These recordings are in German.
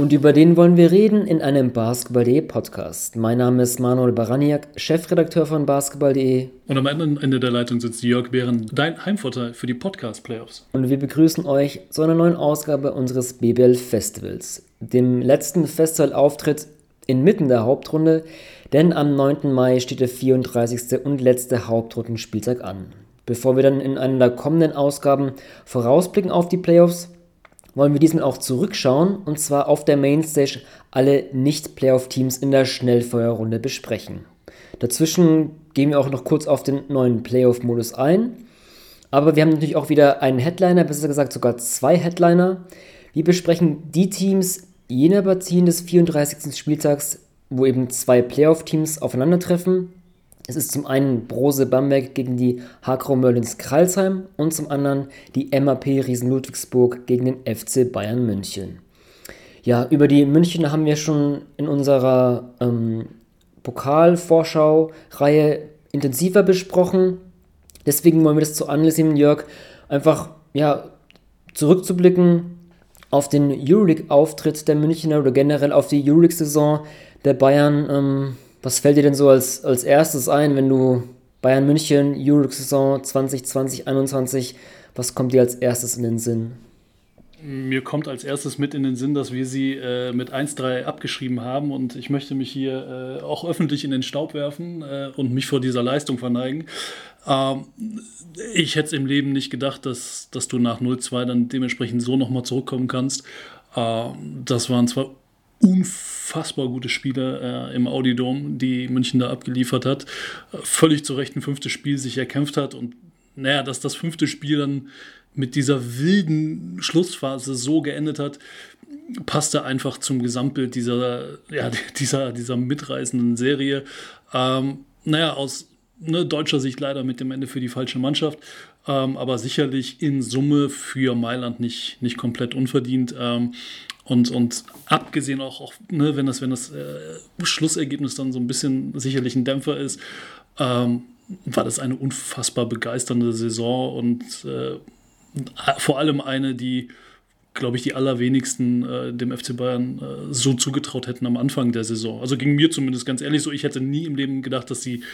Und über den wollen wir reden in einem Basketball.de Podcast. Mein Name ist Manuel Baraniak, Chefredakteur von Basketball.de. Und am anderen Ende der Leitung sitzt Jörg Behren, dein Heimvorteil für die Podcast-Playoffs. Und wir begrüßen euch zu einer neuen Ausgabe unseres BBL Festivals, dem letzten Festivalauftritt inmitten der Hauptrunde, denn am 9. Mai steht der 34. und letzte Hauptrundenspieltag an. Bevor wir dann in einer der kommenden Ausgaben vorausblicken auf die Playoffs, wollen wir diesmal auch zurückschauen und zwar auf der Mainstage alle Nicht-Playoff-Teams in der Schnellfeuerrunde besprechen. Dazwischen gehen wir auch noch kurz auf den neuen Playoff-Modus ein. Aber wir haben natürlich auch wieder einen Headliner, besser gesagt sogar zwei Headliner. Wir besprechen die Teams jener Partien des 34. Spieltags, wo eben zwei Playoff-Teams aufeinandertreffen. Es ist zum einen Brose Bamberg gegen die Hakro Merlins Kralsheim und zum anderen die MAP Riesen Ludwigsburg gegen den FC Bayern München. Ja, über die München haben wir schon in unserer ähm, Pokalvorschau-Reihe intensiver besprochen. Deswegen wollen wir das zu Anlass nehmen, Jörg, einfach ja, zurückzublicken auf den Euroleague-Auftritt der Münchner oder generell auf die Euroleague-Saison der Bayern. Ähm, was fällt dir denn so als, als erstes ein, wenn du Bayern München, Euroleague-Saison 2020-21, was kommt dir als erstes in den Sinn? Mir kommt als erstes mit in den Sinn, dass wir sie äh, mit 1-3 abgeschrieben haben und ich möchte mich hier äh, auch öffentlich in den Staub werfen äh, und mich vor dieser Leistung verneigen. Ähm, ich hätte es im Leben nicht gedacht, dass, dass du nach 0-2 dann dementsprechend so nochmal zurückkommen kannst. Ähm, das waren zwar unfassbar gute Spiele äh, im Audidom, die München da abgeliefert hat. Völlig zu Recht ein fünftes Spiel sich erkämpft hat und naja, dass das fünfte Spiel dann mit dieser wilden Schlussphase so geendet hat, passte einfach zum Gesamtbild dieser, ja, dieser, dieser mitreißenden Serie. Ähm, naja, aus ne, deutscher Sicht leider mit dem Ende für die falsche Mannschaft, ähm, aber sicherlich in Summe für Mailand nicht, nicht komplett unverdient. Ähm, und, und abgesehen auch, auch ne, wenn das, wenn das äh, Schlussergebnis dann so ein bisschen sicherlich ein Dämpfer ist, ähm, war das eine unfassbar begeisternde Saison und äh, vor allem eine, die, glaube ich, die allerwenigsten äh, dem FC Bayern äh, so zugetraut hätten am Anfang der Saison. Also ging mir zumindest ganz ehrlich so, ich hätte nie im Leben gedacht, dass sie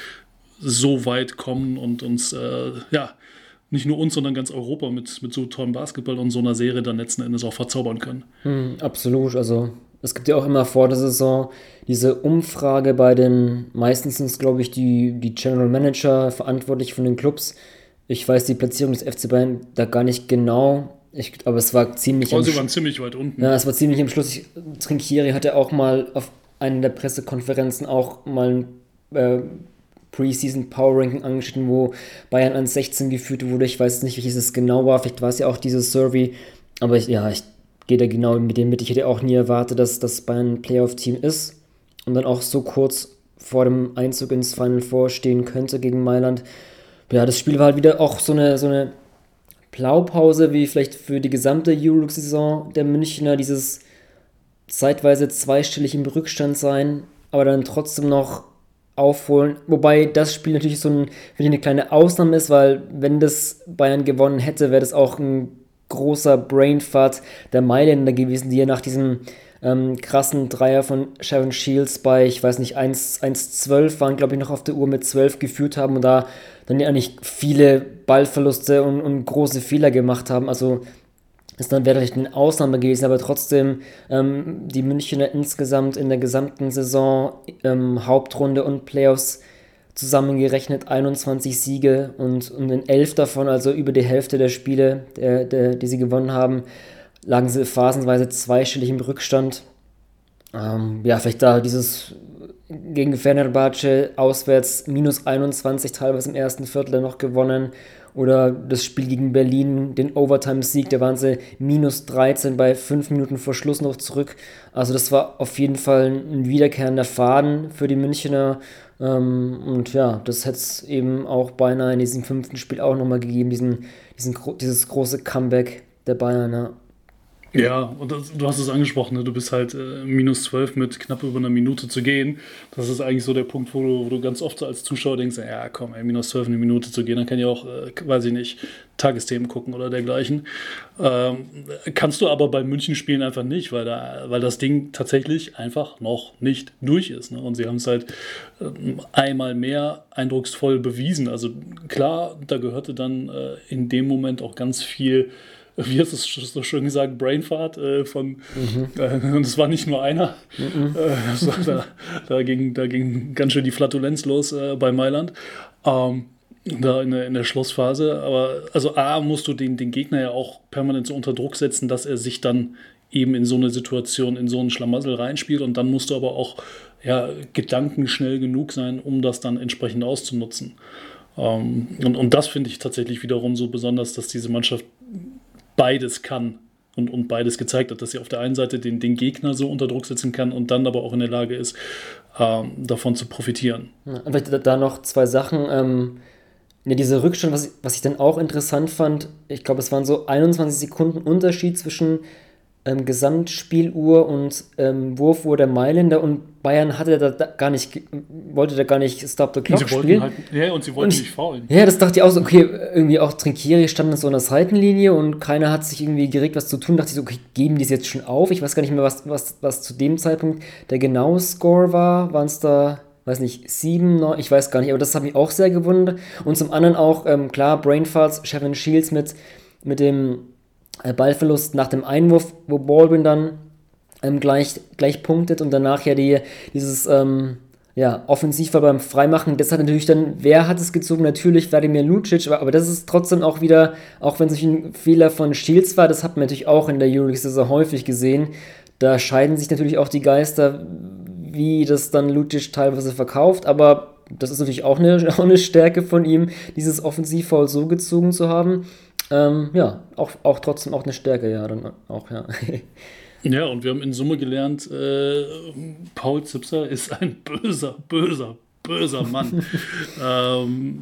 so weit kommen und uns, äh, ja, nicht nur uns, sondern ganz Europa mit, mit so tollem Basketball und so einer Serie dann letzten Endes auch verzaubern können. Hm, absolut. Also es gibt ja auch immer vor der Saison diese Umfrage bei den, meistens sind es glaube ich die, die General Manager verantwortlich von den Clubs. Ich weiß die Platzierung des FC Bayern da gar nicht genau, ich, aber es war ziemlich. Oh, sie waren ziemlich weit unten. Ja, es war ziemlich am Schluss. Trinkieri hatte auch mal auf einer der Pressekonferenzen auch mal ein äh, Preseason Power Ranking angeschnitten, wo Bayern an 16 geführt wurde. Ich weiß nicht, welches es genau war. Vielleicht war es ja auch dieses Survey. Aber ich, ja, ich gehe da genau mit dem mit. Ich hätte auch nie erwartet, dass das Bayern ein Playoff-Team ist und dann auch so kurz vor dem Einzug ins Final Four stehen könnte gegen Mailand. Ja, das Spiel war halt wieder auch so eine, so eine Blaupause wie vielleicht für die gesamte Euroleague-Saison der Münchner. Dieses zeitweise zweistellig im Rückstand sein, aber dann trotzdem noch aufholen. Wobei das Spiel natürlich so ein, eine kleine Ausnahme ist, weil wenn das Bayern gewonnen hätte, wäre das auch ein großer Brainfart der Mailänder gewesen, die ja nach diesem ähm, krassen Dreier von Sharon Shields bei, ich weiß nicht, 1-12 waren, glaube ich, noch auf der Uhr mit 12 geführt haben und da dann ja nicht viele Ballverluste und, und große Fehler gemacht haben. Also ist dann wäre vielleicht eine Ausnahme gewesen, aber trotzdem ähm, die Münchner insgesamt in der gesamten Saison ähm, Hauptrunde und Playoffs zusammengerechnet 21 Siege und, und in elf davon, also über die Hälfte der Spiele, der, der, die sie gewonnen haben, lagen sie phasenweise zweistellig im Rückstand. Ähm, ja, vielleicht da dieses gegen Fenerbahce auswärts minus 21 teilweise im ersten Viertel noch gewonnen oder das Spiel gegen Berlin, den Overtime-Sieg, da waren sie minus 13 bei 5 Minuten vor Schluss noch zurück. Also das war auf jeden Fall ein wiederkehrender Faden für die Münchner. Ähm, und ja, das hätte es eben auch beinahe in diesem fünften Spiel auch nochmal gegeben, diesen, diesen, dieses große Comeback der Bayern. Ja. Ja, und das, du hast es angesprochen, ne? du bist halt äh, minus 12 mit knapp über einer Minute zu gehen. Das ist eigentlich so der Punkt, wo du, wo du ganz oft als Zuschauer denkst, ja komm, ey, minus 12 eine Minute zu gehen, dann kann ich auch, äh, weiß ich nicht, Tagesthemen gucken oder dergleichen. Ähm, kannst du aber bei München spielen einfach nicht, weil, da, weil das Ding tatsächlich einfach noch nicht durch ist. Ne? Und sie haben es halt äh, einmal mehr eindrucksvoll bewiesen. Also klar, da gehörte dann äh, in dem Moment auch ganz viel wie hast du es so schön gesagt, Brainfart äh, von, mhm. äh, und es war nicht nur einer. Mhm. Äh, da, da, ging, da ging ganz schön die Flatulenz los äh, bei Mailand. Ähm, da in der, in der Schlussphase. Aber also A, musst du den, den Gegner ja auch permanent so unter Druck setzen, dass er sich dann eben in so eine Situation, in so einen Schlamassel reinspielt. Und dann musst du aber auch ja, gedankenschnell genug sein, um das dann entsprechend auszunutzen. Ähm, und, und das finde ich tatsächlich wiederum so besonders, dass diese Mannschaft beides kann und, und beides gezeigt hat, dass sie auf der einen Seite den, den Gegner so unter Druck setzen kann und dann aber auch in der Lage ist, ähm, davon zu profitieren. Ja, vielleicht da noch zwei Sachen. Ähm, ja, dieser Rückstand, was was ich dann auch interessant fand, ich glaube, es waren so 21 Sekunden Unterschied zwischen ähm, Gesamtspieluhr und ähm, Wurfuhr der Mailänder und Bayern hatte da, da, gar nicht, wollte da gar nicht Stop the Clock spielen. Halt, ja, und sie wollten und nicht faulen. Ja, das dachte ich auch so, okay, irgendwie auch Trinkieri stand so an der Seitenlinie und keiner hat sich irgendwie geregt, was zu tun. Dachte ich so, okay, geben die es jetzt schon auf? Ich weiß gar nicht mehr, was, was, was zu dem Zeitpunkt der genaue Score war. Waren es da weiß nicht, sieben, neun, ich weiß gar nicht, aber das hat mich auch sehr gewundert. Und zum anderen auch, ähm, klar, Brainfarts, Shevin Shields mit, mit dem Ballverlust nach dem Einwurf, wo Baldwin dann ähm, gleich, gleich punktet und danach ja die, dieses ähm, ja, Offensivball beim Freimachen. Das hat natürlich dann, wer hat es gezogen? Natürlich Wladimir Lucic, aber, aber das ist trotzdem auch wieder, auch wenn es ein Fehler von Shields war, das hat man natürlich auch in der Euroleague-Saison häufig gesehen. Da scheiden sich natürlich auch die Geister, wie das dann Lucic teilweise verkauft, aber das ist natürlich auch eine, auch eine Stärke von ihm, dieses Offensivfoul so gezogen zu haben. Ähm, ja, auch, auch trotzdem auch eine Stärke, ja, dann auch, ja. Ja, und wir haben in Summe gelernt, äh, Paul Zipser ist ein böser, böser, böser Mann. ähm,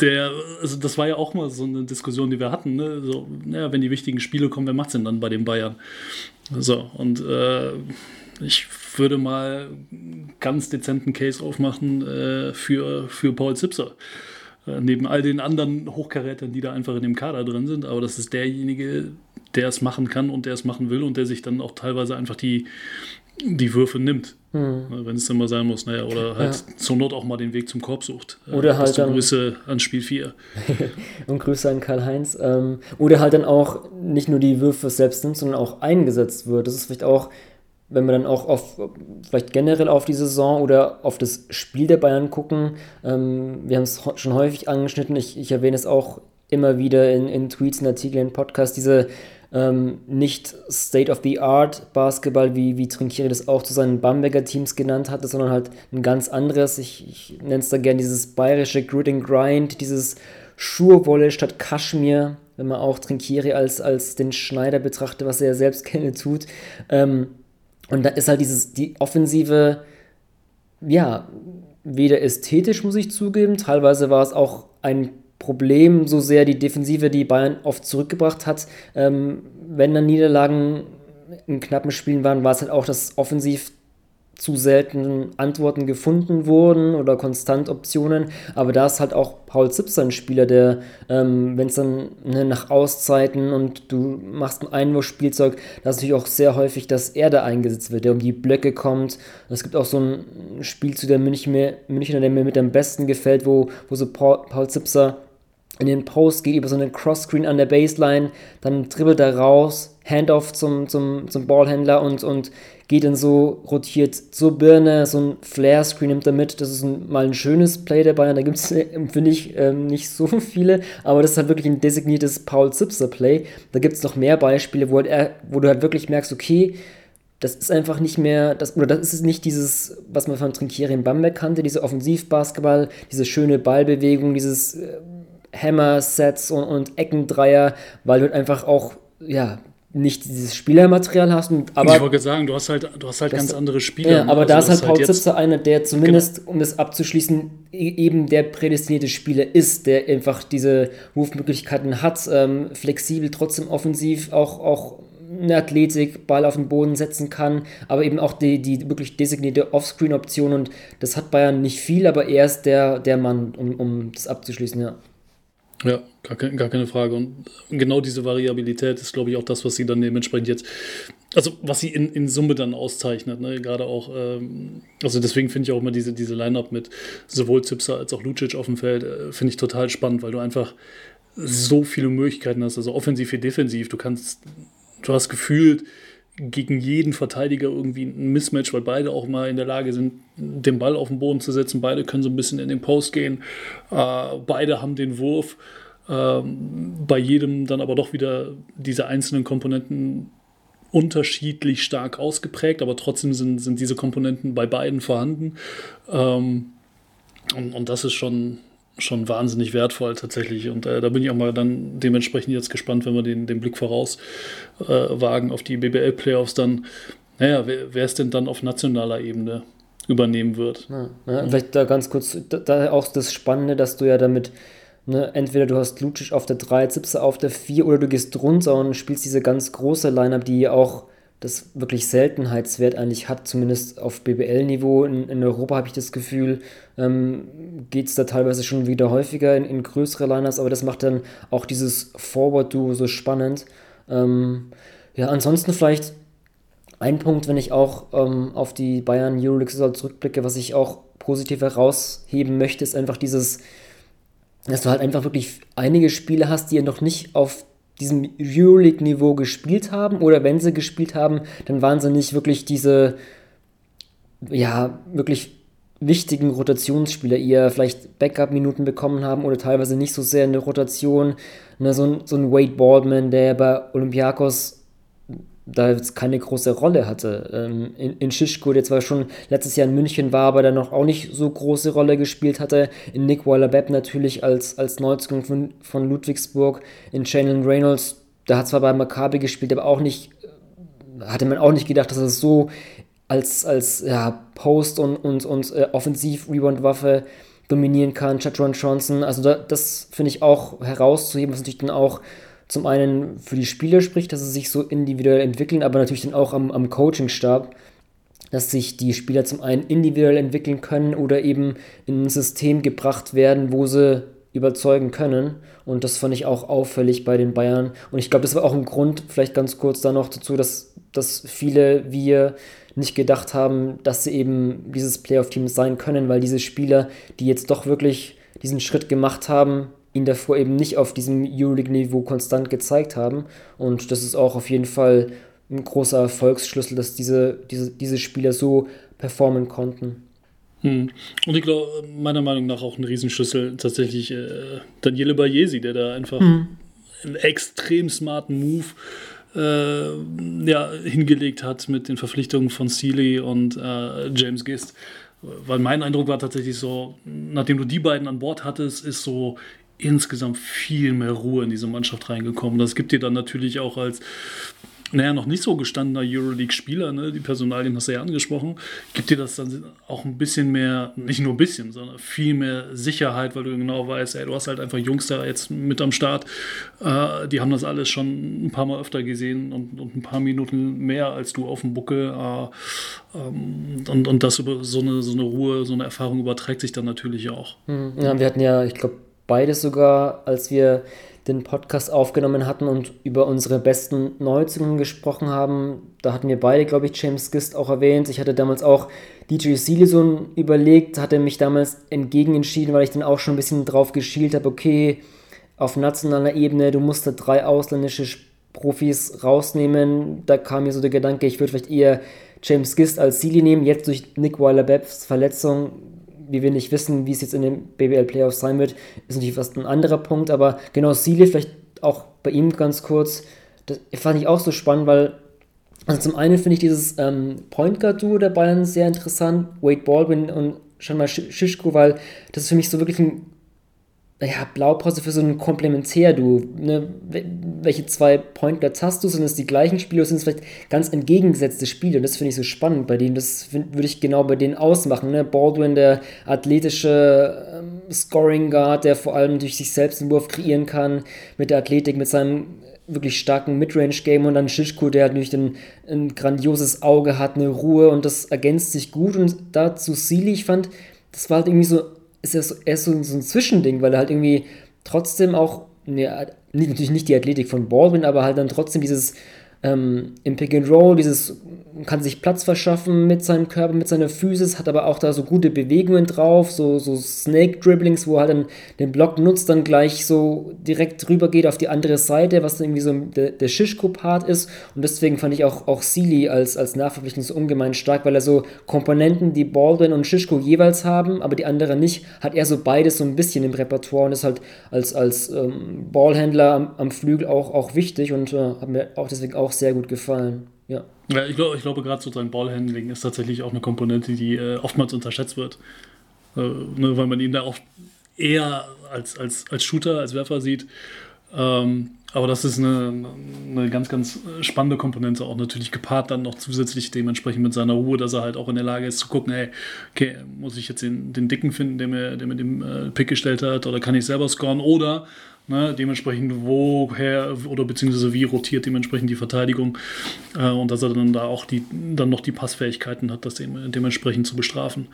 der, also das war ja auch mal so eine Diskussion, die wir hatten. Ne? So, ja, wenn die wichtigen Spiele kommen, wer macht es denn dann bei den Bayern? So, und äh, ich würde mal ganz dezenten Case aufmachen äh, für, für Paul Zipser. Äh, neben all den anderen Hochkarätern, die da einfach in dem Kader drin sind. Aber das ist derjenige, der es machen kann und der es machen will und der sich dann auch teilweise einfach die, die Würfe nimmt. Hm. Wenn es dann mal sein muss, naja, oder halt ja. zur Not auch mal den Weg zum Korb sucht. Äh, oder halt dann. Grüße an Spiel 4. und Grüße an Karl-Heinz. Ähm, oder halt dann auch nicht nur die Würfe selbst nimmt, sondern auch eingesetzt wird. Das ist vielleicht auch wenn wir dann auch auf, vielleicht generell auf die Saison oder auf das Spiel der Bayern gucken, ähm, wir haben es schon häufig angeschnitten, ich, ich erwähne es auch immer wieder in, in Tweets, in Artikeln, in Podcasts, diese ähm, nicht State-of-the-Art Basketball, wie, wie Trinkieri das auch zu seinen Bamberger Teams genannt hatte, sondern halt ein ganz anderes, ich, ich nenne es da gerne dieses bayerische Grid and Grind, dieses Schurwolle statt Kaschmir, wenn man auch Trinkieri als, als den Schneider betrachtet, was er ja selbst gerne tut. Ähm, und da ist halt dieses, die Offensive, ja, weder ästhetisch, muss ich zugeben, teilweise war es auch ein Problem, so sehr die Defensive, die Bayern oft zurückgebracht hat. Ähm, wenn dann Niederlagen in knappen Spielen waren, war es halt auch, dass offensiv zu selten Antworten gefunden wurden oder konstant Optionen. Aber da ist halt auch Paul Zipser ein Spieler, der, ähm, wenn es dann ne, nach Auszeiten und du machst ein Einwurfspielzeug, da ist natürlich auch sehr häufig, dass er da eingesetzt wird, der um die Blöcke kommt. Es gibt auch so ein Spielzug der Münchner, Münchner der mir mit am besten gefällt, wo, wo so Paul, Paul Zipser in den Post geht, über so einen Cross-Screen an der Baseline, dann dribbelt er raus, Handoff zum, zum, zum Ballhändler und, und geht dann so, rotiert zur Birne, so ein Flare-Screen nimmt er mit. Das ist ein, mal ein schönes Play dabei, da gibt es, äh, finde ich, ähm, nicht so viele, aber das ist halt wirklich ein designiertes Paul Zipser-Play. Da gibt es noch mehr Beispiele, wo, halt er, wo du halt wirklich merkst, okay, das ist einfach nicht mehr, das, oder das ist nicht dieses, was man von Trinkieri in Bamberg kannte, diese Offensivbasketball, diese schöne Ballbewegung, dieses äh, Hammer-Sets und, und Eckendreier, weil du halt einfach auch, ja, nicht dieses Spielermaterial hast. Aber ich wollte sagen, du hast halt, du hast halt ganz andere Spieler. Ja, aber also da ist halt Paul halt Zipser einer, der zumindest, genau. um es abzuschließen, e-, eben der prädestinierte Spieler ist, der einfach diese Wurfmöglichkeiten hat, ähm, flexibel, trotzdem offensiv, auch, auch eine Athletik, Ball auf den Boden setzen kann, aber eben auch die, die wirklich designierte Offscreen-Option und das hat Bayern nicht viel, aber er ist der, der Mann, um, um das abzuschließen, ja. Ja, gar, ke gar keine Frage. Und genau diese Variabilität ist, glaube ich, auch das, was sie dann dementsprechend jetzt, also was sie in, in Summe dann auszeichnet. Ne? Gerade auch, ähm, also deswegen finde ich auch immer diese, diese Line-Up mit sowohl Zipser als auch Lucic auf dem Feld, äh, finde ich total spannend, weil du einfach so viele Möglichkeiten hast, also offensiv wie defensiv. Du kannst, du hast gefühlt, gegen jeden Verteidiger irgendwie ein Mismatch, weil beide auch mal in der Lage sind, den Ball auf den Boden zu setzen. Beide können so ein bisschen in den Post gehen. Äh, beide haben den Wurf. Äh, bei jedem dann aber doch wieder diese einzelnen Komponenten unterschiedlich stark ausgeprägt, aber trotzdem sind, sind diese Komponenten bei beiden vorhanden. Ähm, und, und das ist schon, schon wahnsinnig wertvoll tatsächlich. Und äh, da bin ich auch mal dann dementsprechend jetzt gespannt, wenn wir den, den Blick voraus äh, wagen auf die BBL-Playoffs, dann, naja, wer, es denn dann auf nationaler Ebene übernehmen wird. Ja, ja, vielleicht da ganz kurz, da, da, auch das Spannende, dass du ja damit, ne, entweder du hast Lucic auf der 3, Zipse auf der 4 oder du gehst runter und spielst diese ganz große Line-Up, die auch das wirklich Seltenheitswert eigentlich hat, zumindest auf BBL-Niveau. In, in, Europa habe ich das Gefühl, ähm, geht es da teilweise schon wieder häufiger in, in, größere Liners, aber das macht dann auch dieses Forward-Duo so spannend. Ähm, ja, ansonsten vielleicht ein Punkt, wenn ich auch ähm, auf die Bayern Euroleague-Saison zurückblicke, was ich auch positiv herausheben möchte, ist einfach dieses, dass du halt einfach wirklich einige Spiele hast, die ja noch nicht auf diesem Euroleague-Niveau gespielt haben oder wenn sie gespielt haben, dann waren sie nicht wirklich diese, ja, wirklich wichtigen Rotationsspieler, eher vielleicht Backup-Minuten bekommen haben oder teilweise nicht so sehr in der Rotation. Ne, so, ein, so ein Wade Baldwin, der bei Olympiakos da jetzt keine große Rolle hatte. Ähm, in, in Schischko, der zwar schon letztes Jahr in München war, aber dann noch auch nicht so große Rolle gespielt hatte. In Nick Weiler-Bepp natürlich als, als Neuzugang von, von Ludwigsburg. In Shannon Reynolds, der hat zwar bei Maccabi gespielt, aber auch nicht, hatte man auch nicht gedacht, dass er so als, als ja, Post- und, und, und äh, Offensiv-Rebound-Waffe dominieren kann. Chatron Johnson, also da, das finde ich auch herauszuheben, was natürlich dann auch zum einen für die Spieler spricht, dass sie sich so individuell entwickeln, aber natürlich dann auch am, am Coachingstab, dass sich die Spieler zum einen individuell entwickeln können oder eben in ein System gebracht werden, wo sie überzeugen können. Und das fand ich auch auffällig bei den Bayern. Und ich glaube, das war auch ein Grund, vielleicht ganz kurz da noch dazu, dass, dass viele wir nicht gedacht haben, dass sie eben dieses Playoff-Team sein können, weil diese Spieler, die jetzt doch wirklich diesen Schritt gemacht haben, ihn davor eben nicht auf diesem Euroleague-Niveau konstant gezeigt haben. Und das ist auch auf jeden Fall ein großer Erfolgsschlüssel, dass diese, diese, diese Spieler so performen konnten. Hm. Und ich glaube, meiner Meinung nach auch ein Riesenschlüssel tatsächlich äh, Daniele Bayesi, der da einfach hm. einen extrem smarten Move äh, ja, hingelegt hat mit den Verpflichtungen von Sealy und äh, James Gist. Weil mein Eindruck war tatsächlich so, nachdem du die beiden an Bord hattest, ist so insgesamt viel mehr Ruhe in diese Mannschaft reingekommen. Das gibt dir dann natürlich auch als naja, noch nicht so gestandener Euroleague-Spieler, ne, die Personalien hast du ja angesprochen, gibt dir das dann auch ein bisschen mehr, nicht nur ein bisschen, sondern viel mehr Sicherheit, weil du genau weißt, ey, du hast halt einfach Jungs da jetzt mit am Start, äh, die haben das alles schon ein paar Mal öfter gesehen und, und ein paar Minuten mehr als du auf dem Buckel. Äh, ähm, und, und das über so eine, so eine Ruhe, so eine Erfahrung überträgt sich dann natürlich auch. Hm, ja, wir hatten ja, ich glaube, beides sogar, als wir den Podcast aufgenommen hatten und über unsere besten Neuzungen gesprochen haben. Da hatten wir beide, glaube ich, James Gist auch erwähnt. Ich hatte damals auch DJ Silison überlegt, hatte mich damals entgegen entschieden, weil ich dann auch schon ein bisschen drauf geschielt habe, okay, auf nationaler Ebene, du musst da drei ausländische Profis rausnehmen. Da kam mir so der Gedanke, ich würde vielleicht eher James Gist als Sealy nehmen. Jetzt durch Nick Weiler-Bebbs Verletzung wie wir nicht wissen, wie es jetzt in den BBL-Playoffs sein wird, ist natürlich fast ein anderer Punkt. Aber genau, Sealy, vielleicht auch bei ihm ganz kurz, das fand ich auch so spannend, weil also zum einen finde ich dieses ähm, Point Guard-Duo der Bayern sehr interessant, Wade Baldwin und schon mal Schischko, weil das ist für mich so wirklich ein naja, Blaupause für so ein Komplementär, du. Ne? Welche zwei Point hast du? Sind es die gleichen Spiele oder sind es vielleicht ganz entgegengesetzte Spiele? Und das finde ich so spannend bei denen. Das würde ich genau bei denen ausmachen. Ne? Baldwin, der athletische ähm, Scoring Guard, der vor allem durch sich selbst einen Wurf kreieren kann, mit der Athletik, mit seinem wirklich starken Midrange-Game und dann Shishko, der natürlich ein, ein grandioses Auge hat, eine Ruhe und das ergänzt sich gut. Und dazu Sealy, ich fand, das war halt irgendwie so, ist ja so, erst so, so ein Zwischending, weil er halt irgendwie trotzdem auch, ne, natürlich nicht die Athletik von Baldwin, aber halt dann trotzdem dieses ähm, im Pick and Roll, dieses kann sich Platz verschaffen mit seinem Körper, mit seiner Physis, hat aber auch da so gute Bewegungen drauf, so, so Snake-Dribblings, wo er halt dann den Block nutzt, dann gleich so direkt rüber geht auf die andere Seite, was dann irgendwie so der, der Shishko-Part ist. Und deswegen fand ich auch, auch Sealy als, als Nachverpflichtung so ungemein stark, weil er so Komponenten, die Baldwin und Shishko jeweils haben, aber die anderen nicht, hat er so beides so ein bisschen im Repertoire und ist halt als, als ähm, Ballhändler am, am, Flügel auch, auch wichtig und äh, hat mir auch deswegen auch sehr gut gefallen. Ja. Ja, ich, glaub, ich glaube, gerade so sein Ballhandling ist tatsächlich auch eine Komponente, die äh, oftmals unterschätzt wird. Äh, ne, weil man ihn da oft eher als, als, als Shooter, als Werfer sieht. Ähm, aber das ist eine, eine ganz, ganz spannende Komponente, auch natürlich gepaart dann noch zusätzlich dementsprechend mit seiner Ruhe, dass er halt auch in der Lage ist zu gucken, hey, okay, muss ich jetzt den, den Dicken finden, der mir, der mir den äh, Pick gestellt hat, oder kann ich selber scoren, oder Ne, dementsprechend woher oder beziehungsweise wie rotiert dementsprechend die Verteidigung äh, und dass er dann da auch die, dann noch die Passfähigkeiten hat, das dem, dementsprechend zu bestrafen.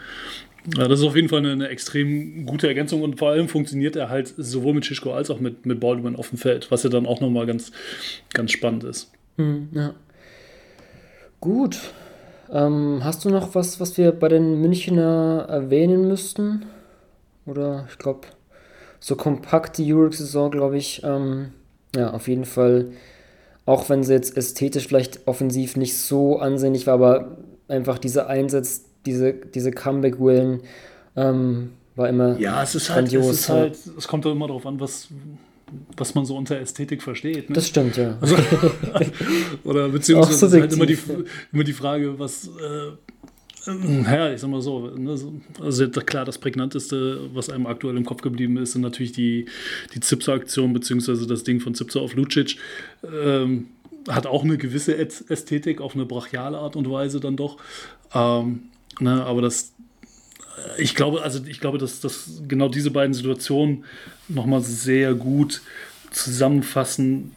Ja, das ist auf jeden Fall eine, eine, extrem gute Ergänzung und vor allem funktioniert er halt sowohl mit Schischko als auch mit, mit Baldwin auf dem Feld, was ja dann auch nochmal ganz, ganz spannend ist. Hm, ja. Gut. Ähm, hast du noch was, was wir bei den Münchner erwähnen müssten? Oder ich glaube, so kompakt die Euroleague-Saison, glaube ich. Ähm, ja, auf jeden Fall. Auch wenn sie jetzt ästhetisch vielleicht offensiv nicht so ansehnlich war, aber einfach dieser Einsatz, diese, diese Comeback-Willen ähm, war immer ja, es ist grandios. Halt, es, ist halt, es kommt doch immer darauf an, was, was man so unter Ästhetik versteht. Ne? Das stimmt, ja. Also, oder beziehungsweise halt immer die, immer die Frage, was, äh, ja, ich sag mal so, ne, also klar, das prägnanteste, was einem aktuell im Kopf geblieben ist, sind natürlich die, die Zipser-Aktion, beziehungsweise das Ding von Zipser auf Lucic. Ähm, hat auch eine gewisse Ästhetik, auf eine brachiale Art und Weise dann doch. Ähm, ne, aber das, ich glaube, also ich glaube, dass, dass genau diese beiden Situationen nochmal sehr gut zusammenfassen,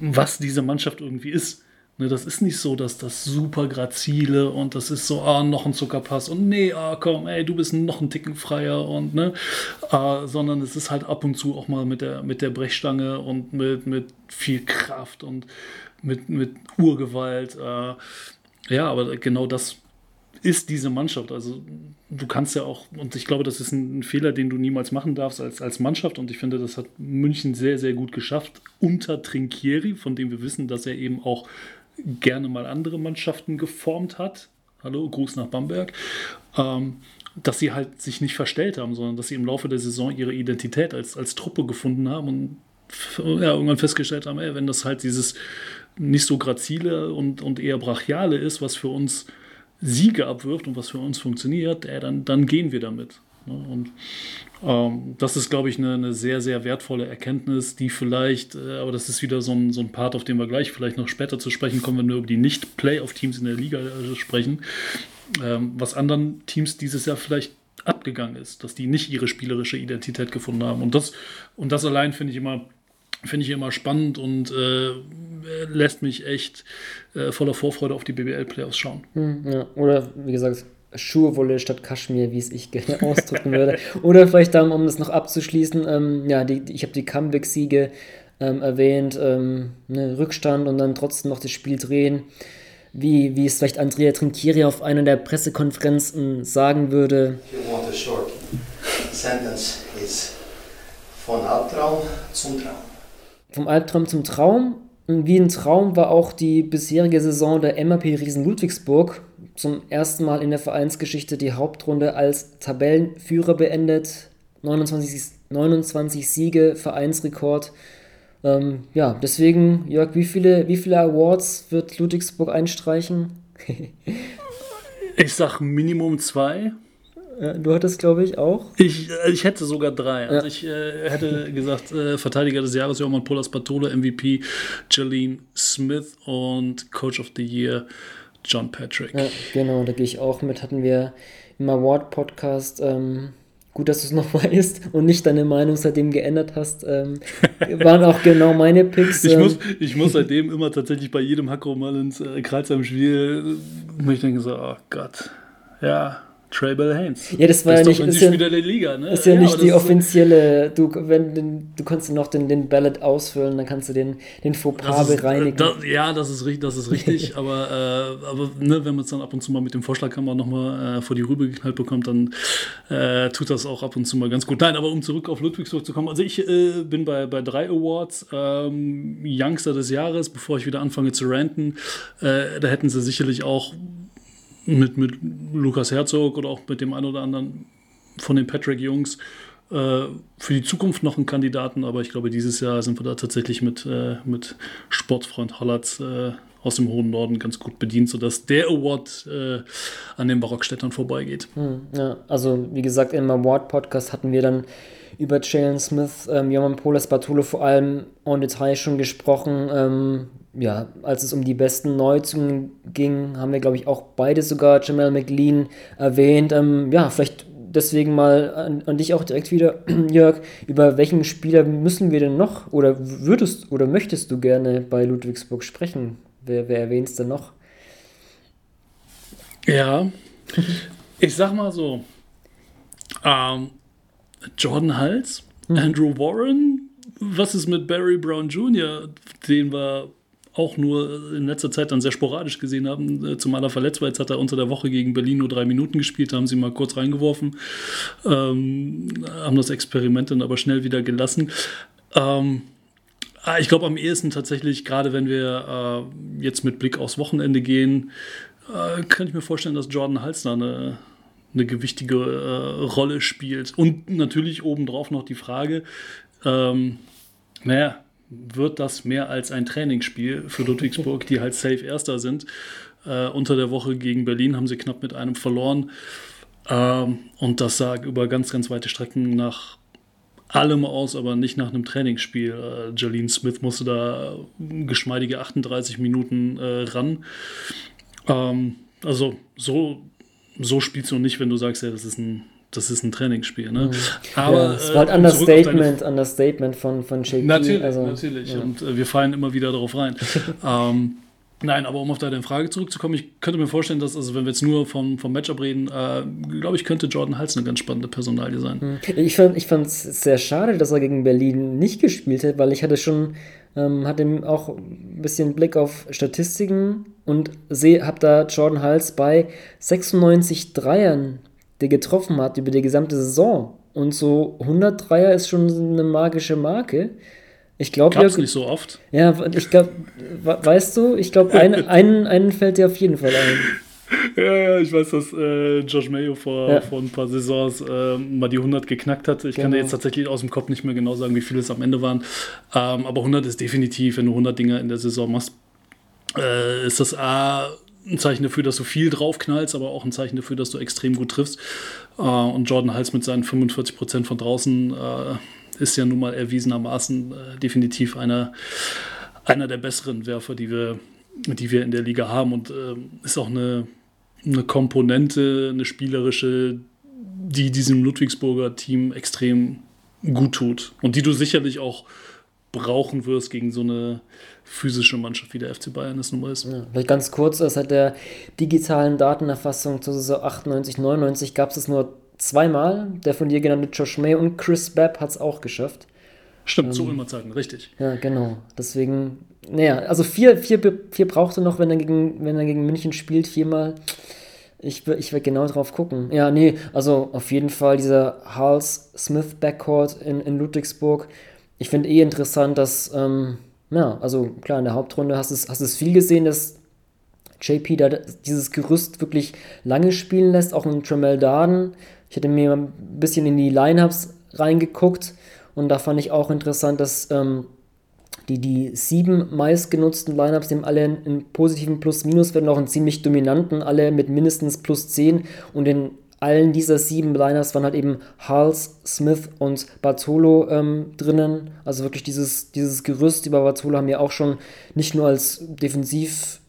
was diese Mannschaft irgendwie ist. Ne, das ist nicht so, dass das super grazile und das ist so, ah, noch ein Zuckerpass und nee, ah, komm, ey, du bist noch ein Ticken freier und ne, ah, sondern es ist halt ab und zu auch mal mit der, mit der Brechstange und mit, mit viel Kraft und mit, mit Urgewalt. Äh, ja, aber genau das ist diese Mannschaft. Also du kannst ja auch, und ich glaube, das ist ein, Fehler, den du niemals machen darfst als, als Mannschaft. Und ich finde, das hat München sehr, sehr gut geschafft unter Trinkieri, von dem wir wissen, dass er eben auch gerne mal andere Mannschaften geformt hat. Hallo, Gruß nach Bamberg. Ähm, dass sie halt sich nicht verstellt haben, sondern dass sie im Laufe der Saison ihre Identität als, als Truppe gefunden haben und ja, irgendwann festgestellt haben, ey, wenn das halt dieses nicht so grazile und, und eher brachiale ist, was für uns Siege abwirft und was für uns funktioniert, ey, dann, dann gehen wir damit. Ne? Und ähm, das ist, glaube ich, eine, eine, sehr, sehr wertvolle Erkenntnis, die vielleicht, äh, aber das ist wieder so ein, so ein Part, auf den wir gleich vielleicht noch später zu sprechen kommen, wenn wir über die Nicht-Playoff-Teams in der Liga äh, sprechen, ähm, was anderen Teams dieses Jahr vielleicht abgegangen ist, dass die nicht ihre spielerische Identität gefunden haben. Und das, und das allein finde ich immer finde ich immer spannend und äh, lässt mich echt äh, voller Vorfreude auf die BBL-Playoffs schauen. Hm, ja. Oder wie gesagt, Schurwolle statt Kaschmir, wie es ich gerne ausdrücken würde. Oder vielleicht dann, um das noch abzuschließen, ähm, ja, die, ich habe die Comeback-Siege ähm, erwähnt, ähm, ne, Rückstand und dann trotzdem noch das Spiel drehen. Wie, wie es vielleicht Andrea Trinkieri auf einer der Pressekonferenzen sagen würde. want a short sentence is von Albtraum zum Traum. Vom Albtraum zum Traum. Wie ein Traum war auch die bisherige Saison der MAP Riesen Ludwigsburg zum ersten Mal in der Vereinsgeschichte die Hauptrunde als Tabellenführer beendet. 29, 29 Siege, Vereinsrekord. Ähm, ja, deswegen, Jörg, wie viele, wie viele Awards wird Ludwigsburg einstreichen? ich sag Minimum zwei. du hattest, glaube ich, auch. Ich, äh, ich hätte sogar drei. Also ja. ich äh, hätte gesagt, äh, Verteidiger des Jahres, Johann Polas Patole, MVP, Jalene Smith und Coach of the Year. John Patrick. Ja, genau, da gehe ich auch mit. Hatten wir im Award-Podcast ähm, Gut, dass du es noch weißt und nicht deine Meinung seitdem geändert hast. Ähm, waren auch genau meine Picks. Ich, ähm, muss, ich muss seitdem immer tatsächlich bei jedem Hackro mal ins äh, Kreuzheim-Spiel, äh, ich denke so, oh Gott, ja, Trey Bell Haynes. Ja, das war ja nicht, ist ja, der Liga, ne? ist ja, Ja, nicht die das offizielle, du, wenn, den- du kannst noch den, den Ballot ausfüllen, dann kannst du den, den Fauxpas Das bereinigen. Da, ja, das ist, richtig- das ist richtig, aber, äh, aber ne, wenn man es dann ab und zu mal mit dem Vorschlaghammer nochmal äh, vor die Rübe geknallt bekommt, dann äh, tut das auch ab und zu mal ganz gut. Nein, aber um zurück auf Ludwigsburg zu kommen, also ich äh, bin bei, bei drei Awards, ähm, Youngster des Jahres, bevor ich wieder anfange zu ranten, äh, da hätten sie sicherlich auch mit, mit Lukas Herzog oder auch mit dem einen oder anderen von den Patrick-Jungs äh, für die Zukunft noch einen Kandidaten, aber ich glaube, dieses Jahr sind wir da tatsächlich mit, äh, mit Sportfreund Hallatz äh, aus dem hohen Norden ganz gut bedient, sodass der Award äh, an den Barockstädtern vorbeigeht. Ja, also wie gesagt, im Award-Podcast hatten wir dann über Jalen Smith, ähm, Joman Polas Bartolo vor allem en Detail schon gesprochen. Ähm, ja, als es um die besten Neuzungen ging, haben wir, glaube ich, auch beide sogar Jamal McLean erwähnt. Ähm, ja, vielleicht deswegen mal an, an dich auch direkt wieder, Jörg. Über welchen Spieler müssen wir denn noch oder würdest oder möchtest du gerne bei Ludwigsburg sprechen? Wer, wer erwähnt es denn noch? Ja, ich sag mal so, ähm, Jordan Hals, Andrew Warren, was ist mit Barry Brown Jr., den wir auch nur in letzter Zeit dann sehr sporadisch gesehen haben, äh, zumal er verletzt war. Jetzt hat er unter der Woche gegen Berlin nur drei Minuten gespielt, haben sie mal kurz reingeworfen, ähm, haben das Experiment dann aber schnell wieder gelassen. Ähm, ah, ich glaube am ehesten tatsächlich, gerade wenn wir äh, jetzt mit Blick aufs Wochenende gehen, äh, kann ich mir vorstellen, dass Jordan Hals da eine, eine gewichtige äh, Rolle spielt. Und natürlich obendrauf noch die Frage, ähm, naja, wird das mehr als ein Trainingsspiel für Ludwigsburg, die halt safe Erster sind? Äh, unter der Woche gegen Berlin haben sie knapp mit einem verloren. Ähm, und das sah über ganz, ganz weite Strecken nach allem aus, aber nicht nach einem Trainingsspiel. Äh, Jalene Smith musste da geschmeidige 38 Minuten äh, ran. Ähm, also so, so spielst du nicht, wenn du sagst, ja, das ist ein, das ist ein Trainingsspiel. Ne? Aber ja, es war äh, ein um zurück auf deine- Understatement, Understatement von, von JP. Natürlich, also, natürlich. ja. Und äh, wir fallen immer wieder darauf rein. ähm, nein, aber um auf deine Frage zurückzukommen, ich könnte mir vorstellen, dass, also wenn wir jetzt nur vom, vom Matchup reden, äh, glaube ich, könnte Jordan Hals eine ganz spannende Personalie sein. Ich fand ich es sehr schade, dass er gegen Berlin nicht gespielt hat, weil ich hatte schon, ähm, hatte auch ein bisschen Blick auf Statistiken und habe da Jordan Hals bei 96 Dreiern, der getroffen hat über die gesamte Saison. Und so 100 Dreier ist schon eine magische Marke. Ich glaube, Gab es nicht so oft. ja, ich glaube, weißt du, ich glaube, ein, einen, einen fällt dir auf jeden Fall ein. Ja, ja, ich weiß, dass äh, Josh Mayo vor, Ja. vor ein paar Saisons äh, mal die 100 geknackt hat. Ich kann Genau. dir jetzt tatsächlich aus dem Kopf nicht mehr genau sagen, wie viele es am Ende waren. Ähm, aber 100 ist definitiv, wenn du 100 Dinger in der Saison machst, äh, ist das A ein Zeichen dafür, dass du viel draufknallst, aber auch ein Zeichen dafür, dass du extrem gut triffst. Äh, und Jordan Hals mit seinen 45% von draußen äh, ist ja nun mal erwiesenermaßen äh, definitiv einer, einer der besseren Werfer, die wir, die wir in der Liga haben. Und ähm, ist auch eine, eine Komponente, eine spielerische, die diesem Ludwigsburger Team extrem gut tut. Und die du sicherlich auch brauchen wirst gegen so eine physische Mannschaft wie der FC Bayern es nun mal ist. Ja, vielleicht ganz kurz, seit der digitalen Datenerfassung zur Saison 98, 99 gab es es nur zweimal. Der von dir genannte Josh May und Chris Babb hat es auch geschafft. Stimmt, zu immer Zeiten, richtig. Ja, genau. Deswegen, naja, also vier, vier, vier braucht er noch, wenn er gegen, wenn er gegen München spielt, viermal. Ich, ich werde genau drauf gucken. Ja, nee, also auf jeden Fall dieser Hals-Smith-Backcourt in, in Ludwigsburg. Ich finde eh interessant, dass, ähm, ja, also klar, in der Hauptrunde hast du es- hast es viel gesehen, dass JP da dieses Gerüst wirklich lange spielen lässt, auch in Tremel Darden. Ich hatte mir ein bisschen in die Lineups reingeguckt und da fand ich auch interessant, dass ähm, die, die sieben meistgenutzten Lineups, die haben alle einen, positiven Plus-Minus, werden auch einen ziemlich dominanten, alle mit mindestens plus 10 und in allen dieser sieben Lineups waren halt eben Hals, Smith und Bartolo ähm, drinnen. Also wirklich dieses, dieses Gerüst über Bartolo haben wir auch schon nicht nur als defensiv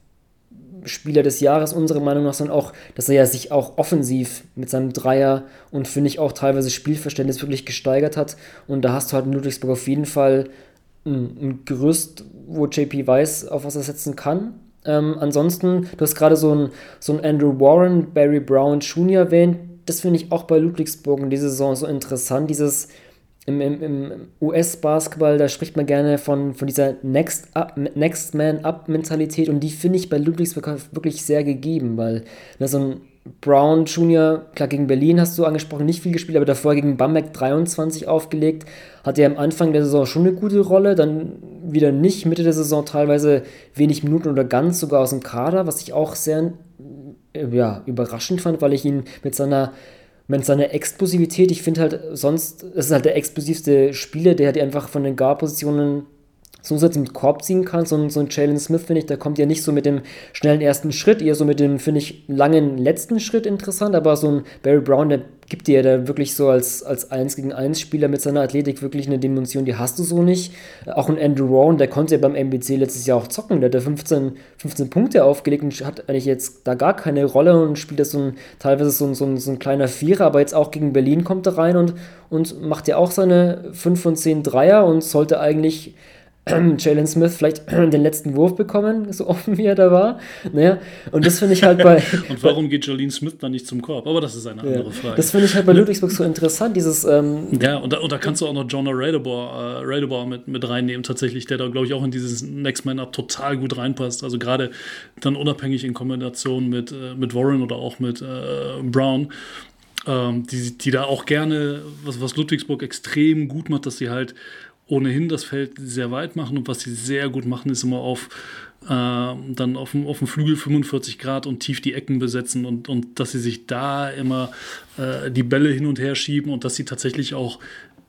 Spieler des Jahres unserer Meinung nach, sondern auch, dass er ja sich auch offensiv mit seinem Dreier und finde ich auch teilweise Spielverständnis wirklich gesteigert hat. Und da hast du halt in Ludwigsburg auf jeden Fall ein, ein Gerüst, wo JP weiß, auf was er setzen kann. Ähm, ansonsten, du hast gerade so ein, so ein Andrew Warren, Barry Brown Jr. erwähnt. Das finde ich auch bei Ludwigsburg in dieser Saison so interessant, dieses im, im, im US-Basketball, da spricht man gerne von, von dieser Next, Up, Next Man Up-Mentalität und die finde ich bei Ludwigsburg wirklich sehr gegeben, weil na, so ein Brown Jr., klar gegen Berlin hast du angesprochen, nicht viel gespielt, aber davor gegen Bamberg 23 aufgelegt, hatte er am Anfang der Saison schon eine gute Rolle, dann wieder nicht, Mitte der Saison teilweise wenig Minuten oder ganz sogar aus dem Kader, was ich auch sehr ja, überraschend fand, weil ich ihn mit seiner mit seiner Explosivität, ich finde halt sonst, es ist halt der explosivste Spieler, der hat einfach von den Guard-Positionen zusätzlich mit Korb ziehen kann. So ein, so ein Jalen Smith, finde ich, der kommt ja nicht so mit dem schnellen ersten Schritt, eher so mit dem, finde ich, langen letzten Schritt interessant, aber so ein Barry Brown, der gibt dir da wirklich so als, als 1 gegen 1 Spieler mit seiner Athletik wirklich eine Dimension, die hast du so nicht. Auch ein Andrew Rowan, der konnte ja beim MBC letztes Jahr auch zocken, der hat da 15, 15 Punkte aufgelegt und hat eigentlich jetzt da gar keine Rolle und spielt das so ein, teilweise so ein, so ein, so ein kleiner Vierer, aber jetzt auch gegen Berlin kommt er rein und, und macht ja auch seine 5 von 10 Dreier und sollte eigentlich Jalen Smith vielleicht den letzten Wurf bekommen, so offen wie er da war. Naja, und das finde ich halt bei. und warum geht Jalen Smith dann nicht zum Korb? Aber das ist eine andere ja, Frage. Das finde ich halt bei Ludwigsburg so interessant, dieses. Ähm, ja, und da, und da kannst du auch noch Jonah Radebor, äh, mit, mit reinnehmen, tatsächlich, der da, glaube ich, auch in dieses Next Man Up total gut reinpasst. Also gerade dann unabhängig in Kombination mit, äh, mit Warren oder auch mit äh, Brown. Ähm, die, die da auch gerne, was, was Ludwigsburg extrem gut macht, dass sie halt ohnehin das Feld sehr weit machen. Und was sie sehr gut machen, ist immer auf äh, dann auf dem, auf dem Flügel 45 Grad und tief die Ecken besetzen und, und dass sie sich da immer äh, die Bälle hin und her schieben und dass sie tatsächlich auch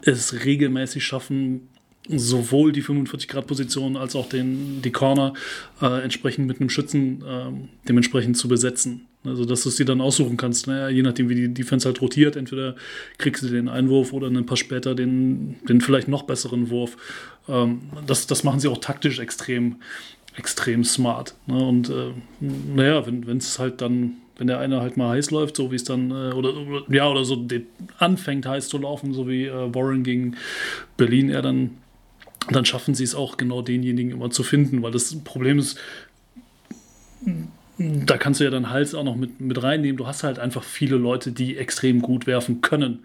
es regelmäßig schaffen, sowohl die 45-Grad-Position als auch den, die Corner äh, entsprechend mit einem Schützen äh, dementsprechend zu besetzen. Also, dass du es dir dann aussuchen kannst, naja, je nachdem, wie die Defense halt rotiert. Entweder kriegst du den Einwurf oder ein paar später den, den vielleicht noch besseren Wurf. Ähm, das, das machen sie auch taktisch extrem, extrem smart. Ne? Und äh, naja, wenn es halt dann wenn der eine halt mal heiß läuft, so wie es dann, äh, oder, oder, ja, oder so anfängt heiß zu laufen, so wie äh, Warren gegen Berlin, er dann dann schaffen sie es auch genau denjenigen immer zu finden, weil das Problem ist, da kannst du ja dann Hals auch noch mit, mit reinnehmen. Du hast halt einfach viele Leute, die extrem gut werfen können,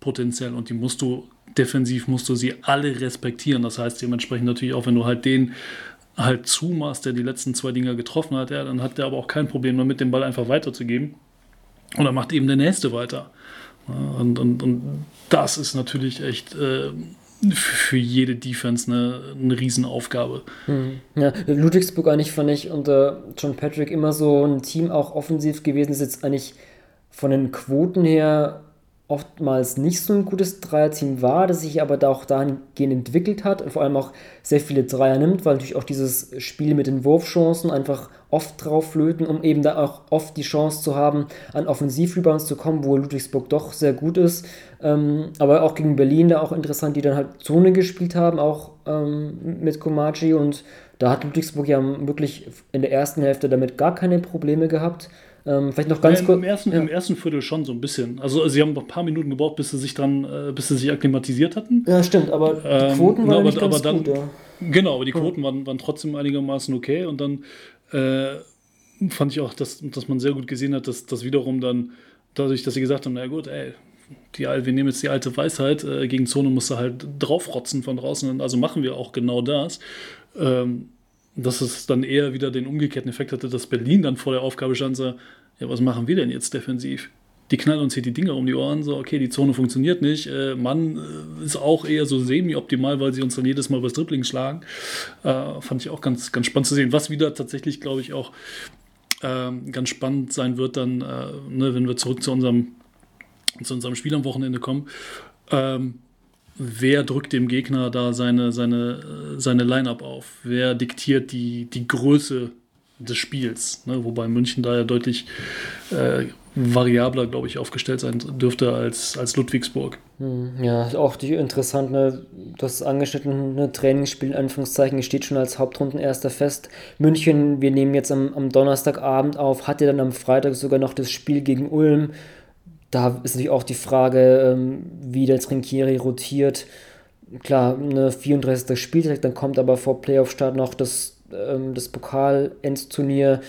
potenziell, und die musst du defensiv, musst du sie alle respektieren. Das heißt dementsprechend natürlich auch, wenn du halt den halt zumachst, der die letzten zwei Dinger getroffen hat, ja, dann hat der aber auch kein Problem damit, den Ball einfach weiterzugeben. Und dann macht eben der Nächste weiter. Und, und, und das ist natürlich echt äh, für jede Defense eine, eine Riesenaufgabe. Hm. Ja, Ludwigsburg eigentlich fand ich unter John Patrick immer so ein Team auch offensiv gewesen, ist jetzt eigentlich von den Quoten her oftmals nicht so ein gutes Dreierteam war, das sich aber da auch dahingehend entwickelt hat und vor allem auch sehr viele Dreier nimmt, weil natürlich auch dieses Spiel mit den Wurfchancen einfach oft drauf flöten, um eben da auch oft die Chance zu haben, an Offensivrebounds zu kommen, wo Ludwigsburg doch sehr gut ist. Ähm, aber auch gegen Berlin da auch interessant, die dann halt Zone gespielt haben, auch ähm, mit Komachi und da hat Ludwigsburg ja wirklich in der ersten Hälfte damit gar keine Probleme gehabt. Ähm, vielleicht noch ganz ja, kurz. Im ersten, ja. Im ersten Viertel schon so ein bisschen. Also sie haben noch ein paar Minuten gebraucht, bis sie sich dran, äh, bis sie sich akklimatisiert hatten. Ja, stimmt, aber die ähm, Quoten ähm, waren aber, nicht ganz dann, gut, ja. Genau, aber die Quoten waren, waren trotzdem einigermaßen okay und dann äh, fand ich auch, dass, dass man sehr gut gesehen hat, dass das wiederum dann, dadurch, dass sie gesagt haben, na gut, ey, die, wir nehmen jetzt die alte Weisheit, äh, gegen Zone musst du halt draufrotzen von draußen, also machen wir auch genau das. Ähm, dass es dann eher wieder den umgekehrten Effekt hatte, dass Berlin dann vor der Aufgabe stand, so, ja, was machen wir denn jetzt defensiv? Die knallen uns hier die Dinger um die Ohren, so, okay, die Zone funktioniert nicht. Äh, Mann äh, ist auch eher so semi-optimal, weil sie uns dann jedes Mal übers Dribbling schlagen. Äh, fand ich auch ganz, ganz spannend zu sehen. Was wieder tatsächlich, glaube ich, auch ähm, ganz spannend sein wird, dann, äh, ne, wenn wir zurück zu unserem, zu unserem Spiel am Wochenende kommen. Ähm, wer drückt dem Gegner da seine, seine, seine Line-Up auf? Wer diktiert die, die Größe des Spiels. Ne? Wobei München da ja deutlich äh, variabler, glaube ich, aufgestellt sein dürfte als, als Ludwigsburg. Hm, ja, auch die interessant, ne? das angeschnittene Trainingsspiel, in Anführungszeichen, steht schon als Hauptrundenerster fest. München, wir nehmen jetzt am, am Donnerstagabend auf, hatte dann am Freitag sogar noch das Spiel gegen Ulm. Da ist natürlich auch die Frage, ähm, wie der Trinkieri rotiert. Klar, eine 34. Spieltag, dann kommt aber vor Playoff-Start noch das, ähm, das Pokal-Endturnier.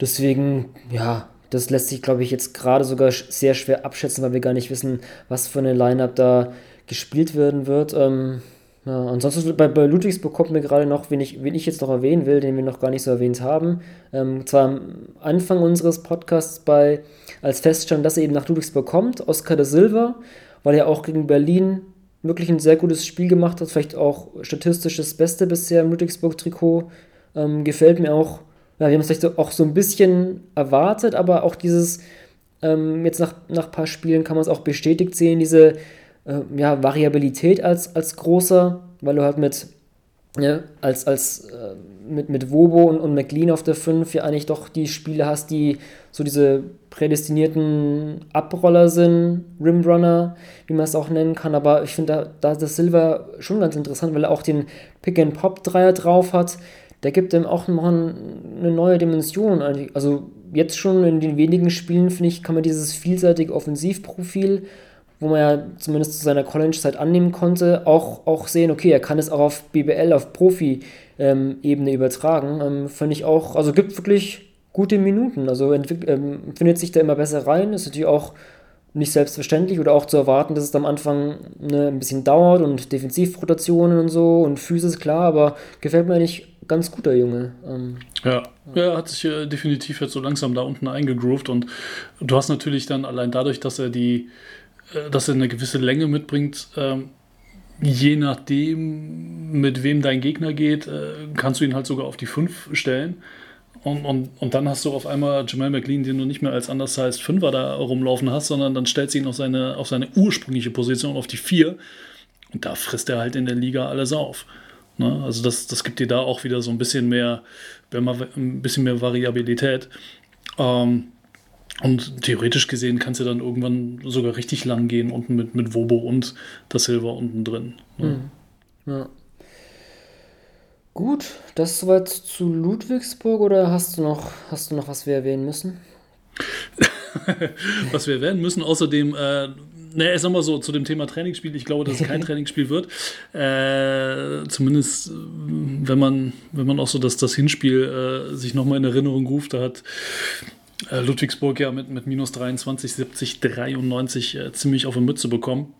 Deswegen, ja, das lässt sich, glaube ich, jetzt gerade sogar sehr schwer abschätzen, weil wir gar nicht wissen, was für eine Line-Up da gespielt werden wird. Ähm, ja, ansonsten bei, bei Ludwigsburg kommt mir gerade noch, wen ich, wen ich jetzt noch erwähnen will, den wir noch gar nicht so erwähnt haben. Ähm, zwar am Anfang unseres Podcasts bei, als feststand, dass er eben nach Ludwigsburg kommt, Oscar de Silva, weil er auch gegen Berlin wirklich ein sehr gutes Spiel gemacht hat, vielleicht auch statistisch das Beste bisher im Ludwigsburg-Trikot. Ähm, gefällt mir auch ja, wir haben es vielleicht auch so ein bisschen erwartet, aber auch dieses, ähm, jetzt nach, nach ein paar Spielen kann man es auch bestätigt sehen, diese äh, ja, Variabilität als, als großer, weil du halt mit, ja, als, als äh, mit, mit Wobo und, und McLean auf der 5 ja eigentlich doch die Spiele hast, die so diese prädestinierten Abroller sind, Rimrunner, wie man es auch nennen kann, aber ich finde da, da das Silver schon ganz interessant, weil er auch den Pick-and-Pop-Dreier drauf hat, der gibt dem auch noch eine neue Dimension. Also jetzt schon in den wenigen Spielen, finde ich, kann man dieses vielseitige Offensivprofil, wo man ja zumindest zu seiner College-Zeit annehmen konnte, auch, auch sehen, okay, er kann es auch auf BBL, auf Profi-Ebene ähm, übertragen. Ähm, finde ich auch, also gibt wirklich gute Minuten. Also ähm, findet sich da immer besser rein. Ist natürlich auch nicht selbstverständlich oder auch zu erwarten, dass es am Anfang ne, ein bisschen dauert und Defensivrotationen und so und Physis, klar, aber gefällt mir eigentlich ganz guter Junge. Ähm, ja. ja, er hat sich äh, definitiv jetzt so langsam da unten eingegroovt und du hast natürlich dann allein dadurch, dass er die, dass er eine gewisse Länge mitbringt, ähm, je nachdem, mit wem dein Gegner geht, äh, kannst du ihn halt sogar auf die 5 stellen. Und, und, und dann hast du auf einmal Jamal McLean, den du nicht mehr als undersized Fünfer da rumlaufen hast, sondern dann stellst du ihn auf seine, auf seine ursprüngliche Position, auf die 4. Und da frisst er halt in der Liga alles auf. Ne? Also das, das gibt dir da auch wieder so ein bisschen mehr, ein bisschen mehr Variabilität. Ähm, und theoretisch gesehen kannst du dann irgendwann sogar richtig lang gehen, unten mit, mit Wobo und das Silver unten drin. Ne? Mhm. Ja. Gut, das soweit zu Ludwigsburg oder hast du noch, hast du noch was wir erwähnen müssen? was wir erwähnen müssen, außerdem äh, naja, ich sag mal so, zu dem Thema Trainingsspiel, ich glaube, dass es kein Trainingsspiel wird. Äh, zumindest, wenn man, wenn man auch so das, das Hinspiel äh, sich nochmal in Erinnerung ruft, da hat Ludwigsburg ja mit, mit minus 23, 70, 93 äh, ziemlich auf die Mütze bekommen.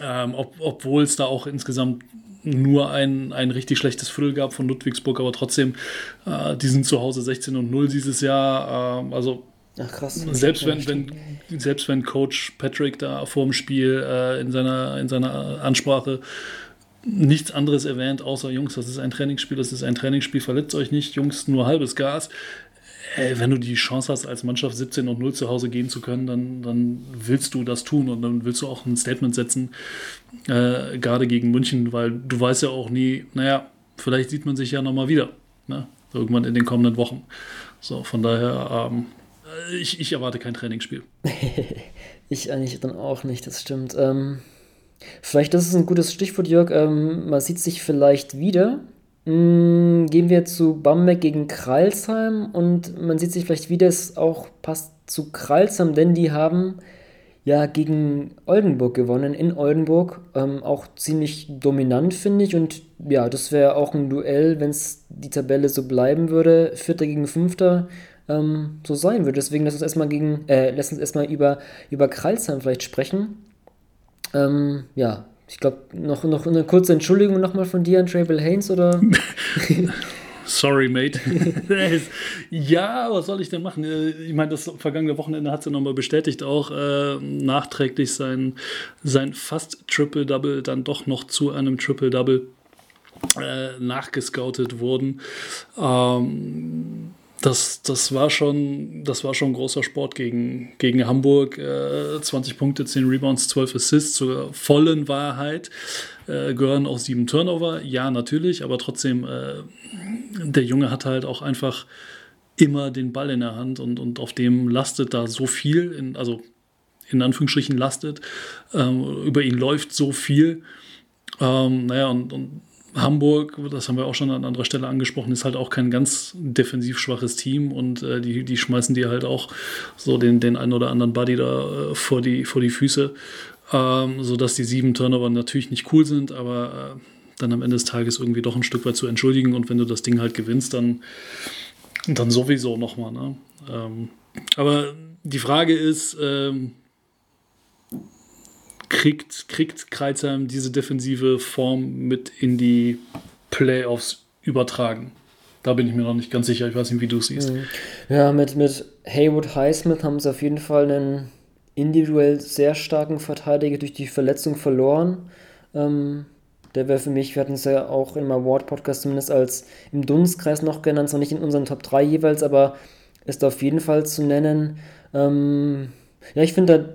Ähm, ob, Obwohl es da auch insgesamt nur ein, ein richtig schlechtes Viertel gab von Ludwigsburg, aber trotzdem, äh, die sind zu Hause 16 und 0 dieses Jahr. Äh, also Ach krass. Selbst wenn, wenn, selbst wenn Coach Patrick da vor dem Spiel äh, in, seiner, in seiner Ansprache nichts anderes erwähnt, außer Jungs, das ist ein Trainingsspiel, das ist ein Trainingsspiel, verletzt euch nicht, Jungs, nur halbes Gas. Ey, wenn du die Chance hast, als Mannschaft 17 und 0 zu Hause gehen zu können, dann, dann willst du das tun und dann willst du auch ein Statement setzen, äh, gerade gegen München, weil du weißt ja auch nie, naja, vielleicht sieht man sich ja nochmal wieder, ne? irgendwann in den kommenden Wochen. So, von daher, ähm, ich, ich erwarte kein Trainingsspiel. ich eigentlich dann auch nicht, das stimmt. Ähm, vielleicht, das ist ein gutes Stichwort, Jörg. Ähm, man sieht sich vielleicht wieder. Mhm, gehen wir zu Bamberg gegen Kralsheim und man sieht sich vielleicht wieder, es auch passt zu Kralsheim, denn die haben ja gegen Oldenburg gewonnen, in Oldenburg. Ähm, auch ziemlich dominant, finde ich. Und ja, das wäre auch ein Duell, wenn es die Tabelle so bleiben würde. Vierter gegen Fünfter ähm, so sein wird. Deswegen lass uns erstmal gegen, äh, lass uns erstmal über, über Kralsheim vielleicht sprechen. Ähm, ja, ich glaube, noch, noch eine kurze Entschuldigung nochmal von dir an Travel Haynes oder? Sorry, mate. ja, was soll ich denn machen? Äh, ich meine, das vergangene Wochenende hat sie nochmal bestätigt, auch äh, nachträglich sein, sein fast Triple-Double dann doch noch zu einem Triple-Double äh, nachgescoutet wurden. Ähm, das, das, war schon, das war schon großer Sport gegen, gegen Hamburg. Äh, 20 Punkte, 10 Rebounds, 12 Assists zur vollen Wahrheit. Äh, gehören auch sieben Turnover. Ja, natürlich, aber trotzdem, äh, der Junge hat halt auch einfach immer den Ball in der Hand und, und auf dem lastet da so viel, in, also in Anführungsstrichen lastet, ähm, über ihn läuft so viel. Ähm, naja, und, und Hamburg, das haben wir auch schon an anderer Stelle angesprochen, ist halt auch kein ganz defensiv schwaches Team und äh, die, die schmeißen dir halt auch so den, den einen oder anderen Buddy da äh, vor, die, vor die Füße, ähm, sodass die sieben Turnover natürlich nicht cool sind, aber äh, dann am Ende des Tages irgendwie doch ein Stück weit zu entschuldigen und wenn du das Ding halt gewinnst, dann, dann sowieso nochmal. Ne? Ähm, aber die Frage ist, ähm, kriegt, kriegt Kreuzheim diese defensive Form mit in die Playoffs übertragen? Da bin ich mir noch nicht ganz sicher. Ich weiß nicht, wie du es siehst. Mhm. Ja, mit, mit Haywood Highsmith haben sie auf jeden Fall einen individuell sehr starken Verteidiger durch die Verletzung verloren. Ähm, der wäre für mich, wir hatten es ja auch im Award-Podcast zumindest als im Dunstkreis noch genannt, zwar nicht in unseren Top 3 jeweils, aber ist auf jeden Fall zu nennen. Ähm, ja, ich finde,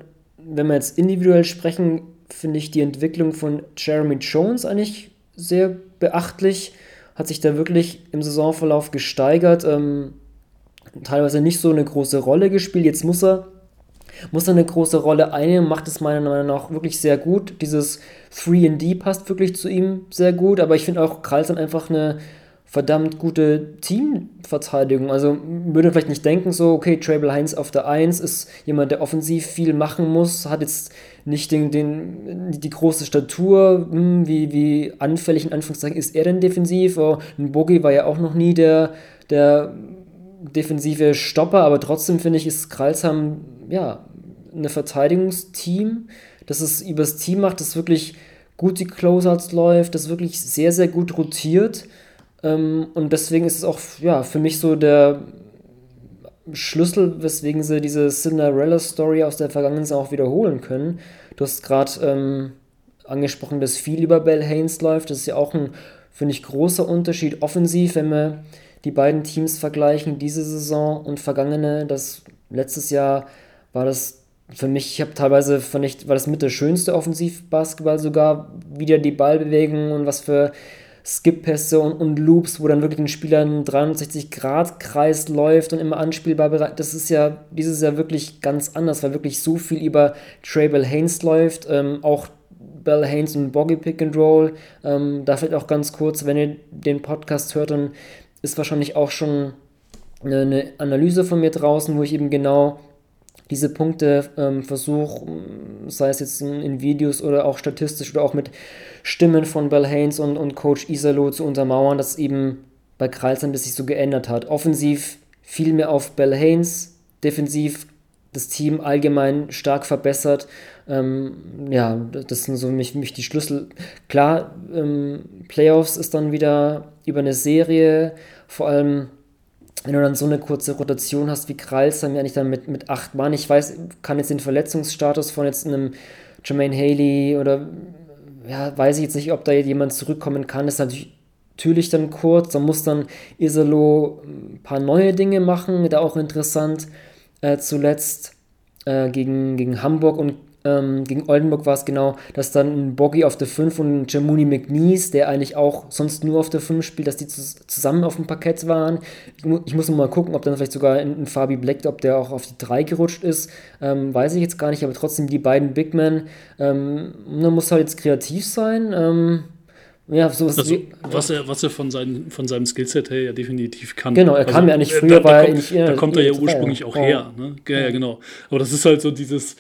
wenn wir jetzt individuell sprechen, finde ich die Entwicklung von Jeremy Jones eigentlich sehr beachtlich. Hat sich da wirklich im Saisonverlauf gesteigert. Ähm, teilweise nicht so eine große Rolle gespielt. Jetzt muss er, muss er eine große Rolle einnehmen, macht es meiner Meinung nach wirklich sehr gut. Dieses 3D passt wirklich zu ihm sehr gut, aber ich finde auch Karlsson einfach eine verdammt gute Teamverteidigung. Also würde vielleicht nicht denken, so, okay, Trable Heinz auf der 1 ist jemand, der offensiv viel machen muss, hat jetzt nicht den, den, die große Statur, hm, wie, wie anfällig in Anführungszeichen ist er denn defensiv? Oh, ein Bogi war ja auch noch nie der, der defensive Stopper, aber trotzdem finde ich, ist Kralsheim, ja, ein Verteidigungsteam, das es übers Team macht, das wirklich gut die Closeouts läuft, das wirklich sehr, sehr gut rotiert ähm, und deswegen ist es auch ja, für mich so der Schlüssel, weswegen sie diese Cinderella-Story aus der Vergangenheit auch wiederholen können. Du hast gerade ähm, angesprochen, dass viel über Bell Haynes läuft. Das ist ja auch ein, finde ich, großer Unterschied offensiv, wenn wir die beiden Teams vergleichen, diese Saison und vergangene. Das letztes Jahr war das für mich, ich habe teilweise, fand ich, war das mit der schönste Offensivbasketball sogar, wieder die Ballbewegung und was für Skip-Pässe und, und, Loops, wo dann wirklich ein Spieler einen 360-Grad-Kreis läuft und immer anspielbar bereit. Das ist ja dieses Jahr wirklich ganz anders, weil wirklich so viel über Trey Bell Haynes läuft. Ähm, auch Bell Haynes und Boggy Pick and Roll. Ähm, da vielleicht auch ganz kurz, wenn ihr den Podcast hört, dann ist wahrscheinlich auch schon eine, eine Analyse von mir draußen, wo ich eben genau diese Punkte ähm, versuche, sei es jetzt in, in, Videos oder auch statistisch oder auch mit Stimmen von Bell Haynes und, und Coach Isalo zu untermauern, dass eben bei Kreilsheim das sich so geändert hat. Offensiv viel mehr auf Bell Haynes, defensiv das Team allgemein stark verbessert. Ähm, ja, das sind so mich, mich die Schlüssel. Klar, ähm, Playoffs ist dann wieder über eine Serie, vor allem wenn du dann so eine kurze Rotation hast wie Kralls, dann eigentlich dann mit, mit acht Mann. Ich weiß, kann jetzt den Verletzungsstatus von jetzt einem Jermaine Haley oder ja, weiß ich jetzt nicht, ob da jemand zurückkommen kann. Das ist natürlich, natürlich dann kurz. Da muss dann Isolo ein paar neue Dinge machen. Da auch interessant. Äh, zuletzt äh, gegen, gegen Hamburg und ähm, gegen Oldenburg war es genau, dass dann ein Boggy auf der 5 und ein Jamuni McNeese, der eigentlich auch sonst nur auf der 5 spielt, dass die zusammen auf dem Parkett waren. Ich, mu ich muss mal gucken, ob dann vielleicht sogar ein, ein Fabi Black, ob der auch auf die 3 gerutscht ist. Ähm, weiß ich jetzt gar nicht, aber trotzdem die beiden Big Men. Ähm, man muss halt jetzt kreativ sein. Ähm, ja, sowas also, was, er, was er von, seinen, von seinem Skillset her ja definitiv kann. Genau, er also, kam ja nicht früher, da, da weil kommt, nicht, ja, da kommt er ja ursprünglich auch her. Ne? Ja, ja, genau. Aber das ist halt so dieses,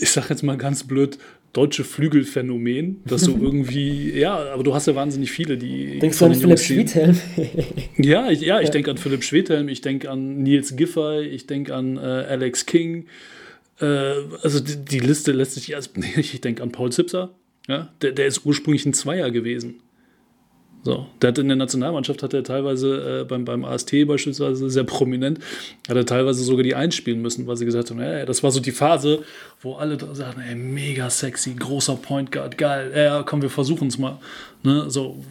ich sag jetzt mal ganz blöd, deutsche Flügelphänomen, dass du irgendwie, ja, aber du hast ja wahnsinnig viele, die. Denkst du an Philipp Schwedhelm? ja, ich, ja, ich denke an Philipp Schwedhelm, ich denke an Nils Giffey, ich denke an äh, Alex King. Äh, also die, die, Liste lässt sich, also, ich denke an Paul Zipser, ja, der, der ist ursprünglich ein Zweier gewesen. So, der hat in der Nationalmannschaft hat er teilweise äh, beim, beim AST beispielsweise sehr prominent, hat er teilweise sogar die einspielen müssen, weil sie gesagt haben, ey, das war so die Phase, wo alle da sagten, ey, mega sexy, großer Point Guard, geil, ja, komm, wir versuchen es mal. Ne? So,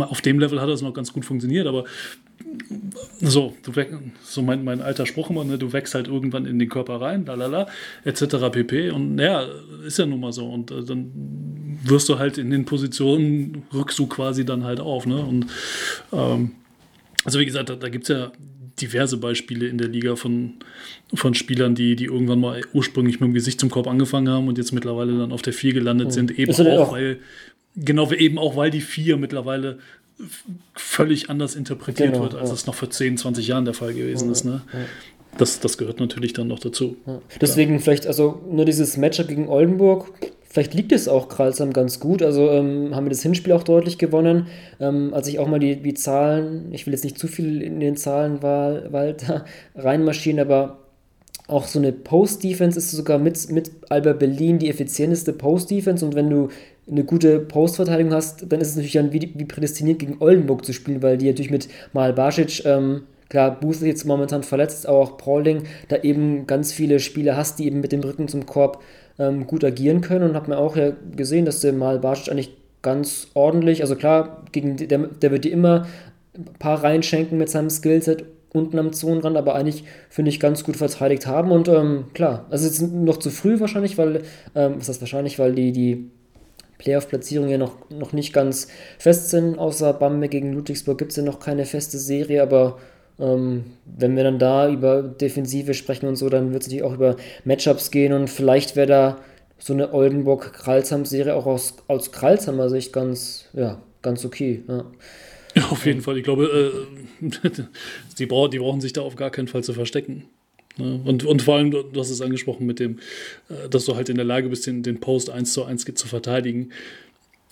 auf dem Level hat das noch ganz gut funktioniert, aber so, du wächst, so mein, mein alter Spruch immer, ne, du wächst halt irgendwann in den Körper rein, lalala, etc. pp. Und ja, ist ja nun mal so. Und äh, dann wirst du halt in den Positionen, rückst du quasi dann halt auf. Ne? Und ähm, also wie gesagt, da, da gibt es ja diverse Beispiele in der Liga von, von Spielern, die, die irgendwann mal ursprünglich mit dem Gesicht zum Korb angefangen haben und jetzt mittlerweile dann auf der 4 gelandet mhm. sind. Eben auch, auch, weil, genau, eben auch, weil die 4 mittlerweile völlig anders interpretiert genau, wird, als ja. es noch vor 10, 20 Jahren der Fall gewesen ja, ist. Ne? Ja. Das, das gehört natürlich dann noch dazu. Deswegen vielleicht, also nur dieses Matchup gegen Oldenburg, Vielleicht liegt es auch Kralsam ganz gut. Also ähm, haben wir das Hinspiel auch deutlich gewonnen. Ähm, als ich auch mal die, die Zahlen, ich will jetzt nicht zu viel in den Zahlen Walter reinmarschieren, aber auch so eine Post-Defense ist sogar mit, mit Alba Berlin die effizienteste Post-Defense. Und wenn du eine gute Post-Verteidigung hast, dann ist es natürlich dann wie, wie prädestiniert gegen Oldenburg zu spielen, weil die natürlich mit Mal Basic, ähm, klar, Booth ist jetzt momentan verletzt, aber auch Paulding, da eben ganz viele Spieler hast, die eben mit dem Rücken zum Korb ähm, gut agieren können und habe mir auch ja gesehen, dass der Mal Basic eigentlich ganz ordentlich, also klar, gegen der, der wird dir immer ein paar reinschenken mit seinem Skillset unten am Zonenrand, aber eigentlich finde ich ganz gut verteidigt haben und ähm, klar, also jetzt noch zu früh wahrscheinlich, weil, ähm, was heißt wahrscheinlich, weil die, die Playoff-Platzierungen ja noch, noch nicht ganz fest sind, außer Bamberg gegen Ludwigsburg gibt es ja noch keine feste Serie, aber ähm, wenn wir dann da über Defensive sprechen und so, dann wird es natürlich auch über Matchups gehen und vielleicht wäre da so eine Oldenburg-Kralsham-Serie auch aus, aus Kralshamer Sicht ganz, ja, ganz okay. Ja. Auf jeden Fall. Ich glaube, äh, die, bra die brauchen sich da auf gar keinen Fall zu verstecken. Ne? Und, und vor allem, du hast es angesprochen mit dem, äh, dass du halt in der Lage bist, den, den Post 1 zu 1 zu verteidigen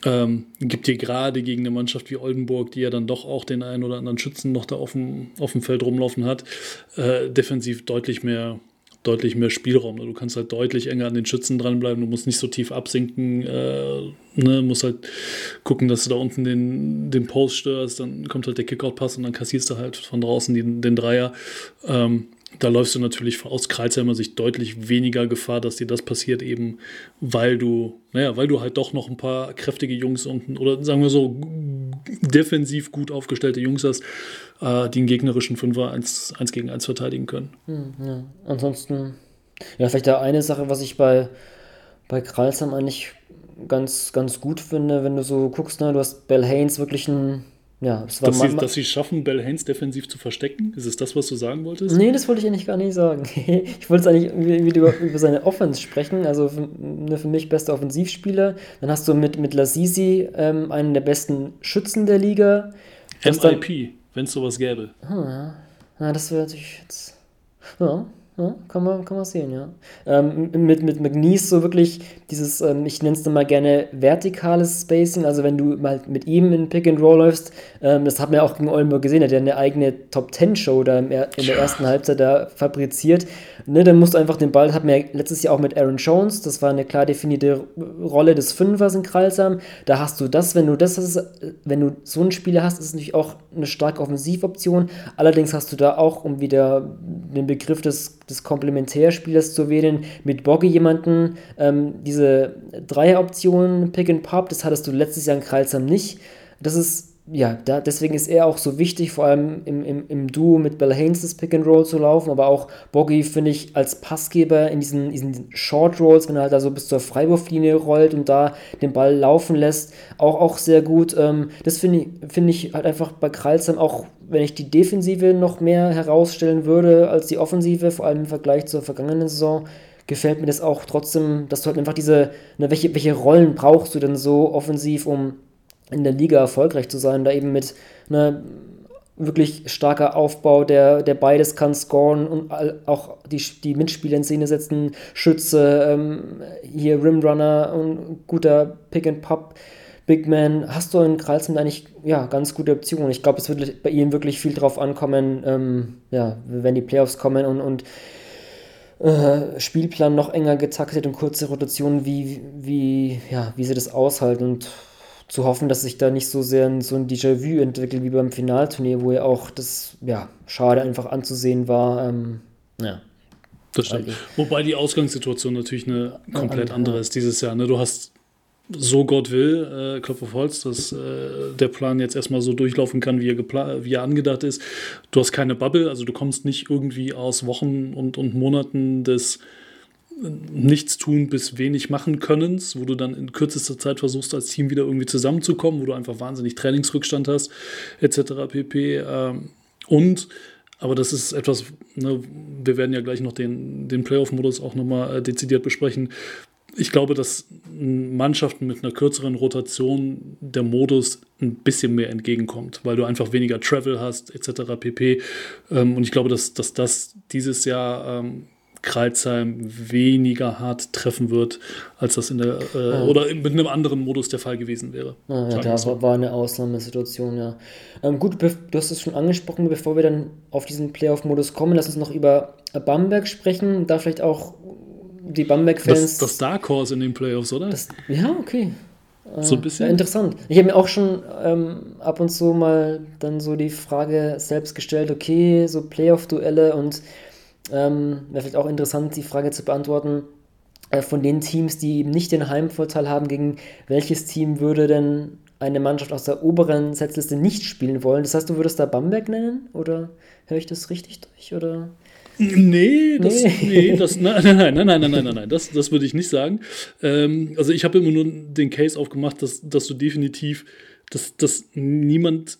ähm, gibt dir gerade gegen eine Mannschaft wie Oldenburg, die ja dann doch auch den einen oder anderen Schützen noch da auf dem, auf dem Feld rumlaufen hat, äh, defensiv deutlich mehr, deutlich mehr Spielraum. Du kannst halt deutlich enger an den Schützen dranbleiben, du musst nicht so tief absinken, äh, ne, musst halt gucken, dass du da unten den, den Post störst, dann kommt halt der Kickout-Pass und dann kassierst du halt von draußen den, den Dreier. Ähm, da läufst du natürlich aus Kreuzheimer Sicht deutlich weniger Gefahr, dass dir das passiert, eben weil du, naja, weil du halt doch noch ein paar kräftige Jungs unten oder sagen wir so defensiv gut aufgestellte Jungs hast, äh, die einen gegnerischen Fünfer 1, 1 gegen 1 verteidigen können. Hm, ja. Ansonsten, ja, vielleicht da eine Sache, was ich bei, bei Kralsheim eigentlich ganz, ganz gut finde, wenn du so guckst, ne, du hast Bell Haynes wirklich ein ja, es war dass, sie, dass sie schaffen, Bell Haynes defensiv zu verstecken? Ist es das, was du sagen wolltest? Nee, das wollte ich eigentlich gar nicht sagen. ich wollte jetzt eigentlich wieder über, über seine Offense sprechen. Also für, ne, für mich bester Offensivspieler. Dann hast du mit, mit Lasisi ähm, einen der besten Schützen der Liga. MIP, wenn es sowas gäbe. Ah, ja. ja, das wäre natürlich jetzt. Ja, ja, kann man, kann man sehen, ja. Ähm, mit, mit McNeese so wirklich dieses, ähm, ich nenne es dann mal gerne vertikales Spacing, also wenn du mal mit ihm in Pick and Roll läufst, ähm, das hat man ja auch gegen Oldenburg gesehen, hat ja eine eigene Top Ten Show da in der ersten Halbzeit da fabriziert. Ne, dann musst du einfach den Ball, hat man ja letztes Jahr auch mit Aaron Jones, das war eine klar definierte Rolle des Fünfers in Kralsam. Da hast du das, wenn du das hast, wenn du so einen Spieler hast, ist es natürlich auch eine starke Offensivoption. Allerdings hast du da auch, um wieder den Begriff des des Komplementärspielers zu wählen, mit Boggy jemanden. Ähm, diese Dreieroption Pick and Pop, das hattest du letztes Jahr in Kreilsam nicht. Das ist, ja, da, deswegen ist er auch so wichtig, vor allem im, im, im Duo mit Bella Haynes das Pick and Roll zu laufen, aber auch Boggy finde ich als Passgeber in diesen, diesen Short Rolls, wenn er halt da so bis zur Freiwurflinie rollt und da den Ball laufen lässt, auch, auch sehr gut. Ähm, das finde ich, find ich halt einfach bei Kreilsam auch wenn ich die Defensive noch mehr herausstellen würde als die Offensive, vor allem im Vergleich zur vergangenen Saison, gefällt mir das auch trotzdem, dass du halt einfach diese, ne, welche, welche Rollen brauchst du denn so offensiv, um in der Liga erfolgreich zu sein, da eben mit ne, wirklich starker Aufbau, der, der beides kann scoren und auch die, die Mitspieler in Szene setzen, Schütze, ähm, hier Rimrunner und guter Pick and Pop Big Man hast du in Kralsund eigentlich ja, ganz gute Optionen. Ich glaube, es wird bei ihnen wirklich viel drauf ankommen, ähm, ja, wenn die Playoffs kommen und, und äh, Spielplan noch enger getaktet und kurze Rotationen, wie, wie, ja, wie sie das aushalten und zu hoffen, dass sich da nicht so sehr so ein Déjà-vu entwickelt wie beim Finalturnier, wo ja auch das, ja, schade einfach anzusehen war. Ähm, ja. Das stimmt. Wobei die Ausgangssituation natürlich eine komplett andere ist dieses Jahr. Ne? Du hast so Gott will, äh, Klopf auf Holz, dass äh, der Plan jetzt erstmal so durchlaufen kann, wie er, wie er angedacht ist. Du hast keine Bubble, also du kommst nicht irgendwie aus Wochen und, und Monaten des äh, Nichtstun bis wenig machen Könnens, wo du dann in kürzester Zeit versuchst, als Team wieder irgendwie zusammenzukommen, wo du einfach wahnsinnig Trainingsrückstand hast, etc. pp. Ähm, und aber das ist etwas, ne, wir werden ja gleich noch den, den Playoff-Modus auch nochmal äh, dezidiert besprechen. Ich glaube, dass Mannschaften mit einer kürzeren Rotation der Modus ein bisschen mehr entgegenkommt, weil du einfach weniger Travel hast, etc. pp. Ähm, und ich glaube, dass, dass das dieses Jahr ähm, Kreuzheim weniger hart treffen wird, als das in der äh, ja. oder mit einem anderen Modus der Fall gewesen wäre. Ah, ja, da war, war, eine Ausnahmesituation, ja. Ähm, gut, du hast es schon angesprochen, bevor wir dann auf diesen Playoff-Modus kommen, lass uns noch über Bamberg sprechen. Da vielleicht auch die Bamberg-Fans. Das, das Dark Horse in den Playoffs, oder? Das, ja, okay. So ein bisschen. Ja, interessant. Ich habe mir auch schon ähm, ab und zu mal dann so die Frage selbst gestellt, okay, so Playoff-Duelle und ähm, Wäre vielleicht auch interessant, die Frage zu beantworten, äh, von den Teams, die eben nicht den Heimvorteil haben, gegen welches Team würde denn eine Mannschaft aus der oberen Setzliste nicht spielen wollen? Das heißt, du würdest da Bamberg nennen? Oder höre ich das richtig durch? Oder? Nee, das, nee. nee das, nein, nein, nein, nein, nein, nein, nein, nein, das, das würde ich nicht sagen. Ähm, also ich habe immer nur den Case aufgemacht, dass, dass du definitiv, dass, dass niemand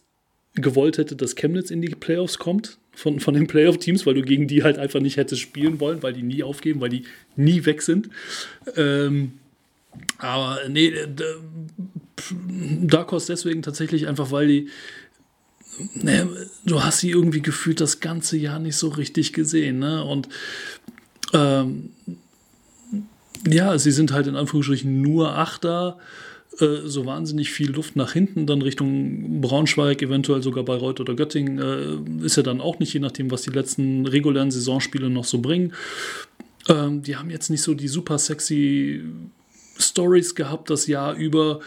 gewollt hätte, dass Chemnitz in die Playoffs kommt von, von den Playoff-Teams, weil du gegen die halt einfach nicht hättest spielen wollen, weil die nie aufgeben, weil die nie weg sind. Ähm, aber nee, Dark Horse deswegen tatsächlich einfach, weil die, ne, du hast sie irgendwie gefühlt das ganze Jahr nicht so richtig gesehen, ne? Und ähm, ja, sie sind halt in Anführungsstrichen nur Achter. Äh, so wahnsinnig viel Luft nach hinten, dann Richtung Braunschweig, eventuell sogar Bayreuth oder Göttingen, äh, ist ja dann auch nicht, je nachdem, was die letzten regulären Saisonspiele noch so bringen. Ähm, die haben jetzt nicht so die super sexy Stories gehabt das Jahr über.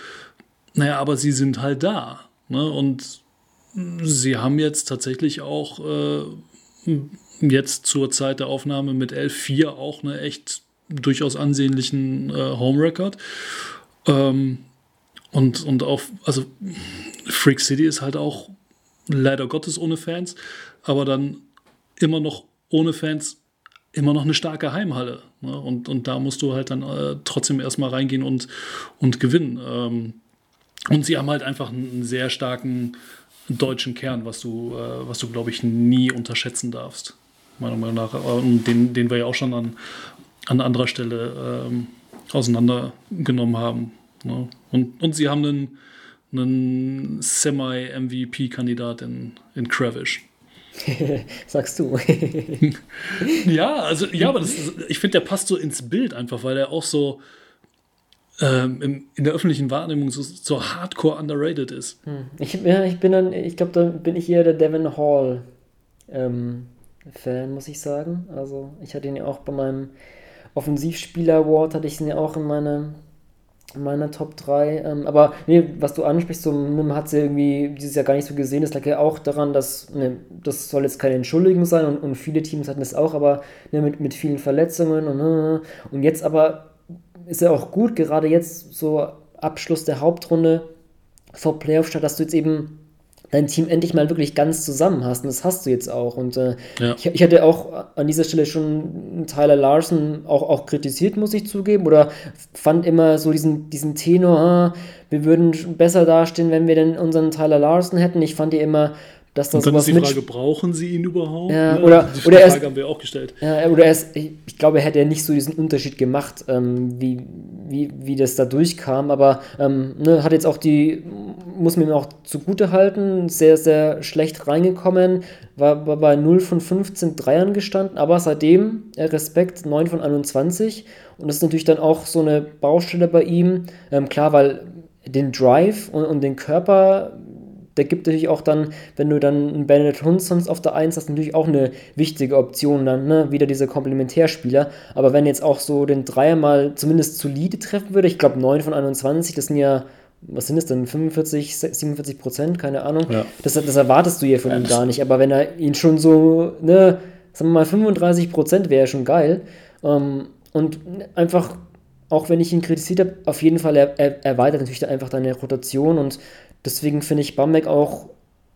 Naja, aber sie sind halt da. Ne? Und sie haben jetzt tatsächlich auch äh, jetzt zur Zeit der Aufnahme mit 11-4 auch eine echt durchaus ansehnlichen äh, Home-Record. Ähm, und, und auch, also Freak City ist halt auch leider Gottes ohne Fans, aber dann immer noch ohne Fans immer noch eine starke Heimhalle. Ne? Und, und da musst du halt dann äh, trotzdem erstmal reingehen und, und gewinnen. Ähm, und sie haben halt einfach einen sehr starken deutschen Kern, was du, äh, du glaube ich, nie unterschätzen darfst. Meiner Meinung nach. Und den, den wir ja auch schon an, an anderer Stelle ähm, auseinandergenommen haben. Ne? Und, und sie haben einen, einen Semi-MVP-Kandidat in, in Kravish. Sagst du. ja, also ja, aber das, ich finde, der passt so ins Bild einfach, weil er auch so ähm, im, in der öffentlichen Wahrnehmung so, so hardcore underrated ist. Hm. Ich, ja, ich bin dann, ich glaube, da bin ich eher der Devin Hall ähm, Fan, muss ich sagen. Also ich hatte ihn ja auch bei meinem Offensivspieler Award, hatte ich ihn ja auch in meiner meiner Top 3. Ähm, aber nee, was du ansprichst, so Mim hat sie irgendwie dieses Jahr gar nicht so gesehen. Das lag ja auch daran, dass, ne, das soll jetzt keine Entschuldigung sein und, und viele Teams hatten das auch, aber ne, mit, mit vielen Verletzungen und, und jetzt aber ist ja auch gut, gerade jetzt so Abschluss der Hauptrunde vor Playoff statt, dass du jetzt eben dein Team endlich mal wirklich ganz zusammen hast. Und das hast du jetzt auch. Und äh, ja. ich, ich, hatte auch an dieser Stelle schon Tyler Larson auch, auch kritisiert, muss ich zugeben. Oder fand immer so diesen, diesen Tenor, ah, wir würden besser dastehen, wenn wir denn unseren Tyler Larson hätten. Ich fand die immer dass das und dann ist die Frage, brauchen sie ihn überhaupt? Ja, ja, oder, die oder Frage erst, haben wir auch gestellt. Ja, oder erst, ich, ich glaube, hätte er nicht so diesen Unterschied gemacht, ähm, wie, wie, wie das da durchkam, aber ähm, ne, hat jetzt auch die, muss man ihm auch zugute halten, sehr, sehr schlecht reingekommen, war, bei 0 von 15 Dreiern gestanden, aber seitdem äh, Respekt 9 von 21 und das ist natürlich dann auch so eine Baustelle bei ihm, ähm, klar, weil den Drive und, und den Körper der gibt natürlich auch dann, wenn du dann einen Bennett Hunt sonst auf der 1 hast, natürlich auch eine wichtige Option dann, ne? Wieder diese Komplementärspieler. Aber wenn jetzt auch so den Dreier mal zumindest solide treffen würde, ich glaube 9 von 21, das sind ja, was sind das denn, 45, 47 Prozent, keine Ahnung. Ja. Das, das erwartest du hier von ja, ihm gar nicht. Aber wenn er ihn schon so, ne, sagen wir mal 35 Prozent wäre schon geil. Ähm, und einfach auch wenn ich ihn kritisiert habe, auf jeden Fall er, er erweitert natürlich einfach deine Rotation und Deswegen finde ich Bamberg auch,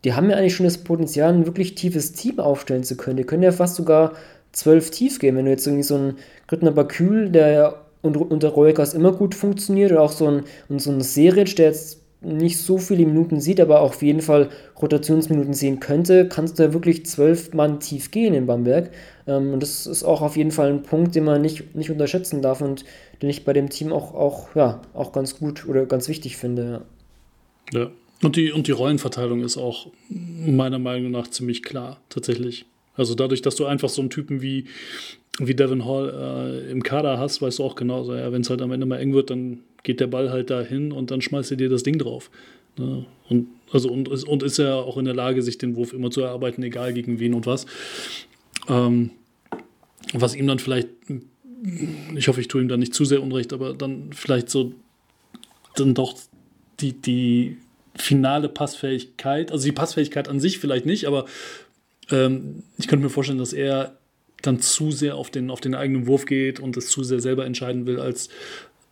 die haben ja eigentlich schon das Potenzial, ein wirklich tiefes Team aufstellen zu können. Die können ja fast sogar zwölf tief gehen, wenn du jetzt irgendwie so einen Grittner Bakül, der ja unter, unter Roekas immer gut funktioniert, oder auch so ein, und so ein Seric, der jetzt nicht so viele Minuten sieht, aber auf jeden Fall Rotationsminuten sehen könnte, kannst du ja wirklich zwölf Mann tief gehen in Bamberg. Ähm, und das ist auch auf jeden Fall ein Punkt, den man nicht, nicht unterschätzen darf und den ich bei dem Team auch, auch, ja, auch ganz gut oder ganz wichtig finde. Ja. ja. Und die, und die Rollenverteilung ist auch meiner Meinung nach ziemlich klar, tatsächlich. Also dadurch, dass du einfach so einen Typen wie, wie Devin Hall äh, im Kader hast, weißt du auch genauso, ja, wenn es halt am Ende mal eng wird, dann geht der Ball halt dahin und dann schmeißt er dir das Ding drauf. Ne? Und, also, und, und ist er auch in der Lage, sich den Wurf immer zu erarbeiten, egal gegen wen und was. Ähm, was ihm dann vielleicht, ich hoffe, ich tue ihm da nicht zu sehr unrecht, aber dann vielleicht so dann doch die, die finale Passfähigkeit, also die Passfähigkeit an sich vielleicht nicht, aber ähm, ich könnte mir vorstellen, dass er dann zu sehr auf den, auf den eigenen Wurf geht und es zu sehr selber entscheiden will, als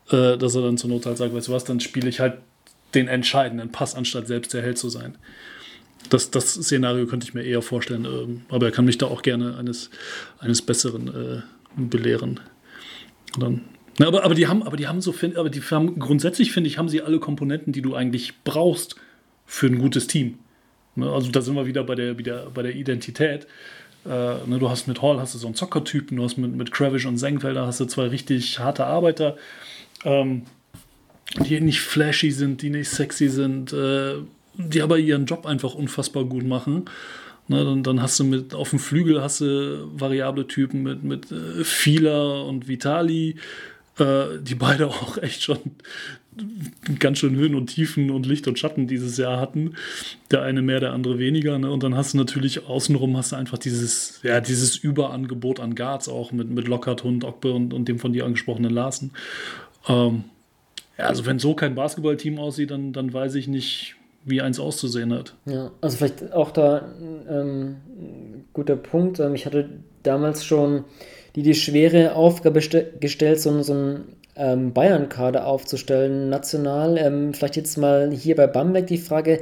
äh, dass er dann zur Not halt sagt, weißt du was, dann spiele ich halt den entscheidenden Pass, anstatt selbst der Held zu sein. Das, das Szenario könnte ich mir eher vorstellen, ähm, aber er kann mich da auch gerne eines, eines Besseren äh, belehren. Dann, na, aber, aber die haben, aber die haben so, aber die haben grundsätzlich finde ich, haben sie alle Komponenten, die du eigentlich brauchst für ein gutes Team. Ne, also da sind wir wieder bei der, wieder bei der Identität. Äh, ne, du hast mit Hall hast du so einen Zockertypen, du hast mit, mit Kravish und Senkfelder hast du zwei richtig harte Arbeiter, ähm, die nicht flashy sind, die nicht sexy sind, äh, die aber ihren Job einfach unfassbar gut machen. Ne, dann, dann, hast du mit auf dem Flügel hast du variable Typen mit, mit äh, Fila und Vitali, äh, die beide auch echt schon ganz schön Höhen und Tiefen und Licht und Schatten dieses Jahr hatten. Der eine mehr, der andere weniger. Ne? Und dann hast du natürlich außenrum hast du einfach dieses, ja, dieses Überangebot an Guards auch mit, mit Lockhart, Hund, Ogbe und, und dem von dir angesprochenen Larsen. Ähm, ja, also wenn so kein Basketballteam aussieht, dann, dann weiß ich nicht, wie eins auszusehen hat. Ja, also vielleicht auch da ähm, guter Punkt. Ähm, ich hatte damals schon die, die schwere Aufgabe gestellt, so, so ein ähm, Bayern-Kader aufzustellen, national. Ähm, vielleicht jetzt mal hier bei Bamberg die Frage,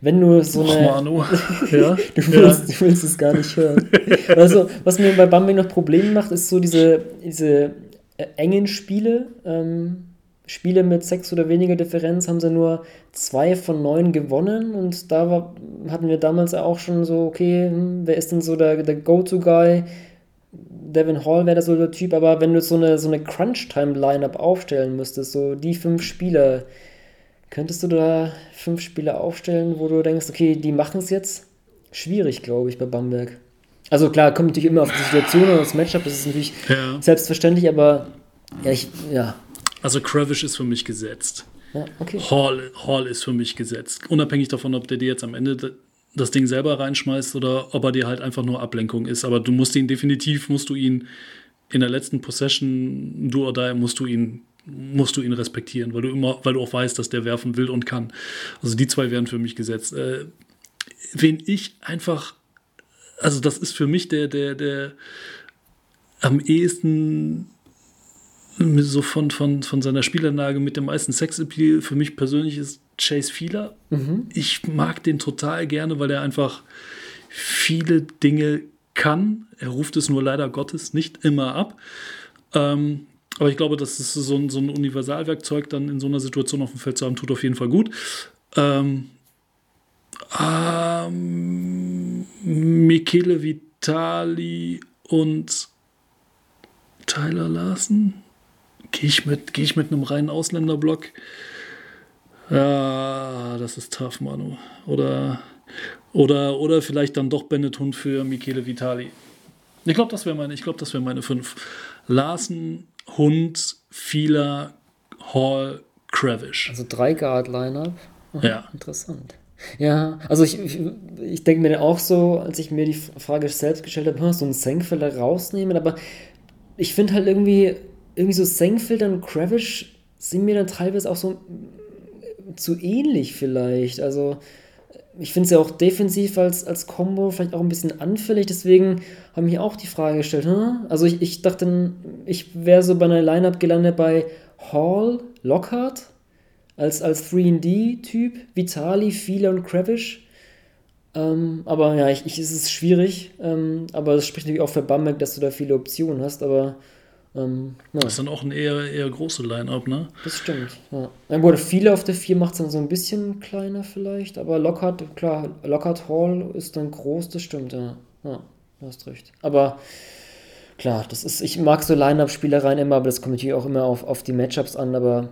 wenn du so eine. Och, Manu. ja, du, willst, ja. du willst es gar nicht hören. also, was mir bei Bamberg noch Probleme macht, ist so diese, diese äh, engen Spiele. Ähm, Spiele mit sechs oder weniger Differenz haben sie nur zwei von neun gewonnen und da war, hatten wir damals auch schon so, okay, hm, wer ist denn so der, der Go-To-Guy? Devin Hall wäre da so der Typ, aber wenn du so eine, so eine Crunch-Time-Lineup aufstellen müsstest, so die fünf Spieler, könntest du da fünf Spieler aufstellen, wo du denkst, okay, die machen es jetzt? Schwierig, glaube ich, bei Bamberg. Also klar, kommt natürlich immer auf die Situation und das Matchup, das ist natürlich ja. selbstverständlich, aber ja, ich, ja. Also Kravish ist für mich gesetzt. Ja, okay. Hall, Hall ist für mich gesetzt. Unabhängig davon, ob der dir jetzt am Ende das Ding selber reinschmeißt oder ob er dir halt einfach nur Ablenkung ist. Aber du musst ihn definitiv, musst du ihn in der letzten Possession, du oder musst du ihn musst du ihn respektieren, weil du immer, weil du auch weißt, dass der werfen will und kann. Also die zwei wären für mich gesetzt. Äh, wen ich einfach, also das ist für mich der, der, der am ehesten so von, von, von seiner Spielanlage mit dem meisten Sexappeal für mich persönlich ist Chase Fieler. Mhm. Ich mag den total gerne, weil er einfach viele Dinge kann. Er ruft es nur leider Gottes nicht immer ab. Ähm, aber ich glaube, dass es so ein, so ein Universalwerkzeug dann in so einer Situation auf dem Feld zu haben, tut auf jeden Fall gut. Ähm, ähm, Michele Vitali und Tyler Larsen. Gehe ich, mit, geh ich mit einem reinen Ausländerblock? Ja, das ist tough, Manu. Oder, oder, oder vielleicht dann doch Benetton für Michele Vitali. Ich glaube, das wäre meine, ich das wäre meine fünf. Larsen, Hund, Fieler, Hall, Kravish. Also drei Guard-Line-Up. Ja. Interessant. Ja, also ich, ich, ich denke mir auch so, als ich mir die Frage selbst gestellt habe, so einen Senkfelder rausnehmen, aber ich finde halt irgendwie, irgendwie so Senkfelder und Kravish sind mir dann teilweise auch so zu ähnlich vielleicht. Also ich finde es ja auch defensiv als, als Combo vielleicht auch ein bisschen anfällig, deswegen habe ich mir auch die Frage gestellt, hm? also ich, ich dachte, ich wäre so bei einer Lineup gelandet bei Hall, Lockhart als, als 3D-Typ, Vitali, Fieler und Kravish. Ähm, aber ja, ich, ich, es ist schwierig, ähm, aber es spricht natürlich auch für Bamberg, dass du da viele Optionen hast, aber Ähm, ja. Das ist dann auch ein eher, eher große Line-Up, ne? Das stimmt, ja. Dann wurde viele auf der 4 macht es dann so ein bisschen kleiner vielleicht, aber Lockhart, klar, Lockhart Hall ist dann groß, das stimmt, ja. Ja, du hast recht. Aber klar, das ist, ich mag so Line-Up-Spielereien immer, aber das kommt natürlich auch immer auf, auf die Matchups an, aber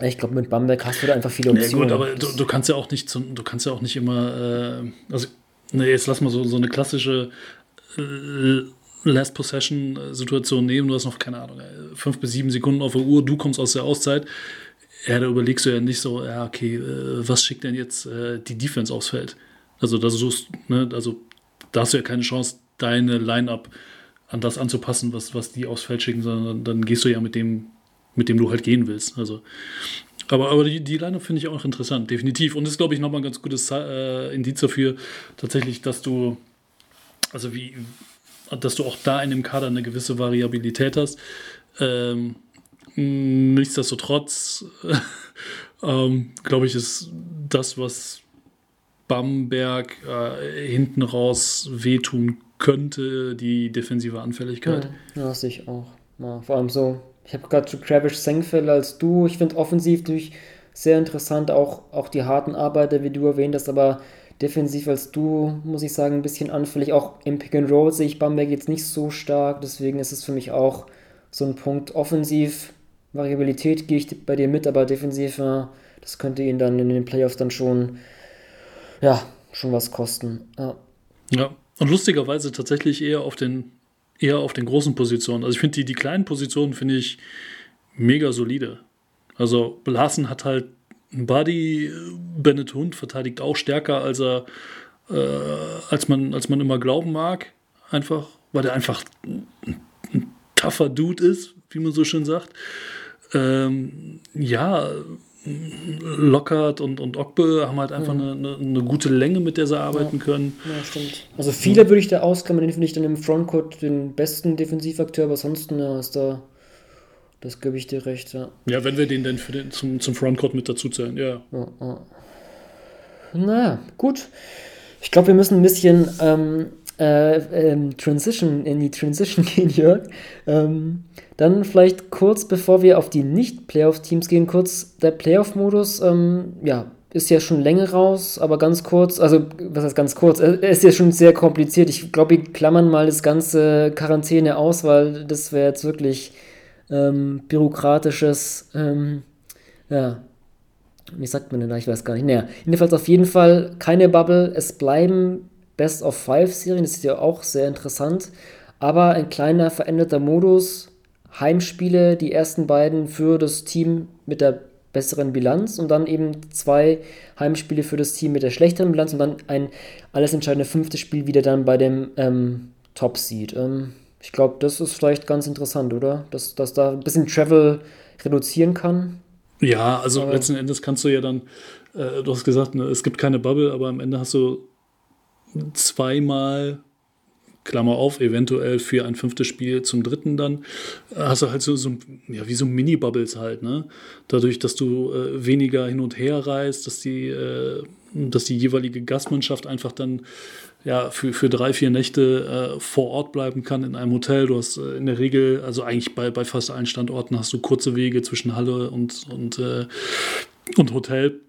ich glaube, mit Bamberg hast du da einfach viele Optionen. Ja, gut, aber du, du, kannst ja auch nicht, du kannst ja auch nicht immer, äh, also, ne, jetzt lass mal so, so eine klassische äh, Last Possession-Situation nehmen. Du hast noch, keine Ahnung, fünf bis sieben Sekunden auf der Uhr, du kommst aus der Auszeit. Ja, da überlegst du ja nicht so, ja, okay, äh, was schickt denn jetzt äh, die Defense aufs Feld? Also, da suchst, ne, also, da hast du ja keine Chance, deine Line-Up an das anzupassen, was, was die aufs Feld schicken, sondern dann gehst du ja mit dem, mit dem du halt gehen willst. Also, aber, aber die, die Line-Up finde ich auch interessant, definitiv. Und das ist, glaube ich, nochmal ein ganz gutes äh, Indiz dafür, tatsächlich, dass du, also wie, dass du auch da in dem Kader eine gewisse Variabilität hast. Ähm, nichtsdestotrotz, ähm, glaube ich, ist das, was Bamberg äh, hinten raus wehtun könnte, die defensive Anfälligkeit. Ja, das sehe ich auch. Ja, vor allem so, ich habe gerade zu Travis Sengfeld als du. Ich finde offensiv natürlich sehr interessant, auch, auch die harten Arbeiter, wie du erwähnt hast, aber defensiv als du, muss ich sagen, ein bisschen anfällig. Auch im Pick and Roll sehe ich Bamberg jetzt nicht so stark, deswegen ist es für mich auch so ein Punkt. Offensiv, Variabilität gehe ich bei dir mit, aber defensiv, das könnte ihn dann in den Playoffs dann schon, ja, schon was kosten. Ja. ja. Und lustigerweise tatsächlich eher auf den, eher auf den großen Positionen. Also ich finde die, die kleinen Positionen finde ich mega solide. Also Blasen hat halt Buddy Bennett Hund verteidigt auch stärker, als er äh, als man als man immer glauben mag. Einfach, weil er einfach ein, tougher Dude ist, wie man so schön sagt. Ähm, ja, Lockhart und, und Ogbe haben halt einfach eine, eine, eine, gute Länge, mit der sie arbeiten ja. können. Ja, stimmt. Also viele würde ich da ausklammern, den finde ich dann im Frontcourt den besten Defensivakteur, aber ansonsten ja, ist da das gebe ich dir recht, ja. Ja, wenn wir den denn für den, zum, zum Frontcourt mit dazu zählen, ja. ja, ja. Naja, gut. Ich glaube, wir müssen ein bisschen ähm, äh, ähm, Transition, in die Transition gehen, Jörg. Ähm, dann vielleicht kurz, bevor wir auf die Nicht-Playoff-Teams gehen, kurz der Playoff-Modus, ähm, ja, ist ja schon länger raus, aber ganz kurz, also was heißt ganz kurz, er ist ja schon sehr kompliziert. Ich glaube, wir klammern mal das ganze Quarantäne aus, weil das wäre jetzt wirklich ähm, bürokratisches, ähm, ja, wie sagt man denn da? Ich weiß gar nicht. Naja, jedenfalls auf jeden Fall keine Bubble. Es bleiben Best of Five Serien, das ist ja auch sehr interessant. Aber ein kleiner veränderter Modus. Heimspiele, die ersten beiden für das Team mit der besseren Bilanz und dann eben zwei Heimspiele für das Team mit der schlechteren Bilanz und dann ein alles entscheidende fünftes Spiel wieder dann bei dem ähm, Top Seed. Ähm, ich glaube, das ist vielleicht ganz interessant, oder? Dass, dass da ein bisschen Travel reduzieren kann. Ja, also aber letzten Endes kannst du ja dann, äh, du hast gesagt, ne, es gibt keine Bubble, aber am Ende hast du zweimal, Klammer auf, eventuell für ein fünftes Spiel zum dritten dann, hast du halt so, so ja, wie so Mini-Bubbles halt, ne? Dadurch, dass du äh, weniger hin und her reist, dass die, äh, dass die jeweilige Gastmannschaft einfach dann ja, für, für drei, vier Nächte äh, vor Ort bleiben kann in einem Hotel. Du hast äh, in der Regel, also eigentlich bei, bei fast allen Standorten, hast du kurze Wege zwischen Halle und, und, äh, und Hotel,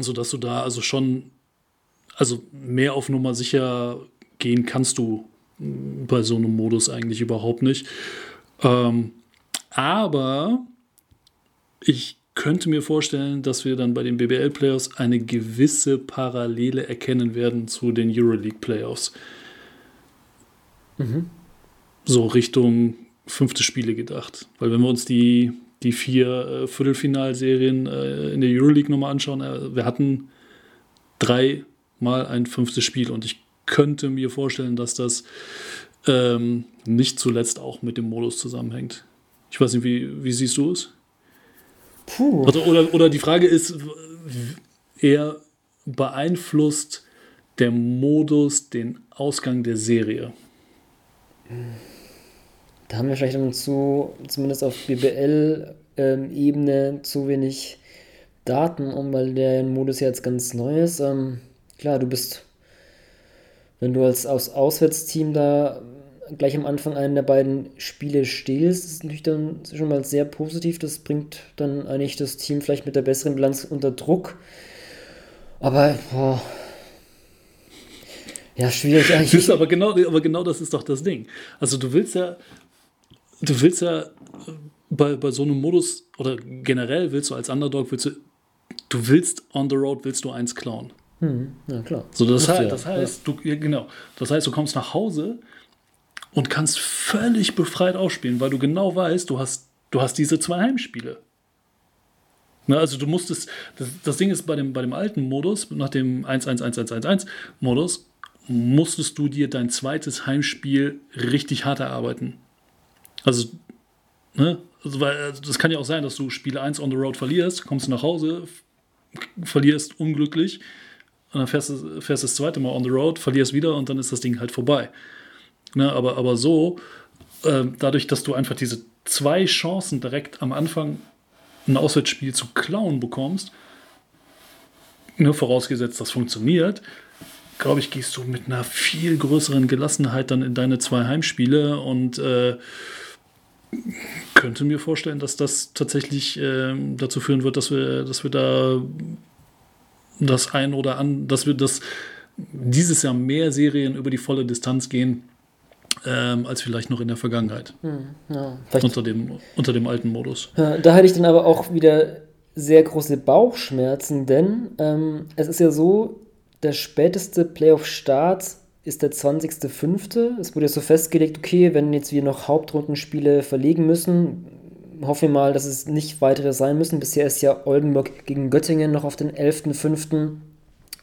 sodass du da also schon also mehr auf Nummer sicher gehen kannst du bei so einem Modus eigentlich überhaupt nicht. Ähm, aber ich könnte mir vorstellen, dass wir dann bei den BBL-Playoffs eine gewisse Parallele erkennen werden zu den Euroleague-Playoffs. Mhm. So Richtung fünfte Spiele gedacht. Weil wenn wir uns die, die vier äh, Viertelfinalserien äh, in der Euroleague nochmal anschauen, äh, wir hatten dreimal ein fünftes Spiel und ich könnte mir vorstellen, dass das ähm, nicht zuletzt auch mit dem Modus zusammenhängt. Ich weiß nicht, wie, wie siehst du es? Puh. Also, oder, oder die Frage ist eher, beeinflusst der Modus den Ausgang der Serie? Da haben wir vielleicht dann zu, zumindest auf BBL-Ebene, ähm, zu wenig Daten um, weil der Modus ja jetzt ganz neu ist. Ähm, klar, du bist, wenn du als aus Auswärtsteam da gleich am Anfang einen der beiden Spiele stehlst, das ist natürlich dann schon mal sehr positiv. Das bringt dann eigentlich das Team vielleicht mit der besseren Bilanz unter Druck. Aber, boah. Ja, schwierig eigentlich. Siehst aber genau, aber genau das ist doch das Ding. Also du willst ja, du willst ja bei, bei so einem Modus oder generell willst du als Underdog, willst du, du willst on the road, willst du eins klauen. Hm, ja, klar. So, das, heißt, das heißt, du, ja, genau, das heißt, du kommst nach Hause und kannst völlig befreit aufspielen, weil du genau weißt, du hast, du hast diese zwei Heimspiele. Ne, also du musstest, das, das Ding ist bei dem, bei dem alten Modus, nach dem 1-1-1-1-1-1 Modus, musstest du dir dein zweites Heimspiel richtig hart erarbeiten. Also, ne, also, weil also das kann ja auch sein, dass du Spiel 1 on the road verlierst, kommst nach Hause, verlierst unglücklich und dann fährst du fährst das zweite Mal on the road, verlierst wieder und dann ist das Ding halt vorbei. Ne, aber, aber so, ähm, dadurch, dass du einfach diese zwei Chancen direkt am Anfang ein Auswärtsspiel zu klauen bekommst, ne, vorausgesetzt, das funktioniert, glaube ich, gehst du mit einer viel größeren Gelassenheit dann in deine zwei Heimspiele und äh, könnte mir vorstellen, dass das tatsächlich ähm, dazu führen wird, dass wir, dass wir da das ein oder an, dass wir das dieses Jahr mehr Serien über die volle Distanz gehen, ähm, als vielleicht noch in der Vergangenheit. Ja, vielleicht Unter dem, unter dem alten Modus. Ja, da hatte ich dann aber auch wieder sehr große Bauchschmerzen, denn ähm, es ist ja so, der späteste Playoff-Start ist der 20.05. Es wurde so festgelegt, okay, wenn jetzt wir noch Hauptrundenspiele verlegen müssen, hoffen wir mal, dass es nicht weitere sein müssen. Bisher ist ja Oldenburg gegen Göttingen noch auf den 11.05.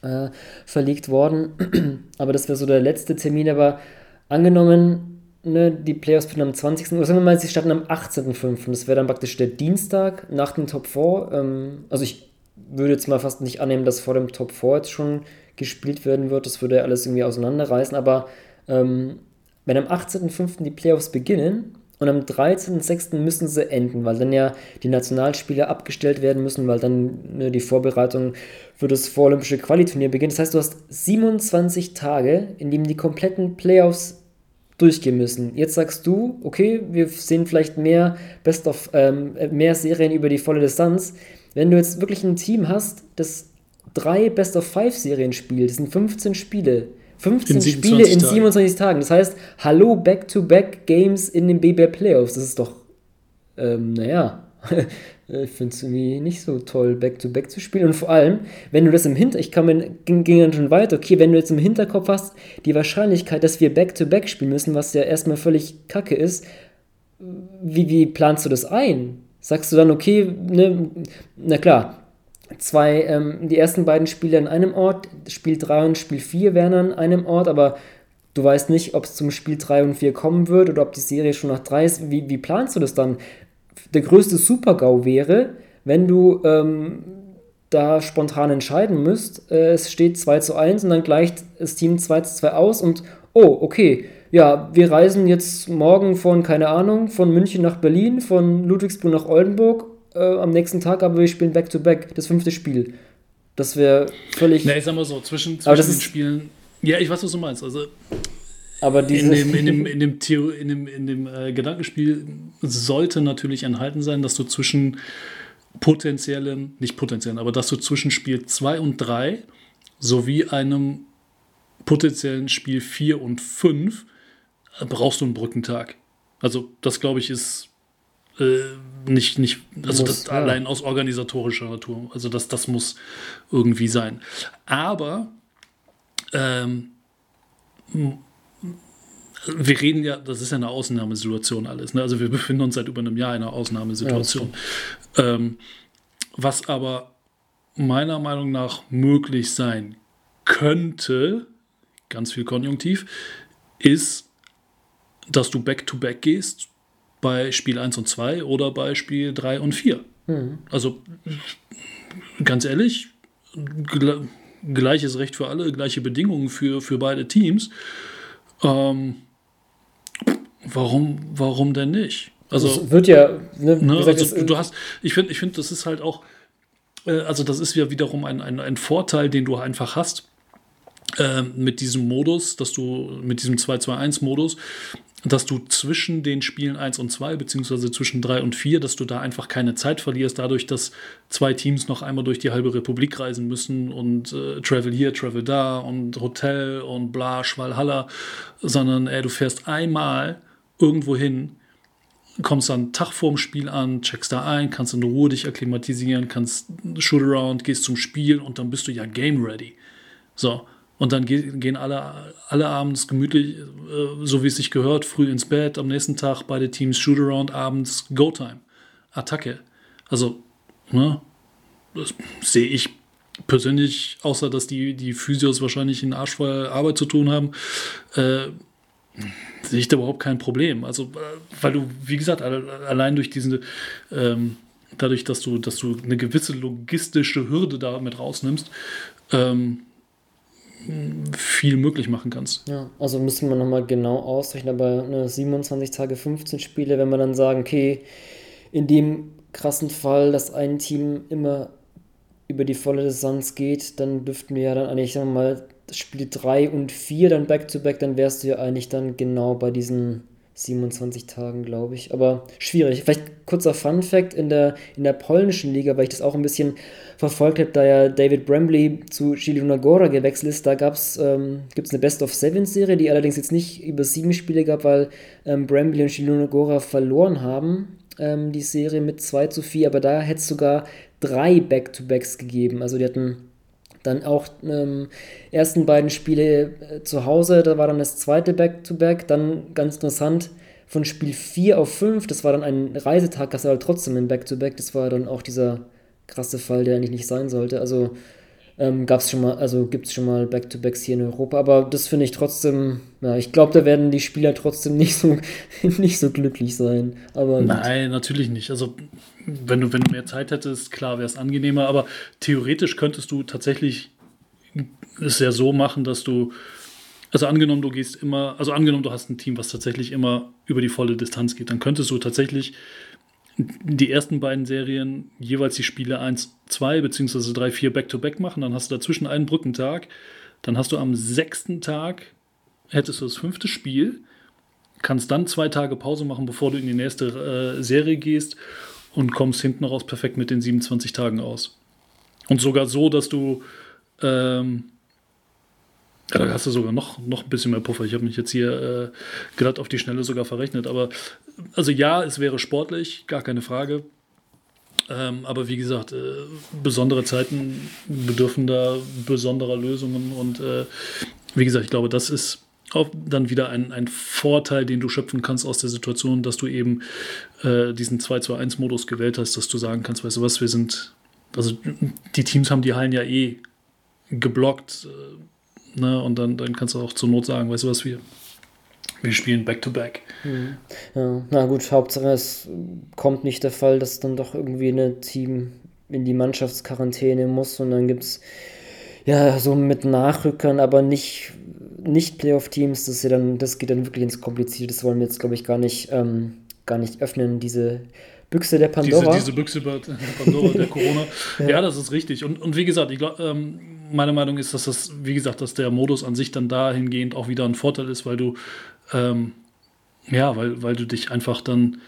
Äh, verlegt worden. aber das wäre so der letzte Termin, aber angenommen, ne, die Playoffs finden am 20. oder sagen wir mal, sie starten am 18.05. Das wäre dann praktisch der Dienstag nach dem Top 4. Ähm, also ich würde jetzt mal fast nicht annehmen, dass vor dem Top 4 jetzt schon gespielt werden wird. Das würde alles irgendwie auseinanderreißen. Aber ähm, wenn am 18.05. die Playoffs beginnen und am 13.06. müssen sie enden, weil dann ja die Nationalspiele abgestellt werden müssen, weil dann ne, die Vorbereitung für das vorolympische Qualiturnier beginnt. Das heißt, du hast 27 Tage, in denen die kompletten Playoffs durchgehen müssen. Jetzt sagst du, okay, wir sehen vielleicht mehr Best of ähm, mehr Serien über die volle Distanz. Wenn du jetzt wirklich ein Team hast, das drei Best of Five Serien spielt, das sind 15 Spiele. 15 In Spiele 27 in Tagen. 27 Tagen. Das heißt, hallo Back-to-Back Games in den BBL Playoffs. Das ist doch, ähm, naja, ich finde es irgendwie nicht so toll, Back-to-Back zu spielen. Und vor allem, wenn du das im Hinter, ich kann mir, ging, ging dann schon weiter, okay, wenn du jetzt im Hinterkopf hast, die Wahrscheinlichkeit, dass wir Back-to-Back spielen müssen, was ja erstmal völlig kacke ist, wie, wie planst du das ein? Sagst du dann, okay, ne, na klar, zwei, ähm, die ersten beiden Spiele an einem Ort, Spiel 3 und Spiel 4 wären an einem Ort, aber du weißt nicht, ob es zum Spiel 3 und 4 kommen wird oder ob die Serie schon nach 3 ist. Wie, wie planst du das dann? Der größte Super-GAU wäre, wenn du ähm, da spontan entscheiden müsst, äh, es steht 2 zu 1 und dann gleicht das Team 2 zu 2 aus und oh, okay, ja, wir reisen jetzt morgen von, keine Ahnung, von München nach Berlin, von Ludwigsburg nach Oldenburg, äh, am nächsten Tag aber wir spielen Back-to-Back, das fünfte Spiel. Das wäre völlig. Ne, ich sag mal so, zwischen, zwischen den ist- Spielen. Ja, ich weiß, was du meinst. Also aber in dem, in dem, in dem, Theo, in dem, in dem äh, Gedankenspiel sollte natürlich enthalten sein, dass du zwischen potenziellen, nicht potenziellen, aber dass du zwischen Spiel 2 und 3 sowie einem potenziellen Spiel 4 und 5 äh, brauchst du einen Brückentag. Also das glaube ich ist äh, nicht, nicht, also Muss, das ja. allein aus organisatorischer Natur. Also das, das muss irgendwie sein. Aber ähm, wir reden ja, das ist ja eine Ausnahmesituation alles. Ne? Also wir befinden uns seit über einem Jahr in einer Ausnahmesituation. ähm, was aber meiner Meinung nach möglich sein könnte, ganz viel Konjunktiv, ist, dass du back-to-back gehst bei Spiel 1 und 2 oder bei Spiel 3 und 4. Also ganz ehrlich, gle gleiches Recht für alle, gleiche Bedingungen für, für beide Teams. Ähm, warum, warum denn nicht? Also, es wird ja. Ne, Ne, gesagt, also du, hast, ich finde, ich finde, das ist halt auch, äh, also das ist ja wiederum ein, ein, ein Vorteil, den du einfach hast ähm, mit diesem Modus, dass du mit diesem 2-2-1-Modus, dass du zwischen den Spielen 1 und 2, beziehungsweise zwischen 3 und 4, dass du da einfach keine Zeit verlierst, dadurch, dass zwei Teams noch einmal durch die halbe Republik reisen müssen und äh, Travel hier, Travel da und Hotel und bla, Schwalhalla, sondern ey, du fährst einmal irgendwo hin, kommst dann Tag vorm Spiel an, checkst da ein, kannst in Ruhe dich akklimatisieren, kannst Shootaround, gehst zum Spiel und dann bist du ja game ready. So, und dann gehen alle, alle abends gemütlich, äh, so wie es sich gehört, früh ins Bett, am nächsten Tag beide Teams Shootaround, abends Go-Time, Attacke. Also, ne, das sehe ich persönlich, außer dass die, die Physios wahrscheinlich in Arsch voll Arbeit zu tun haben, äh, sehe ich da überhaupt kein Problem. Also, äh, weil du, wie gesagt, allein durch diese, ähm, dadurch, dass du, dass du eine gewisse logistische Hürde damit rausnimmst, ähm, viel möglich machen kannst. Ja, also müssen wir nochmal genau ausrechnen, aber eine 27 Tage 15 Spiele, wenn wir dann sagen, okay, in dem krassen Fall, dass ein Team immer über die volle Distanz geht, dann dürften wir ja dann eigentlich, sagen wir mal, Spiel 3 und 4 dann back-to-back, -back, dann wärst du ja eigentlich dann genau bei diesen 27 Tagen, glaube ich. Aber schwierig. Vielleicht kurzer Fun-Fact: in der, in der polnischen Liga, weil ich das auch ein bisschen verfolgt habe, da ja David Bramley zu Gora gewechselt ist, da ähm, gibt es eine Best-of-Seven-Serie, die allerdings jetzt nicht über sieben Spiele gab, weil ähm, Bramley und Chiluna Gora verloren haben. Ähm, die Serie mit 2 zu 4, aber da hätte es sogar drei Back-to-Backs gegeben. Also die hatten dann auch ähm, ersten beiden Spiele äh, zu Hause, da war dann das zweite Back-to-Back. -Back. Dann ganz interessant, von Spiel 4 auf 5, das war dann ein Reisetag, das war halt trotzdem ein Back-to-Back. -Back. Das war dann auch dieser krasse Fall, der eigentlich nicht sein sollte. Also ähm, gab es schon mal, also gibt es schon mal Back-to-Backs hier in Europa, aber das finde ich trotzdem, ja, ich glaube, da werden die Spieler trotzdem nicht so, nicht so glücklich sein. Aber Nein, gut. natürlich nicht. Also wenn du, wenn du mehr Zeit hättest, klar wäre es angenehmer, aber theoretisch könntest du tatsächlich es ja so machen, dass du, also angenommen, du gehst immer, also angenommen, du hast ein Team, was tatsächlich immer über die volle Distanz geht, dann könntest du tatsächlich die ersten beiden Serien jeweils die Spiele 1, 2 bzw. 3, 4 back-to-back machen, dann hast du dazwischen einen Brückentag, dann hast du am sechsten Tag, hättest du das fünfte Spiel, kannst dann zwei Tage Pause machen, bevor du in die nächste äh, Serie gehst und kommst hinten raus perfekt mit den 27 Tagen aus. Und sogar so, dass du ähm, da hast du sogar noch, noch ein bisschen mehr Puffer. Ich habe mich jetzt hier äh, glatt auf die Schnelle sogar verrechnet. Aber also ja, es wäre sportlich, gar keine Frage. Ähm, aber wie gesagt, äh, besondere Zeiten bedürfen da besonderer Lösungen. Und äh, wie gesagt, ich glaube, das ist auch dann wieder ein, ein Vorteil, den du schöpfen kannst aus der Situation, dass du eben äh, diesen 2-2-1-Modus gewählt hast, dass du sagen kannst, weißt du was, wir sind, also die Teams haben die Hallen ja eh geblockt, äh, ne, und dann, dann kannst du auch zur Not sagen, weißt du was, wir, wir spielen Back-to-Back. -back. Mhm. Ja, na gut, Hauptsache es kommt nicht der Fall, dass dann doch irgendwie ein Team in die Mannschaftsquarantäne muss und dann gibt es ja so mit Nachrückern, aber nicht nicht Playoff-Teams, das, ja das geht dann wirklich ins Komplizierte. Das wollen wir jetzt, glaube ich, gar nicht, ähm, gar nicht öffnen, diese Büchse der Pandora. Diese, diese Büchse der Pandora, der Corona. ja. ja. das ist richtig. Und, und wie gesagt, ich glaub, ähm, meine Meinung ist, dass das, wie gesagt, dass der Modus an sich dann dahingehend auch wieder ein Vorteil ist, weil du, ähm, ja, weil, weil du dich einfach dann,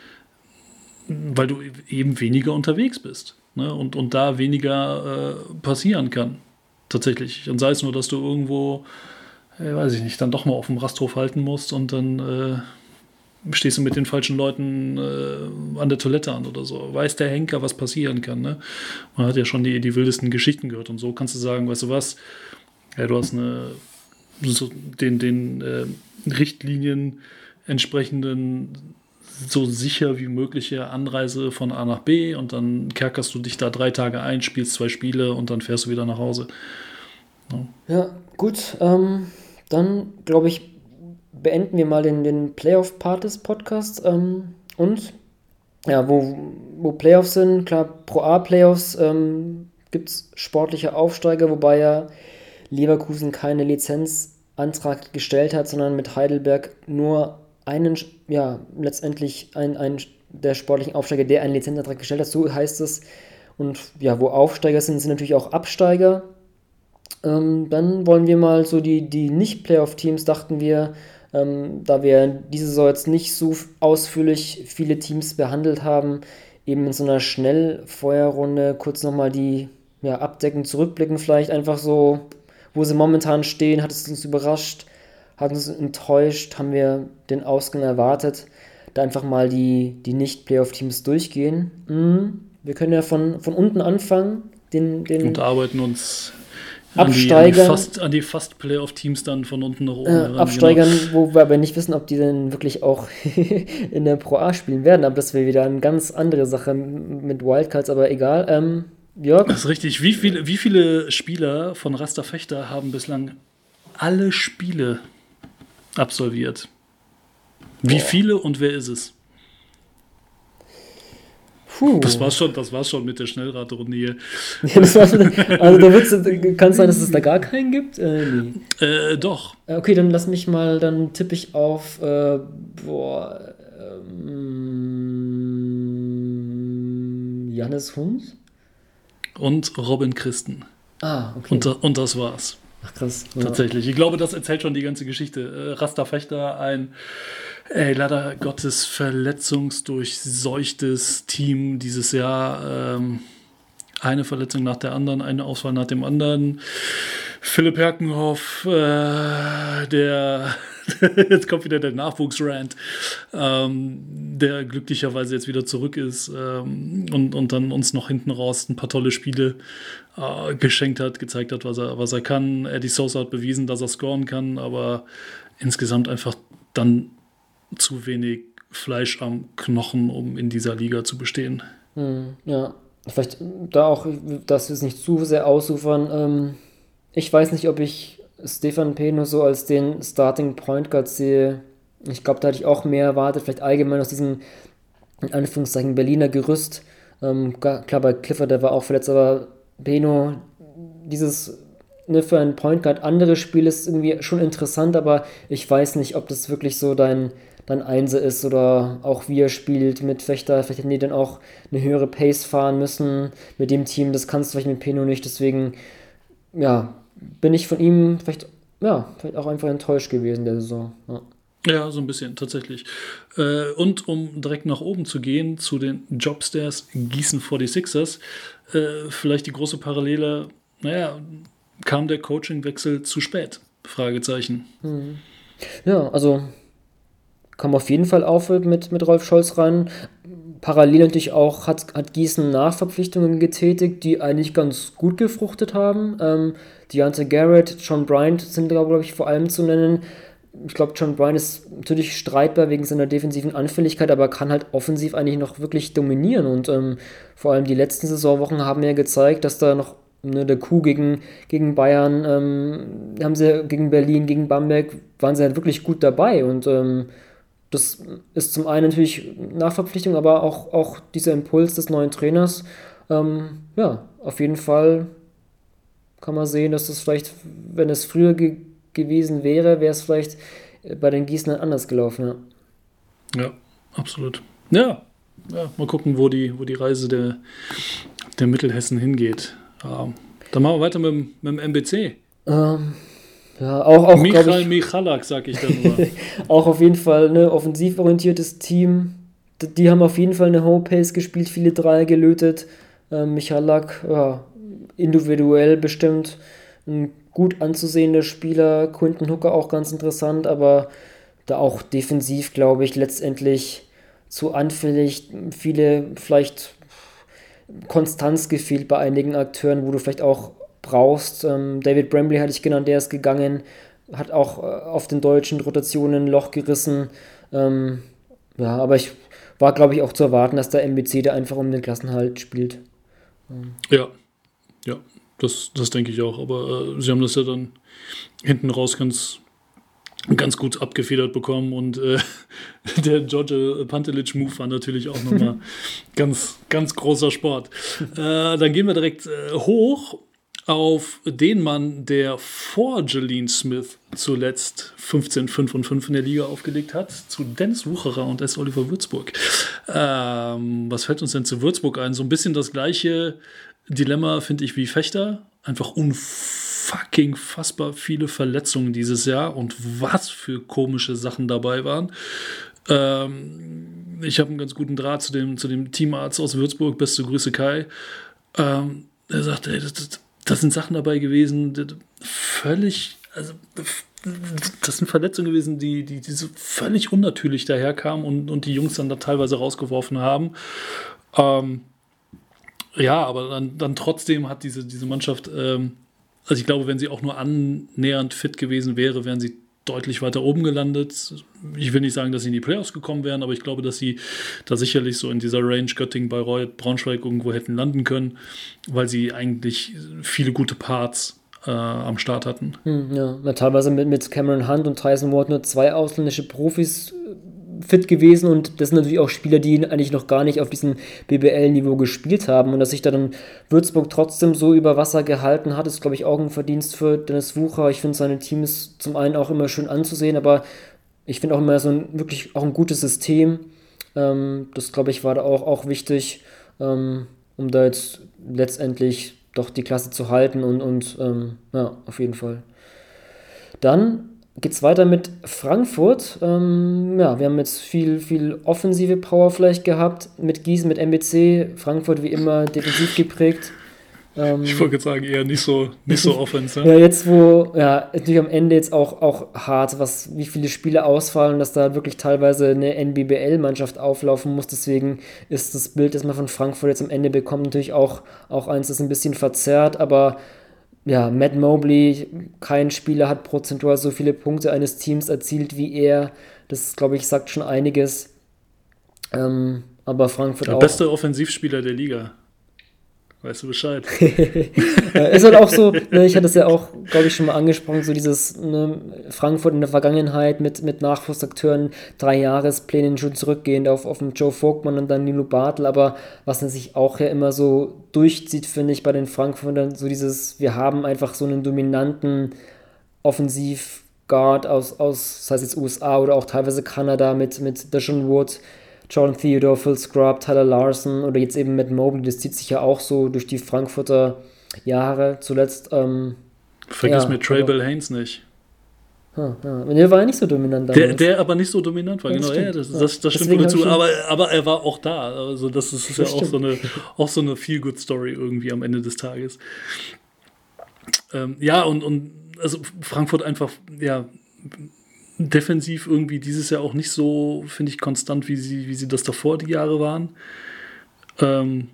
weil du eben weniger unterwegs bist. Ne? Und, und da weniger äh, passieren kann. Tatsächlich. Und sei es nur, dass du irgendwo äh, weiß ich nicht, dann doch mal auf dem Rasthof halten musst und dann äh, stehst du mit den falschen Leuten äh, an der Toilette an oder so. Weiß der Henker, was passieren kann. Ne? Man hat ja schon die, die wildesten Geschichten gehört und so kannst du sagen, weißt du was, ja, du hast eine, so den, den äh, Richtlinien entsprechenden so sicher wie mögliche Anreise von A nach B und dann kerkerst du dich da drei Tage ein, spielst zwei Spiele und dann fährst du wieder nach Hause. Ja, ja gut. Ähm, dann, glaube ich, beenden wir mal den, den Playoff-Part des Podcasts. Ähm, und ja, wo, wo Playoffs sind, klar, Pro A-Playoffs ähm, gibt es sportliche Aufsteiger, wobei ja Leverkusen keine Lizenzantrag gestellt hat, sondern mit Heidelberg nur einen, ja, letztendlich ein, ein der sportlichen Aufsteiger, der einen Lizenzantrag gestellt hat, so heißt es. Und ja, wo Aufsteiger sind, sind natürlich auch Absteiger. Ähm, dann wollen wir mal so die, die Nicht-Playoff-Teams, dachten wir, ähm, da wir diese Saison jetzt nicht so ausführlich viele Teams behandelt haben, eben in so einer Schnellfeuerrunde kurz nochmal die ja, abdecken, zurückblicken, vielleicht einfach so, wo sie momentan stehen, hat es uns überrascht, hat uns enttäuscht, haben wir den Ausgang erwartet, da einfach mal die, die Nicht-Playoff-Teams durchgehen. Mhm. Wir können ja von, von unten anfangen. Den, den und arbeiten uns Absteigern. An die, fast, fast Playoff-Teams dann von unten nach oben. Äh, absteigern, genau. wo wir aber nicht wissen, ob die denn wirklich auch in der Pro A spielen werden. Aber das wäre wieder eine ganz andere Sache mit Wildcards, aber egal. Ähm, Jörg? Das ist richtig. Wie viele, wie viele Spieler von Raster Fechter haben bislang alle Spiele absolviert? Wie Boah. viele und wer ist es? Puh. Das war schon, das war's schon mit der Schnellraterunde hier. Ja, schon, also da wird's, kann es sein, dass es da gar keinen gibt? Äh, nee. äh, doch. Äh, okay, dann lass mich mal, dann tippe ich auf, äh, boah, ähm, Jannis Hund? Und Robin Christen. Ah, okay. Und, und das war's. Ach krass. Ja. Tatsächlich. Ich glaube, das erzählt schon die ganze Geschichte. Äh, Rasta Fechter, ein ey, leider Gottes verletzungsdurchseuchtes Team dieses Jahr. Ähm, eine Verletzung nach der anderen, eine Auswahl nach dem anderen. Philipp Herkenhoff, äh, der jetzt kommt wieder der Nachwuchsrand, ähm, der glücklicherweise jetzt wieder zurück ist ähm, und, und dann uns noch hinten raus ein paar tolle Spiele äh, geschenkt hat, gezeigt hat, was er, was er kann. Eddie Sosa hat bewiesen, dass er scoren kann, aber insgesamt einfach dann zu wenig Fleisch am Knochen, um in dieser Liga zu bestehen. Hm, ja, vielleicht da auch, dass wir es nicht zu sehr ausufern. Ähm, ich weiß nicht, ob ich Stefan Peno so als den Starting Point Guard sehe. Ich glaube, da hatte ich auch mehr erwartet, vielleicht allgemein aus diesem, in Anführungszeichen, Berliner Gerüst. Ähm, klar, bei Clifford, der war auch verletzt, aber Peno, dieses ne, für einen Point Guard andere Spiel ist irgendwie schon interessant, aber ich weiß nicht, ob das wirklich so dein, dein Einser ist oder auch wie er spielt mit Fechter. Vielleicht hätten die dann auch eine höhere Pace fahren müssen mit dem Team. Das kannst du vielleicht mit Peno nicht, deswegen, ja, bin ich von ihm vielleicht, ja, vielleicht auch einfach enttäuscht gewesen der Saison. Ja. Ja, so ein bisschen, tatsächlich. Äh, und um direkt nach oben zu gehen, zu den Jobstairs Gießen 46ers, äh, vielleicht die große Parallele, naja, kam der Coachingwechsel zu spät? Fragezeichen. Hm. Ja, also kam auf jeden Fall auf mit, mit Rolf Scholz rein. Parallel natürlich auch hat, hat Gießen Nachverpflichtungen getätigt, die eigentlich ganz gut gefruchtet haben. Ähm, Deontay Garrett, John Bryant sind glaube ich, vor allem zu nennen. Ich glaube, John Bryant ist natürlich streitbar wegen seiner defensiven Anfälligkeit, aber kann halt offensiv eigentlich noch wirklich dominieren. Und ähm, vor allem die letzten Saisonwochen haben ja gezeigt, dass da noch ne, der Coup gegen, gegen Bayern, ähm, haben sie gegen Berlin, gegen Bamberg, waren sie halt wirklich gut dabei. Und ähm, das ist zum einen natürlich Nachverpflichtung, aber auch, auch dieser Impuls des neuen Trainers. Ähm, ja, auf jeden Fall kann man sehen, dass das vielleicht, wenn es früher ge gewesen wäre, wäre es vielleicht bei den Gießenern anders gelaufen. Ja, ja absolut. Ja, ja, mal gucken, wo die, wo die Reise der, der Mittelhessen hingeht. Ähm, dann machen wir weiter mit, mit dem MBC. Ähm, ja, auch, auch Michael ich, Michalak, sag ich dann nur. auch auf jeden Fall ein ne, offensiv orientiertes Team. Die haben auf jeden Fall eine Home Pace gespielt, viele Dreier gelötet. Ähm, Michalak, ja, individuell bestimmt ein gut anzusehender Spieler. Quinton Hooker auch ganz interessant, aber da auch defensiv, glaube ich, letztendlich zu anfällig. Viele vielleicht Konstanz gefehlt bei einigen Akteuren, wo du vielleicht auch brauchst. Ähm, David Brambley hatte ich genannt, der ist gegangen, hat auch äh, auf den deutschen Rotationen ein Loch gerissen. Ähm, ja, aber ich war, glaube ich, auch zu erwarten, dass der MBC da einfach um den Klassenhalt spielt. Ähm. Ja, ja, das, das denke ich auch. Aber äh, sie haben das ja dann hinten raus ganz, ganz gut abgefedert bekommen und äh, der George Pantelic-Move war natürlich auch nochmal ganz, ganz großer Sport. Äh, dann gehen wir direkt äh, hoch auf den Mann, der vor Jolene Smith zuletzt 15, 5 und 5 in der Liga aufgelegt hat, zu Dennis Wucherer und S. Oliver Würzburg. Ähm, was fällt uns denn zu Würzburg ein? So ein bisschen das gleiche Dilemma, finde ich, wie Fechter. Einfach unfassbar fucking fassbar viele Verletzungen dieses Jahr und was für komische Sachen dabei waren. Ähm, ich habe einen ganz guten Draht zu dem, zu dem Teamarzt aus Würzburg, beste Grüße Kai. Ähm, er sagte, ey, das, das, das, sind Sachen dabei gewesen, völlig, also das sind Verletzungen gewesen, die, die, die so völlig unnatürlich daherkamen und, und die Jungs dann da teilweise rausgeworfen haben. Ähm, ja, aber dann, dann trotzdem hat diese, diese Mannschaft, ähm, also ich glaube, wenn sie auch nur annähernd fit gewesen wäre, wären sie deutlich weiter oben gelandet. Ich will nicht sagen, dass sie in die Playoffs gekommen wären, aber ich glaube, dass sie da sicherlich so in dieser Range Göttingen, Bayreuth, Braunschweig irgendwo hätten landen können, weil sie eigentlich viele gute Parts äh, am Start hatten. Hm, ja, teilweise mit, mit Cameron Hunt und Tyson Ward nur zwei ausländische Profis fit gewesen und das sind natürlich auch Spieler, die eigentlich noch gar nicht auf diesem BBL-Niveau gespielt haben und dass sich da dann Würzburg trotzdem so über Wasser gehalten hat, ist glaube ich auch ein Verdienst für Dennis Wucher. Ich finde seine Teams zum einen auch immer schön anzusehen, aber ich finde auch immer so ein wirklich auch ein gutes System. Ähm, das glaube ich war da auch, auch wichtig, ähm, um da jetzt letztendlich doch die Klasse zu halten und, und ähm, ja, auf jeden Fall. Dann geht es weiter mit Frankfurt. Ähm, ja, wir haben jetzt viel, viel offensive Power vielleicht gehabt mit Gießen, mit MBC. Frankfurt wie immer defensiv geprägt. Ähm, ich wollte sagen, eher nicht so, nicht so offensiv. ja, jetzt wo, ja, natürlich am Ende jetzt auch, auch hart, was, wie viele Spiele ausfallen, dass da wirklich teilweise eine NBBL-Mannschaft auflaufen muss. Deswegen ist das Bild, das man von Frankfurt jetzt am Ende bekommt, natürlich auch, auch eins, das ein bisschen verzerrt, aber ja, Matt Mobley, kein Spieler hat prozentual so viele Punkte eines Teams erzielt wie er. Das, glaube ich, sagt schon einiges. Ähm, aber Frankfurt der auch. Der beste Offensivspieler der Liga. Weißt du Bescheid? ist halt auch so, ne, ich hatte es ja auch, glaube ich, schon mal angesprochen, so dieses ne, Frankfurt in der Vergangenheit mit, mit Nachwuchsakteuren, drei Jahresplänen schon zurückgehend auf, auf den Joe Vogtmann und dann Nilo Bartel, aber was sich auch ja immer so durchzieht, finde ich, bei den Frankfurtern, so dieses, wir haben einfach so einen dominanten Offensivguard aus, aus, sei es jetzt USA oder auch teilweise Kanada mit, mit Deshaun Wood, Jordan Theodore, Phil Scrub, Tyler Larson oder jetzt eben Matt Mobley, das zieht sich ja auch so durch die Frankfurter Jahre. Zuletzt. Ähm, Vergiss ja, mir Trey Bell Haynes nicht. Ja, ja. Der war ja nicht so dominant Der, der aber nicht so dominant war, ja, genau. Ja, das, das, das stimmt dazu. Aber, aber er war auch da. Also das ist, das ja auch so, eine, auch so eine Feel-Good-Story irgendwie am Ende des Tages. Ähm, ja, und, und also Frankfurt einfach, ja, defensiv irgendwie dieses Jahr auch nicht so, finde ich, konstant, wie sie, wie sie das davor die Jahre waren. Ähm,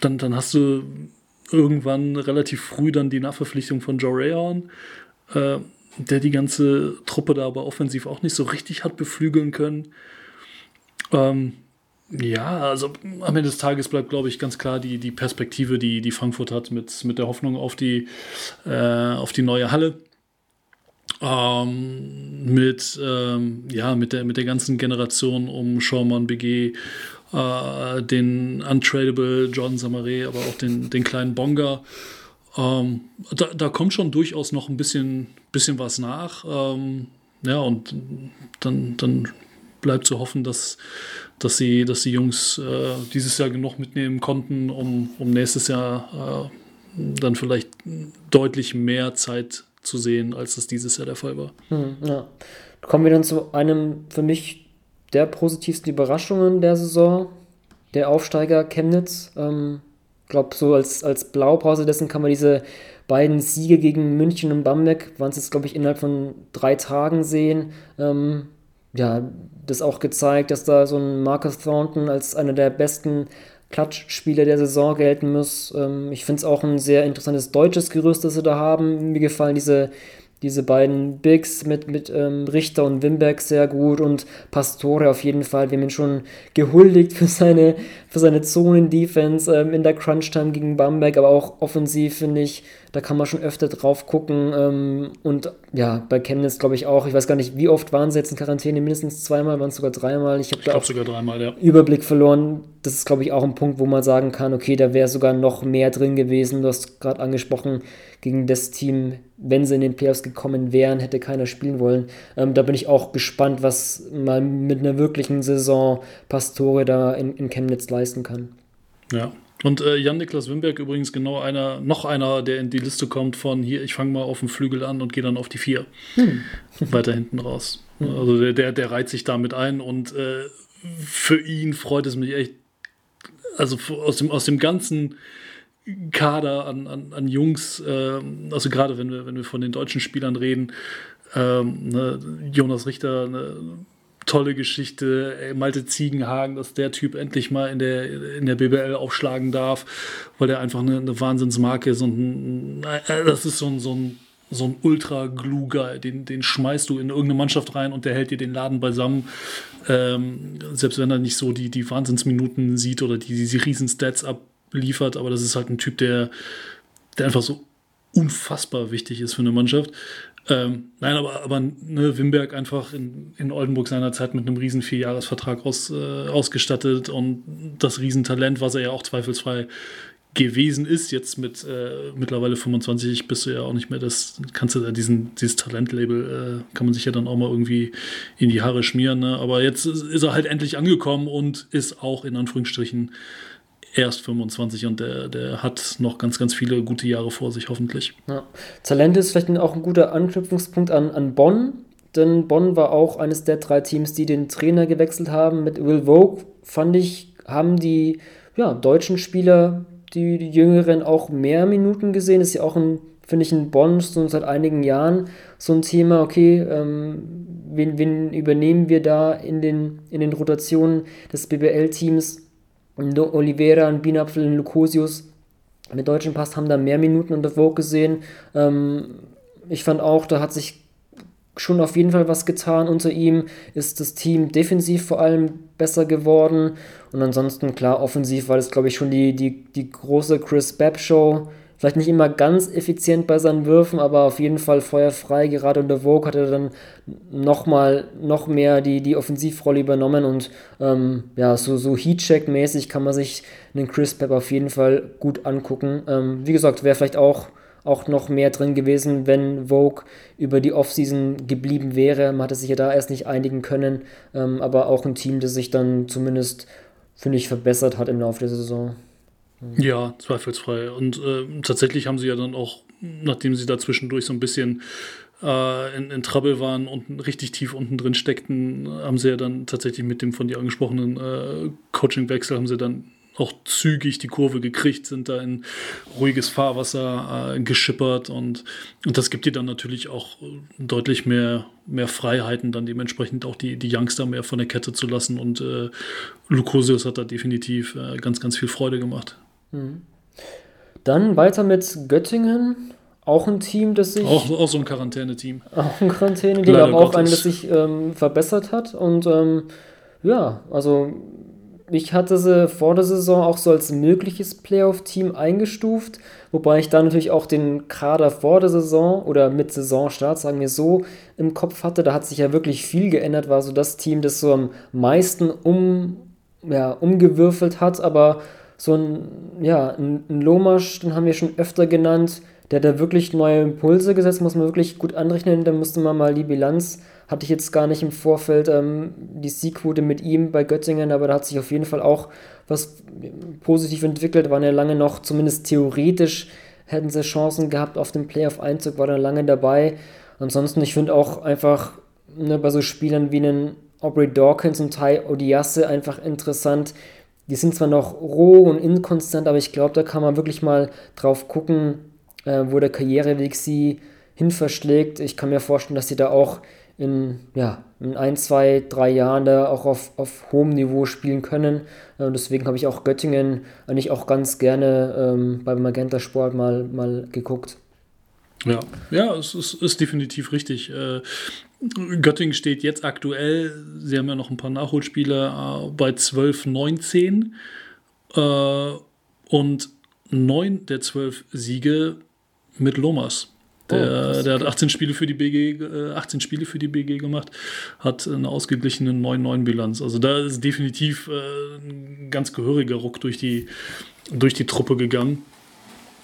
dann, dann hast du irgendwann relativ früh dann die Nachverpflichtung von Joe Rayon, äh, der die ganze Truppe da aber offensiv auch nicht so richtig hat beflügeln können. Ähm, ja, also am Ende des Tages bleibt, glaube ich, ganz klar die, die Perspektive, die, die Frankfurt hat mit, mit der Hoffnung auf die, äh, auf die neue Halle ähm, mit, ähm, ja, mit, der, mit der ganzen Generation um Schaumann, BG, äh, den Untradable John Samaré, aber auch den, den kleinen Bonga. Ähm, da, da kommt schon durchaus noch ein bisschen, bisschen was nach. Ähm, ja, und dann, dann bleibt zu hoffen, dass, dass, sie, dass die Jungs äh, dieses Jahr genug mitnehmen konnten, um, um nächstes Jahr äh, dann vielleicht deutlich mehr Zeit zu sehen, als das dieses Jahr der Fall war. Hm, ja. Kommen wir dann zu einem für mich der positivsten Überraschungen der Saison, der Aufsteiger Chemnitz. Ich ähm, glaube, so als, als Blaupause dessen kann man diese beiden Siege gegen München und Bamberg, waren es jetzt, glaube ich, innerhalb von drei Tagen sehen. Ähm, ja, das auch gezeigt, dass da so ein Marcus Thornton als einer der besten Klatschspieler der Saison gelten muss. Ähm, ich finde es auch ein sehr interessantes deutsches Gerüst, das sie da haben. Mir gefallen diese diese beiden Bigs mit, mit ähm, Richter und Wimberg sehr gut und Pastore auf jeden Fall. Wir haben ihn schon gehuldigt für seine, für seine Zonen-Defense ähm, in der Crunch-Time gegen Bamberg, aber auch offensiv finde ich, da kann man schon öfter drauf gucken. Ähm, und ja, bei Chemnitz glaube ich auch. Ich weiß gar nicht, wie oft waren sie jetzt in Quarantäne? Mindestens zweimal, waren es sogar dreimal. Ich habe glaub, sogar dreimal, ja. Überblick verloren. Das ist, glaube ich, auch ein Punkt, wo man sagen kann, okay, da wäre sogar noch mehr drin gewesen. Du hast gerade angesprochen, gegen das Team, wenn sie in den Playoffs gekommen wären, hätte keiner spielen wollen. Ähm, da bin ich auch gespannt, was mal mit einer wirklichen Saison Pastore da in, in Chemnitz leisten kann. Ja, Und äh, Jan-Niklas Wimberg übrigens genau einer, noch einer, der in die Liste kommt von hier, ich fange mal auf dem Flügel an und gehe dann auf die vier. Hm. Weiter hinten raus. Also der, der, der reiht sich damit ein und äh, für ihn freut es mich echt, also aus dem, aus dem ganzen Kader an, an, an Jungs, äh, also gerade wenn wir, wenn wir von den deutschen Spielern reden, ähm, ne, Jonas Richter, eine tolle Geschichte, ey, Malte Ziegenhagen, dass der Typ endlich mal in der, in der BBL aufschlagen darf, weil der einfach eine, eine Wahnsinnsmarke ist und ein, äh, das ist so ein, so ein so ein Ultra-Glue-Guy, den, den schmeißt du in irgendeine Mannschaft rein und der hält dir den Laden beisammen. Ähm, selbst wenn er nicht so die, die Wahnsinnsminuten sieht oder die, diese riesen Stats abliefert, aber das ist halt ein Typ, der, der einfach so unfassbar wichtig ist für eine Mannschaft. Ähm, nein, aber, aber ne, Wimberg einfach in, in Oldenburg seinerzeit mit einem riesen Vierjahresvertrag aus, äh, ausgestattet und das Riesentalent, was er ja auch zweifelsfrei gewesen ist, jetzt mit äh, mittlerweile 25 bist du ja auch nicht mehr das, kannst du da diesen, dieses Talentlabel, äh, kann man sich ja dann auch mal irgendwie in die Haare schmieren, ne? aber jetzt ist er halt endlich angekommen und ist auch in Anführungsstrichen erst 25 und der, der hat noch ganz, ganz viele gute Jahre vor sich, hoffentlich. Ja. Talent ist vielleicht auch ein guter Anknüpfungspunkt an, an Bonn, denn Bonn war auch eines der drei Teams, die den Trainer gewechselt haben. Mit Will Vogue, fand ich, haben die ja, deutschen Spieler, die, die Jüngeren, auch mehr Minuten gesehen. ist ja auch ein, finde ich, in Bonn so seit einigen Jahren so ein Thema, okay, ähm, wen, wen übernehmen wir da in den, in den Rotationen des BBL-Teams? Oliveira, und Bienapfel, und Lucosius mit deutschen Pass haben da mehr Minuten unter Vogue gesehen. Ähm, ich fand auch, da hat sich schon auf jeden Fall was getan. Unter ihm ist das Team defensiv vor allem besser geworden. Und ansonsten, klar, offensiv war das, glaube ich, schon die, die, die große Chris Babb Show vielleicht nicht immer ganz effizient bei seinen Würfen, aber auf jeden Fall feuerfrei. Gerade unter Vogue hat er dann nochmal noch mehr die, die Offensivrolle übernommen und ähm, ja, so, so Heatcheck-mäßig kann man sich den Chris Pep auf jeden Fall gut angucken. Ähm, wie gesagt, wäre vielleicht auch auch noch mehr drin gewesen, wenn Vogue über die Offseason geblieben wäre. Man hatte sich ja da erst nicht einigen können, ähm, aber auch ein Team, das sich dann zumindest, finde ich, verbessert hat im Laufe der Saison. Ja, zweifelsfrei. Und äh, tatsächlich haben sie ja dann auch, nachdem sie da zwischendurch so ein bisschen äh, in, in Trouble waren und richtig tief unten drin steckten, haben sie ja dann tatsächlich mit dem von dir angesprochenen äh, Coachingwechsel haben sie dann auch zügig die Kurve gekriegt, sind da in ruhiges Fahrwasser äh, geschippert und, und das gibt dir dann natürlich auch deutlich mehr, mehr Freiheiten, dann dementsprechend auch die, die Youngster mehr von der Kette zu lassen und äh, Lucosius hat da definitiv äh, ganz, ganz viel Freude gemacht. Mhm. Dann weiter mit Göttingen. Auch ein Team, das sich. Auch, auch so ein Quarantäne-Team. Auch ein Quarantäne-Team, aber auch ein, das sich ähm, verbessert hat. Und ähm, ja, also ich hatte sie vor der Saison auch so als mögliches Playoff-Team eingestuft, wobei ich da natürlich auch den Kader vor der Saison oder mit Saisonstart, sagen wir so, im Kopf hatte. Da hat sich ja wirklich viel geändert, war so das Team, das so am meisten um, ja, umgewürfelt hat, aber so ein, ja, ein, ein Lomasch, den haben wir schon öfter genannt, der hat da wirklich neue Impulse gesetzt, muss man wirklich gut anrechnen. Da musste man mal die Bilanz, hatte ich jetzt gar nicht im Vorfeld, ähm, die Siegquote mit ihm bei Göttingen, aber da hat sich auf jeden Fall auch was positiv entwickelt, waren ja lange noch, zumindest theoretisch, hätten sie Chancen gehabt auf den Playoff-Einzug, war da lange dabei. Ansonsten, ich finde auch einfach ne, bei so Spielern wie einen Aubrey Dawkins und Ty Odiasse einfach interessant, die sind zwar noch roh und inkonstant, aber ich glaube, da kann man wirklich mal drauf gucken, äh, wo der Karriereweg sie hin verschlägt. Ich kann mir vorstellen, dass sie da auch in, ja, in ein, zwei, drei Jahren da auch auf, auf hohem Niveau spielen können. Äh, deswegen habe ich auch Göttingen eigentlich auch ganz gerne ähm, beim Magenta Sport mal, mal geguckt. Ja, ja, es ist, ist definitiv richtig. Äh, Göttingen steht jetzt aktuell, sie haben ja noch ein paar Nachholspiele, äh, bei 12, 19 äh, und neun der zwölf Siege mit Lomas. Der, oh, der hat 18 Spiele für die BG, äh, 18 Spiele für die BG gemacht, hat eine ausgeglichene 9-9-Bilanz. Also da ist definitiv äh, ein ganz gehöriger Ruck durch die, durch die Truppe gegangen.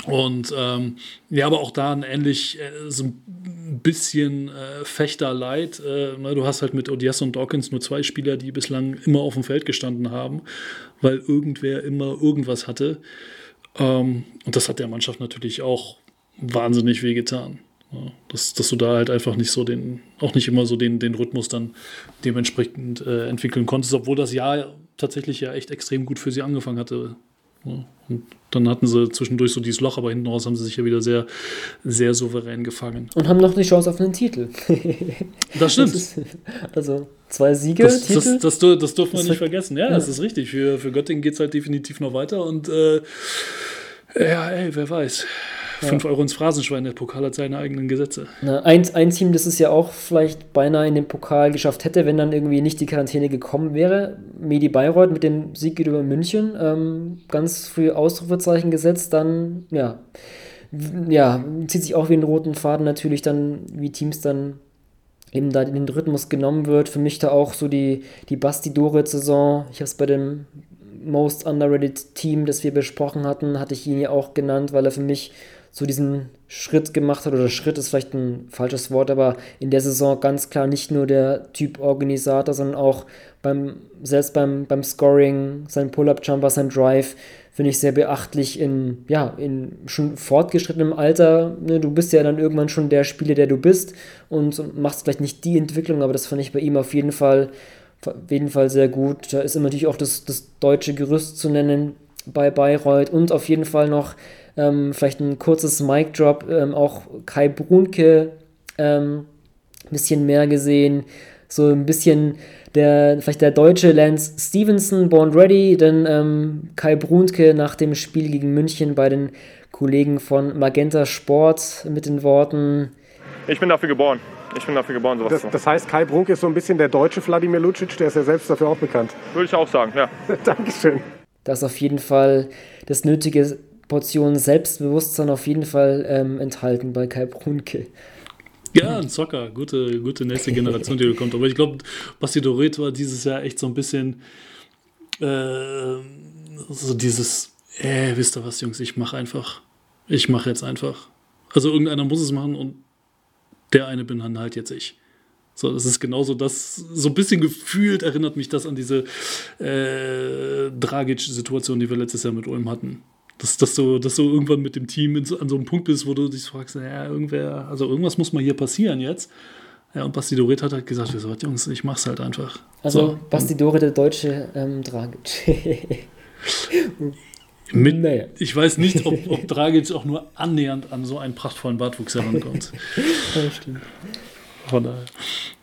Und ähm, ja, aber auch da ein ähnlich, äh, so ein bisschen äh, Fechterleid. Äh, na, du hast halt mit Odias und Dawkins nur zwei Spieler, die bislang immer auf dem Feld gestanden haben, weil irgendwer immer irgendwas hatte. Ähm, und das hat der Mannschaft natürlich auch wahnsinnig wehgetan. Ja, dass, dass du da halt einfach nicht so den, auch nicht immer so den, den Rhythmus dann dementsprechend äh, entwickeln konntest, obwohl das Jahr tatsächlich ja echt extrem gut für sie angefangen hatte. Ja, und dann hatten sie zwischendurch so dieses Loch, aber hinten raus haben sie sich ja wieder sehr, sehr souverän gefangen. Und haben noch die Chance auf einen Titel. Das stimmt. Das ist, also zwei Siege, Das, Titel. das, das, das, das dürfen wir nicht ver- vergessen. Ja, das ist richtig. Für, für Göttingen geht es halt definitiv noch weiter und äh, ja, ey, wer weiß. Fünf Euro ins Phrasenschwein, der Pokal hat seine eigenen Gesetze. Na, ein, ein Team, das es ja auch vielleicht beinahe in den Pokal geschafft hätte, wenn dann irgendwie nicht die Quarantäne gekommen wäre. Medi Bayreuth mit dem Sieg über München. Ähm, ganz früh Ausrufezeichen gesetzt, dann, ja, ja, zieht sich auch wie einen roten Faden natürlich dann, wie Teams dann eben da in den Rhythmus genommen wird. Für mich da auch so die, die Basti-Dorit-Saison. Ich habe es bei dem Most Underrated Team, das wir besprochen hatten, hatte ich ihn ja auch genannt, weil er für mich so diesen Schritt gemacht hat, oder Schritt ist vielleicht ein falsches Wort, aber in der Saison ganz klar nicht nur der Typ Organisator, sondern auch beim, selbst beim, beim Scoring, sein Pull-Up-Jumper, sein Drive, finde ich sehr beachtlich in, ja, in schon fortgeschrittenem Alter. Ne, du bist ja dann irgendwann schon der Spieler, der du bist und machst vielleicht nicht die Entwicklung, aber das fand ich bei ihm auf jeden Fall, auf jeden Fall sehr gut. Da ist immer natürlich auch das, das deutsche Gerüst zu nennen bei Bayreuth und auf jeden Fall noch ähm, vielleicht ein kurzes Mic-Drop, ähm, auch Kai Brunke ähm, ein bisschen mehr gesehen, so ein bisschen der, vielleicht der deutsche Lance Stevenson, Born Ready, denn ähm, Kai Brunke nach dem Spiel gegen München bei den Kollegen von Magenta Sport mit den Worten, Ich bin dafür geboren. Ich bin dafür geboren, sowas Das, zu das heißt, Kai Brunk ist so ein bisschen der deutsche Wladimir Lucic, der ist ja selbst dafür auch bekannt. Würde ich auch sagen, ja. Dankeschön. da ist auf jeden Fall das nötige Portion Selbstbewusstsein auf jeden Fall ähm, enthalten bei Kai Brunke. Ja, ein Zocker, gute, gute nächste Generation, die da kommt. Aber ich glaube, Basti Doret war dieses Jahr echt so ein bisschen äh, so dieses, äh, wisst ihr was, Jungs, ich mache einfach. Ich mache jetzt einfach. Also irgendeiner muss es machen und der eine bin dann halt jetzt ich. So, das ist genauso das, so ein bisschen gefühlt erinnert mich das an diese äh, Dragic-Situation, die wir letztes Jahr mit Ulm hatten. Dass, dass, du, dass du irgendwann mit dem Team so, an so einem Punkt bist, wo du dich fragst, ja, irgendwer, also irgendwas muss mal hier passieren jetzt. Ja, und Basti Doret hat halt gesagt, wir so, Jungs, ich mach's halt einfach. Also so, Basti Dore, der deutsche ähm, Dragic. mit, naja. Ich weiß nicht, ob, ob Dragic auch nur annähernd an so einen prachtvollen Bartwuchs herankommt. Ja, stimmt. Von daher.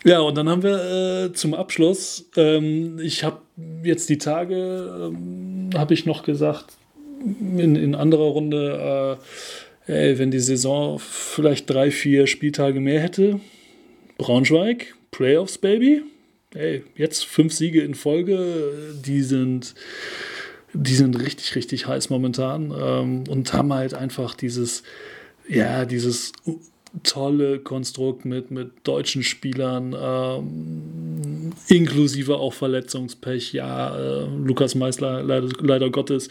Ja, und dann haben wir äh, zum Abschluss, ähm, ich habe jetzt die Tage, ähm, habe ich noch gesagt, in, in anderer Runde, äh, ey, wenn die Saison vielleicht drei, vier Spieltage mehr hätte, Braunschweig, Playoffs, Baby. Ey, jetzt fünf Siege in Folge, die sind, die sind richtig, richtig heiß momentan ähm, und haben halt einfach dieses, ja, dieses tolle Konstrukt mit, mit deutschen Spielern, ähm, inklusive auch Verletzungspech. Ja, äh, Lukas Meisler leider, leider Gottes.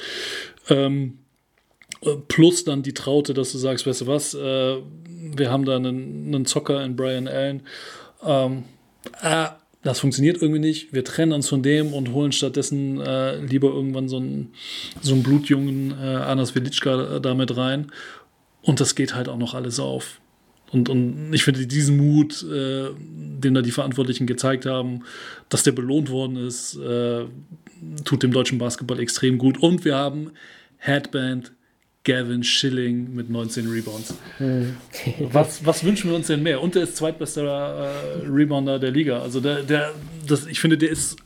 Ähm, plus dann die Traute, dass du sagst, weißt du was, äh, wir haben da einen, einen Zocker in Brian Allen. Ähm, äh, das funktioniert irgendwie nicht. Wir trennen uns von dem und holen stattdessen äh, lieber irgendwann so einen, so einen blutjungen äh, Anas Velitschka damit rein. Und das geht halt auch noch alles auf. Und, und ich finde diesen Mut, äh, den da die Verantwortlichen gezeigt haben, dass der belohnt worden ist, äh, tut dem deutschen Basketball extrem gut. Und wir haben Headband Gavin Schilling mit 19 Rebounds. was, was wünschen wir uns denn mehr? Und er ist zweitbester äh, Rebounder der Liga. Also der, der, das, ich finde, der ist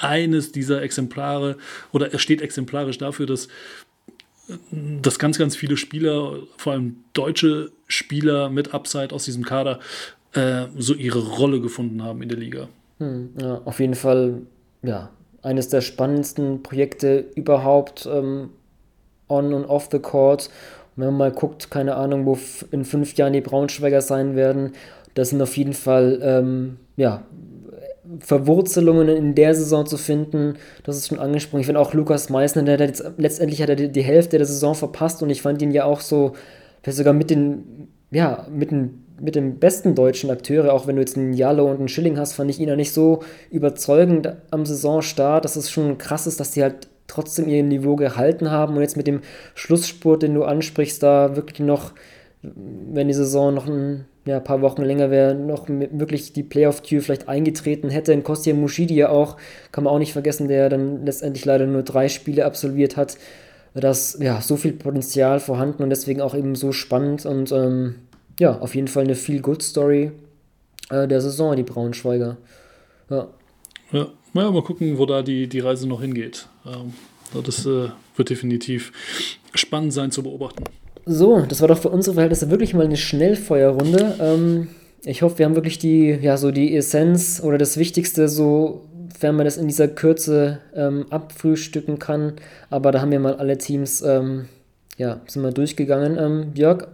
eines dieser Exemplare oder er steht exemplarisch dafür, dass dass ganz, ganz viele Spieler, vor allem deutsche Spieler mit Upside aus diesem Kader, äh, so ihre Rolle gefunden haben in der Liga. Hm, ja, auf jeden Fall, ja, eines der spannendsten Projekte überhaupt ähm, on und off the court. Und wenn man mal guckt, keine Ahnung, wo in fünf Jahren die Braunschweiger sein werden, das sind auf jeden Fall, ähm, ja, Verwurzelungen in der Saison zu finden, das ist schon angesprochen. Ich finde auch Lukas Meissner, der jetzt, letztendlich hat er die, die, Hälfte der Saison verpasst und ich fand ihn ja auch so, vielleicht sogar mit den ja, mit, ein, mit dem besten deutschen Akteure, auch wenn du jetzt einen Jallo und einen Schilling hast, fand ich ihn ja nicht so überzeugend am Saisonstart, dass es schon krass ist, dass die halt trotzdem ihr Niveau gehalten haben und jetzt mit dem Schlussspurt, den du ansprichst, da wirklich noch, wenn die Saison noch ein ja, paar Wochen länger wäre, noch wirklich die Playoff-Tür vielleicht eingetreten hätte. In Kostja Mushidi ja auch, kann man auch nicht vergessen, der dann letztendlich leider nur drei Spiele absolviert hat. dass ja, so viel Potenzial vorhanden und deswegen auch eben so spannend und ähm, ja, auf jeden Fall eine Feel-Good-Story äh, der Saison, die Braunschweiger. Ja. Ja, ja, mal gucken, wo da die, die Reise noch hingeht. Ähm, das äh, wird definitiv spannend sein zu beobachten. So, das war doch für unsere Verhältnisse wirklich mal eine Schnellfeuerrunde. Ähm, ich hoffe, wir haben wirklich die, ja, so die Essenz oder das Wichtigste, so, wenn man das in dieser Kürze ähm, abfrühstücken kann. Aber da haben wir mal alle Teams, ähm, ja, sind wir durchgegangen. Ähm, Jörg,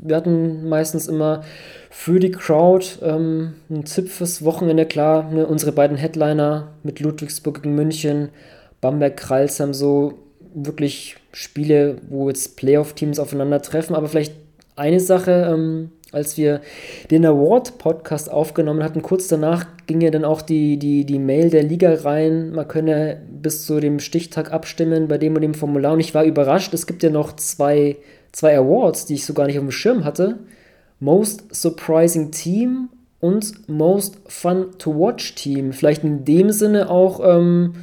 wir hatten meistens immer für die Crowd ähm, einen Tipp Wochenende, klar, ne, unsere beiden Headliner mit Ludwigsburg gegen München, Bamberg-Kralsheim so wirklich Spiele, wo jetzt Playoff-Teams aufeinandertreffen. Aber vielleicht eine Sache, ähm, als wir den Award-Podcast aufgenommen hatten, kurz danach ging ja dann auch die, die, die Mail der Liga rein. Man könne bis zu dem Stichtag abstimmen bei dem und dem Formular. Und ich war überrascht, es gibt ja noch zwei, zwei Awards, die ich so gar nicht auf dem Schirm hatte. Most Surprising Team und Most Fun to Watch Team. Vielleicht in dem Sinne auch, ähm,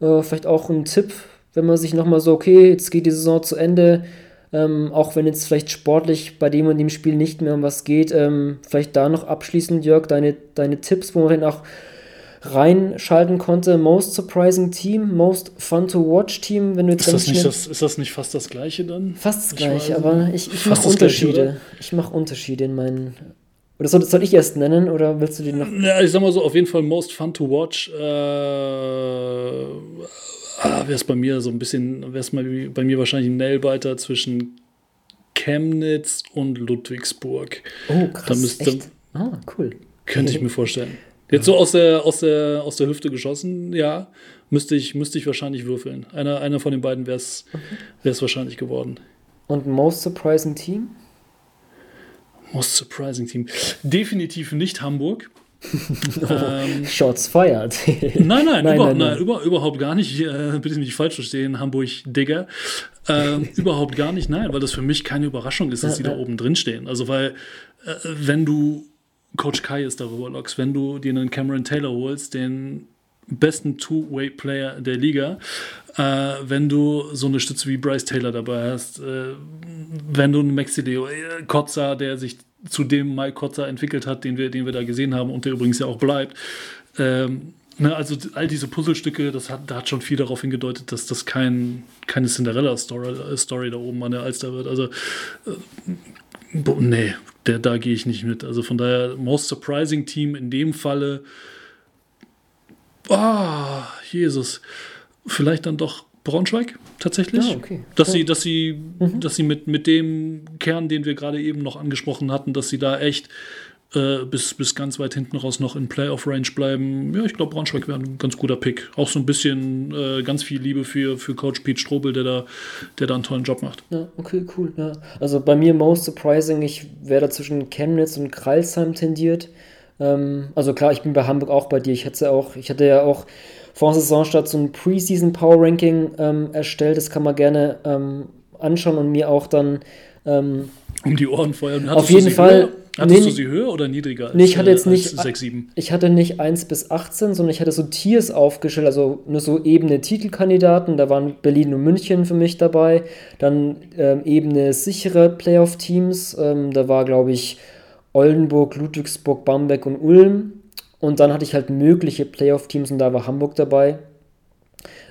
äh, vielleicht auch ein Tipp wenn man sich nochmal so, okay, jetzt geht die Saison zu Ende, ähm, auch wenn jetzt vielleicht sportlich bei dem und dem Spiel nicht mehr um was geht, ähm, vielleicht da noch abschließend, Jörg, deine, deine Tipps, wo man dann auch reinschalten konnte. Most surprising Team, most fun to watch Team, wenn du jetzt ist das, nicht das, ist das nicht fast das gleiche dann? Fast das gleiche, aber ich, ich mache Unterschiede. Gleiche, ich mache Unterschiede in meinen. Oder soll, soll ich erst nennen oder willst du die noch? Ja, ich sag mal so, auf jeden Fall most fun to watch. Äh, ah, wäre es bei mir so ein bisschen, wäre es bei mir wahrscheinlich ein Nailbiter zwischen Chemnitz und Ludwigsburg. Oh, krass. Da müsste, echt? Ah, cool. Könnte ich mir vorstellen. Jetzt so aus der, aus der, aus der Hüfte geschossen, ja, müsste ich, müsste ich wahrscheinlich würfeln. Einer, einer von den beiden wäre es okay. wahrscheinlich geworden. Und Most Surprising Team? Most Surprising Team. Definitiv nicht Hamburg. ähm, Shots fired. nein, nein, nein, über, nein, nein. Über, überhaupt gar nicht. Äh, bitte nicht falsch verstehen, Hamburg Digger. Ähm, überhaupt gar nicht, nein, weil das für mich keine Überraschung ist, dass ja, sie ja. da oben drin stehen. Also, weil, äh, wenn du Coach Kai ist darüber lockst, wenn du dir einen Cameron Taylor holst, den besten Two-Way-Player der Liga, äh, wenn du so eine Stütze wie Bryce Taylor dabei hast, äh, wenn du einen Maxi Leo äh, Kotzer, der sich zu dem Mike Kotzer entwickelt hat, den wir, den wir da gesehen haben und der übrigens ja auch bleibt. Ähm, ne, also all diese Puzzlestücke, das hat, da hat schon viel darauf hingedeutet, dass das kein, keine Cinderella-Story Story da oben an der Alster wird. Also, äh, nee, der, da gehe ich nicht mit. Also von daher, Most Surprising Team in dem Falle, oh, Jesus, vielleicht dann doch Braunschweig tatsächlich. Ah, okay. Dass sie, dass sie, mhm. dass sie mit, mit dem Kern, den wir gerade eben noch angesprochen hatten, dass sie da echt äh, bis, bis ganz weit hinten raus noch in Playoff-Range bleiben. Ja, ich glaube, Braunschweig wäre ein ganz guter Pick. Auch so ein bisschen äh, ganz viel Liebe für, für Coach Pete Strobel, der da, der da einen tollen Job macht. Ja, okay, cool. Ja. Also bei mir most surprising, ich wäre da zwischen Chemnitz und Kreilsheim tendiert. Ähm, also klar, ich bin bei Hamburg auch bei dir. Ich hatte auch, ich hatte ja auch vor Saisonstart so ein Preseason Power Ranking ähm, erstellt. Das kann man gerne ähm, anschauen und mir auch dann ähm, um die Ohren feuern. Hattest auf jeden Fall. Hattest nee, du sie höher oder niedriger? Nee, ich hatte jetzt nicht 6, 7? Ich hatte nicht 1 bis 18, sondern ich hatte so Tiers aufgestellt, also nur so ebene Titelkandidaten. Da waren Berlin und München für mich dabei. Dann ähm, ebene sichere Playoff-Teams. Ähm, da war, glaube ich, Oldenburg, Ludwigsburg, Bamberg und Ulm. Und dann hatte ich halt mögliche Playoff-Teams und da war Hamburg dabei.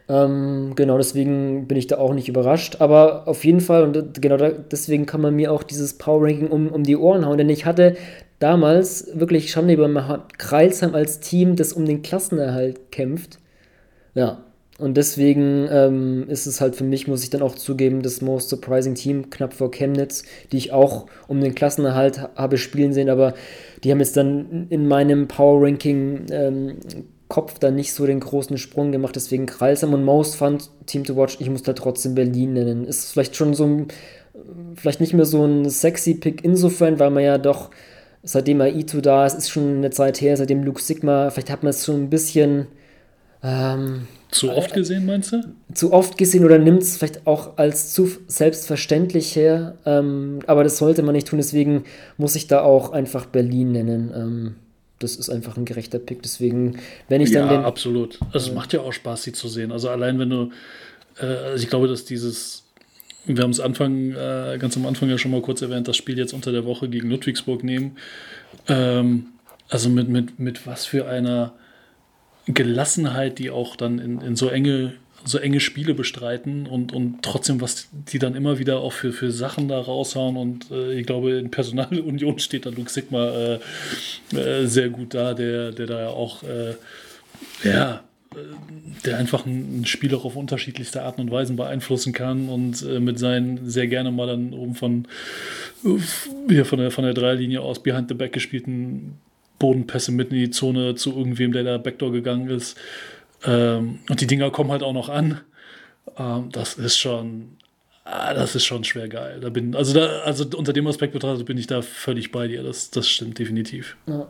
Ähm, genau, deswegen bin ich da auch nicht überrascht. Aber auf jeden Fall, und genau da, deswegen kann man mir auch dieses Power-Ranking um, um die Ohren hauen. Denn ich hatte damals wirklich Schande über Kreilsheim als Team, das um den Klassenerhalt kämpft. Ja, und deswegen ähm, ist es halt für mich, muss ich dann auch zugeben, das Most Surprising Team knapp vor Chemnitz, die ich auch um den Klassenerhalt habe spielen sehen, aber die haben jetzt dann in meinem Power Ranking ähm, Kopf dann nicht so den großen Sprung gemacht, deswegen Kreisam und Most Fun Team to Watch, ich muss da trotzdem Berlin nennen. Ist vielleicht schon so ein vielleicht nicht mehr so ein sexy Pick insofern, weil man ja doch, seitdem Aito da ist, ist schon eine Zeit her, seitdem Luke Sigma, vielleicht hat man es schon ein bisschen ähm, zu oft gesehen, meinst du? Zu oft gesehen oder nimmt es vielleicht auch als zu selbstverständlich her. Ähm, aber das sollte man nicht tun, deswegen muss ich da auch einfach Berlin nennen. Ähm, das ist einfach ein gerechter Pick. Deswegen, wenn ich dann ja, den. absolut. Es äh, macht ja auch Spaß, sie zu sehen. Also allein wenn du, äh, also ich glaube, dass dieses, wir haben es Anfang, äh, ganz am Anfang ja schon mal kurz erwähnt, das Spiel jetzt unter der Woche gegen Ludwigsburg nehmen. Ähm, also mit, mit, mit was für einer Gelassenheit, die auch dann in, in so enge so enge Spiele bestreiten und, und trotzdem, was die dann immer wieder auch für, für Sachen da raushauen. Und äh, ich glaube, in Personalunion steht da Luke Sigma äh, äh, sehr gut da, der, der da ja auch, äh, ja, äh, der einfach ein, Spiel auch auf unterschiedlichste Arten und Weisen beeinflussen kann und äh, mit seinen sehr gerne mal dann oben von, hier von der, von der Dreilinie aus behind the back gespielten Bodenpässe mit in die Zone zu irgendwem, der da Backdoor gegangen ist. Ähm, und die Dinger kommen halt auch noch an. Ähm, das ist schon, ah, das ist schon schwer geil. Da bin, also, da, also unter dem Aspekt betrachtet bin ich da völlig bei dir. Das, das stimmt definitiv. Ja.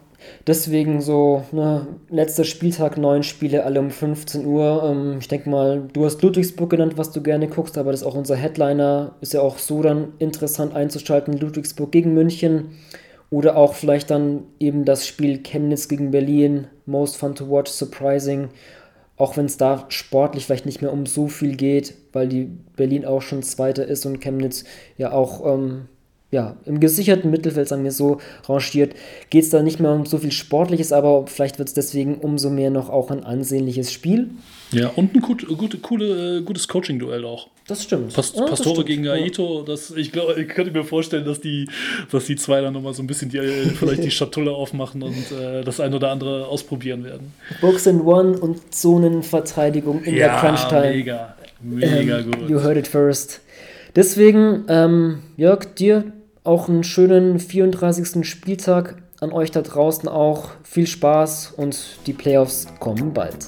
Deswegen so, ne, letzter Spieltag, neun Spiele, alle um 15 Uhr. Ähm, ich denke mal, du hast Ludwigsburg genannt, was du gerne guckst, aber das ist auch unser Headliner. Ist ja auch so dann interessant einzuschalten. Ludwigsburg gegen München. Oder auch vielleicht dann eben das Spiel Chemnitz gegen Berlin, most fun to watch, surprising. Auch wenn es da sportlich vielleicht nicht mehr um so viel geht, weil die Berlin auch schon Zweiter ist und Chemnitz ja auch ähm, ja, im gesicherten Mittelfeld, sagen wir so, rangiert, geht es da nicht mehr um so viel Sportliches, aber vielleicht wird es deswegen umso mehr noch auch ein ansehnliches Spiel. Ja, und ein gut, gut, coole, äh, gutes Coaching-Duell auch. Das stimmt. Past ja, Pastore das gegen Aito, das, ich glaube, ich könnte mir vorstellen, dass die, dass die zwei dann nochmal so ein bisschen die, vielleicht die Schatulle aufmachen und äh, das ein oder andere ausprobieren werden. Box and One und Zonenverteidigung in ja, der Crunch-Time. Mega, mega ähm, gut. You heard it first. Deswegen, ähm, Jörg, dir auch einen schönen 34. Spieltag an euch da draußen auch. Viel Spaß und die Playoffs kommen bald.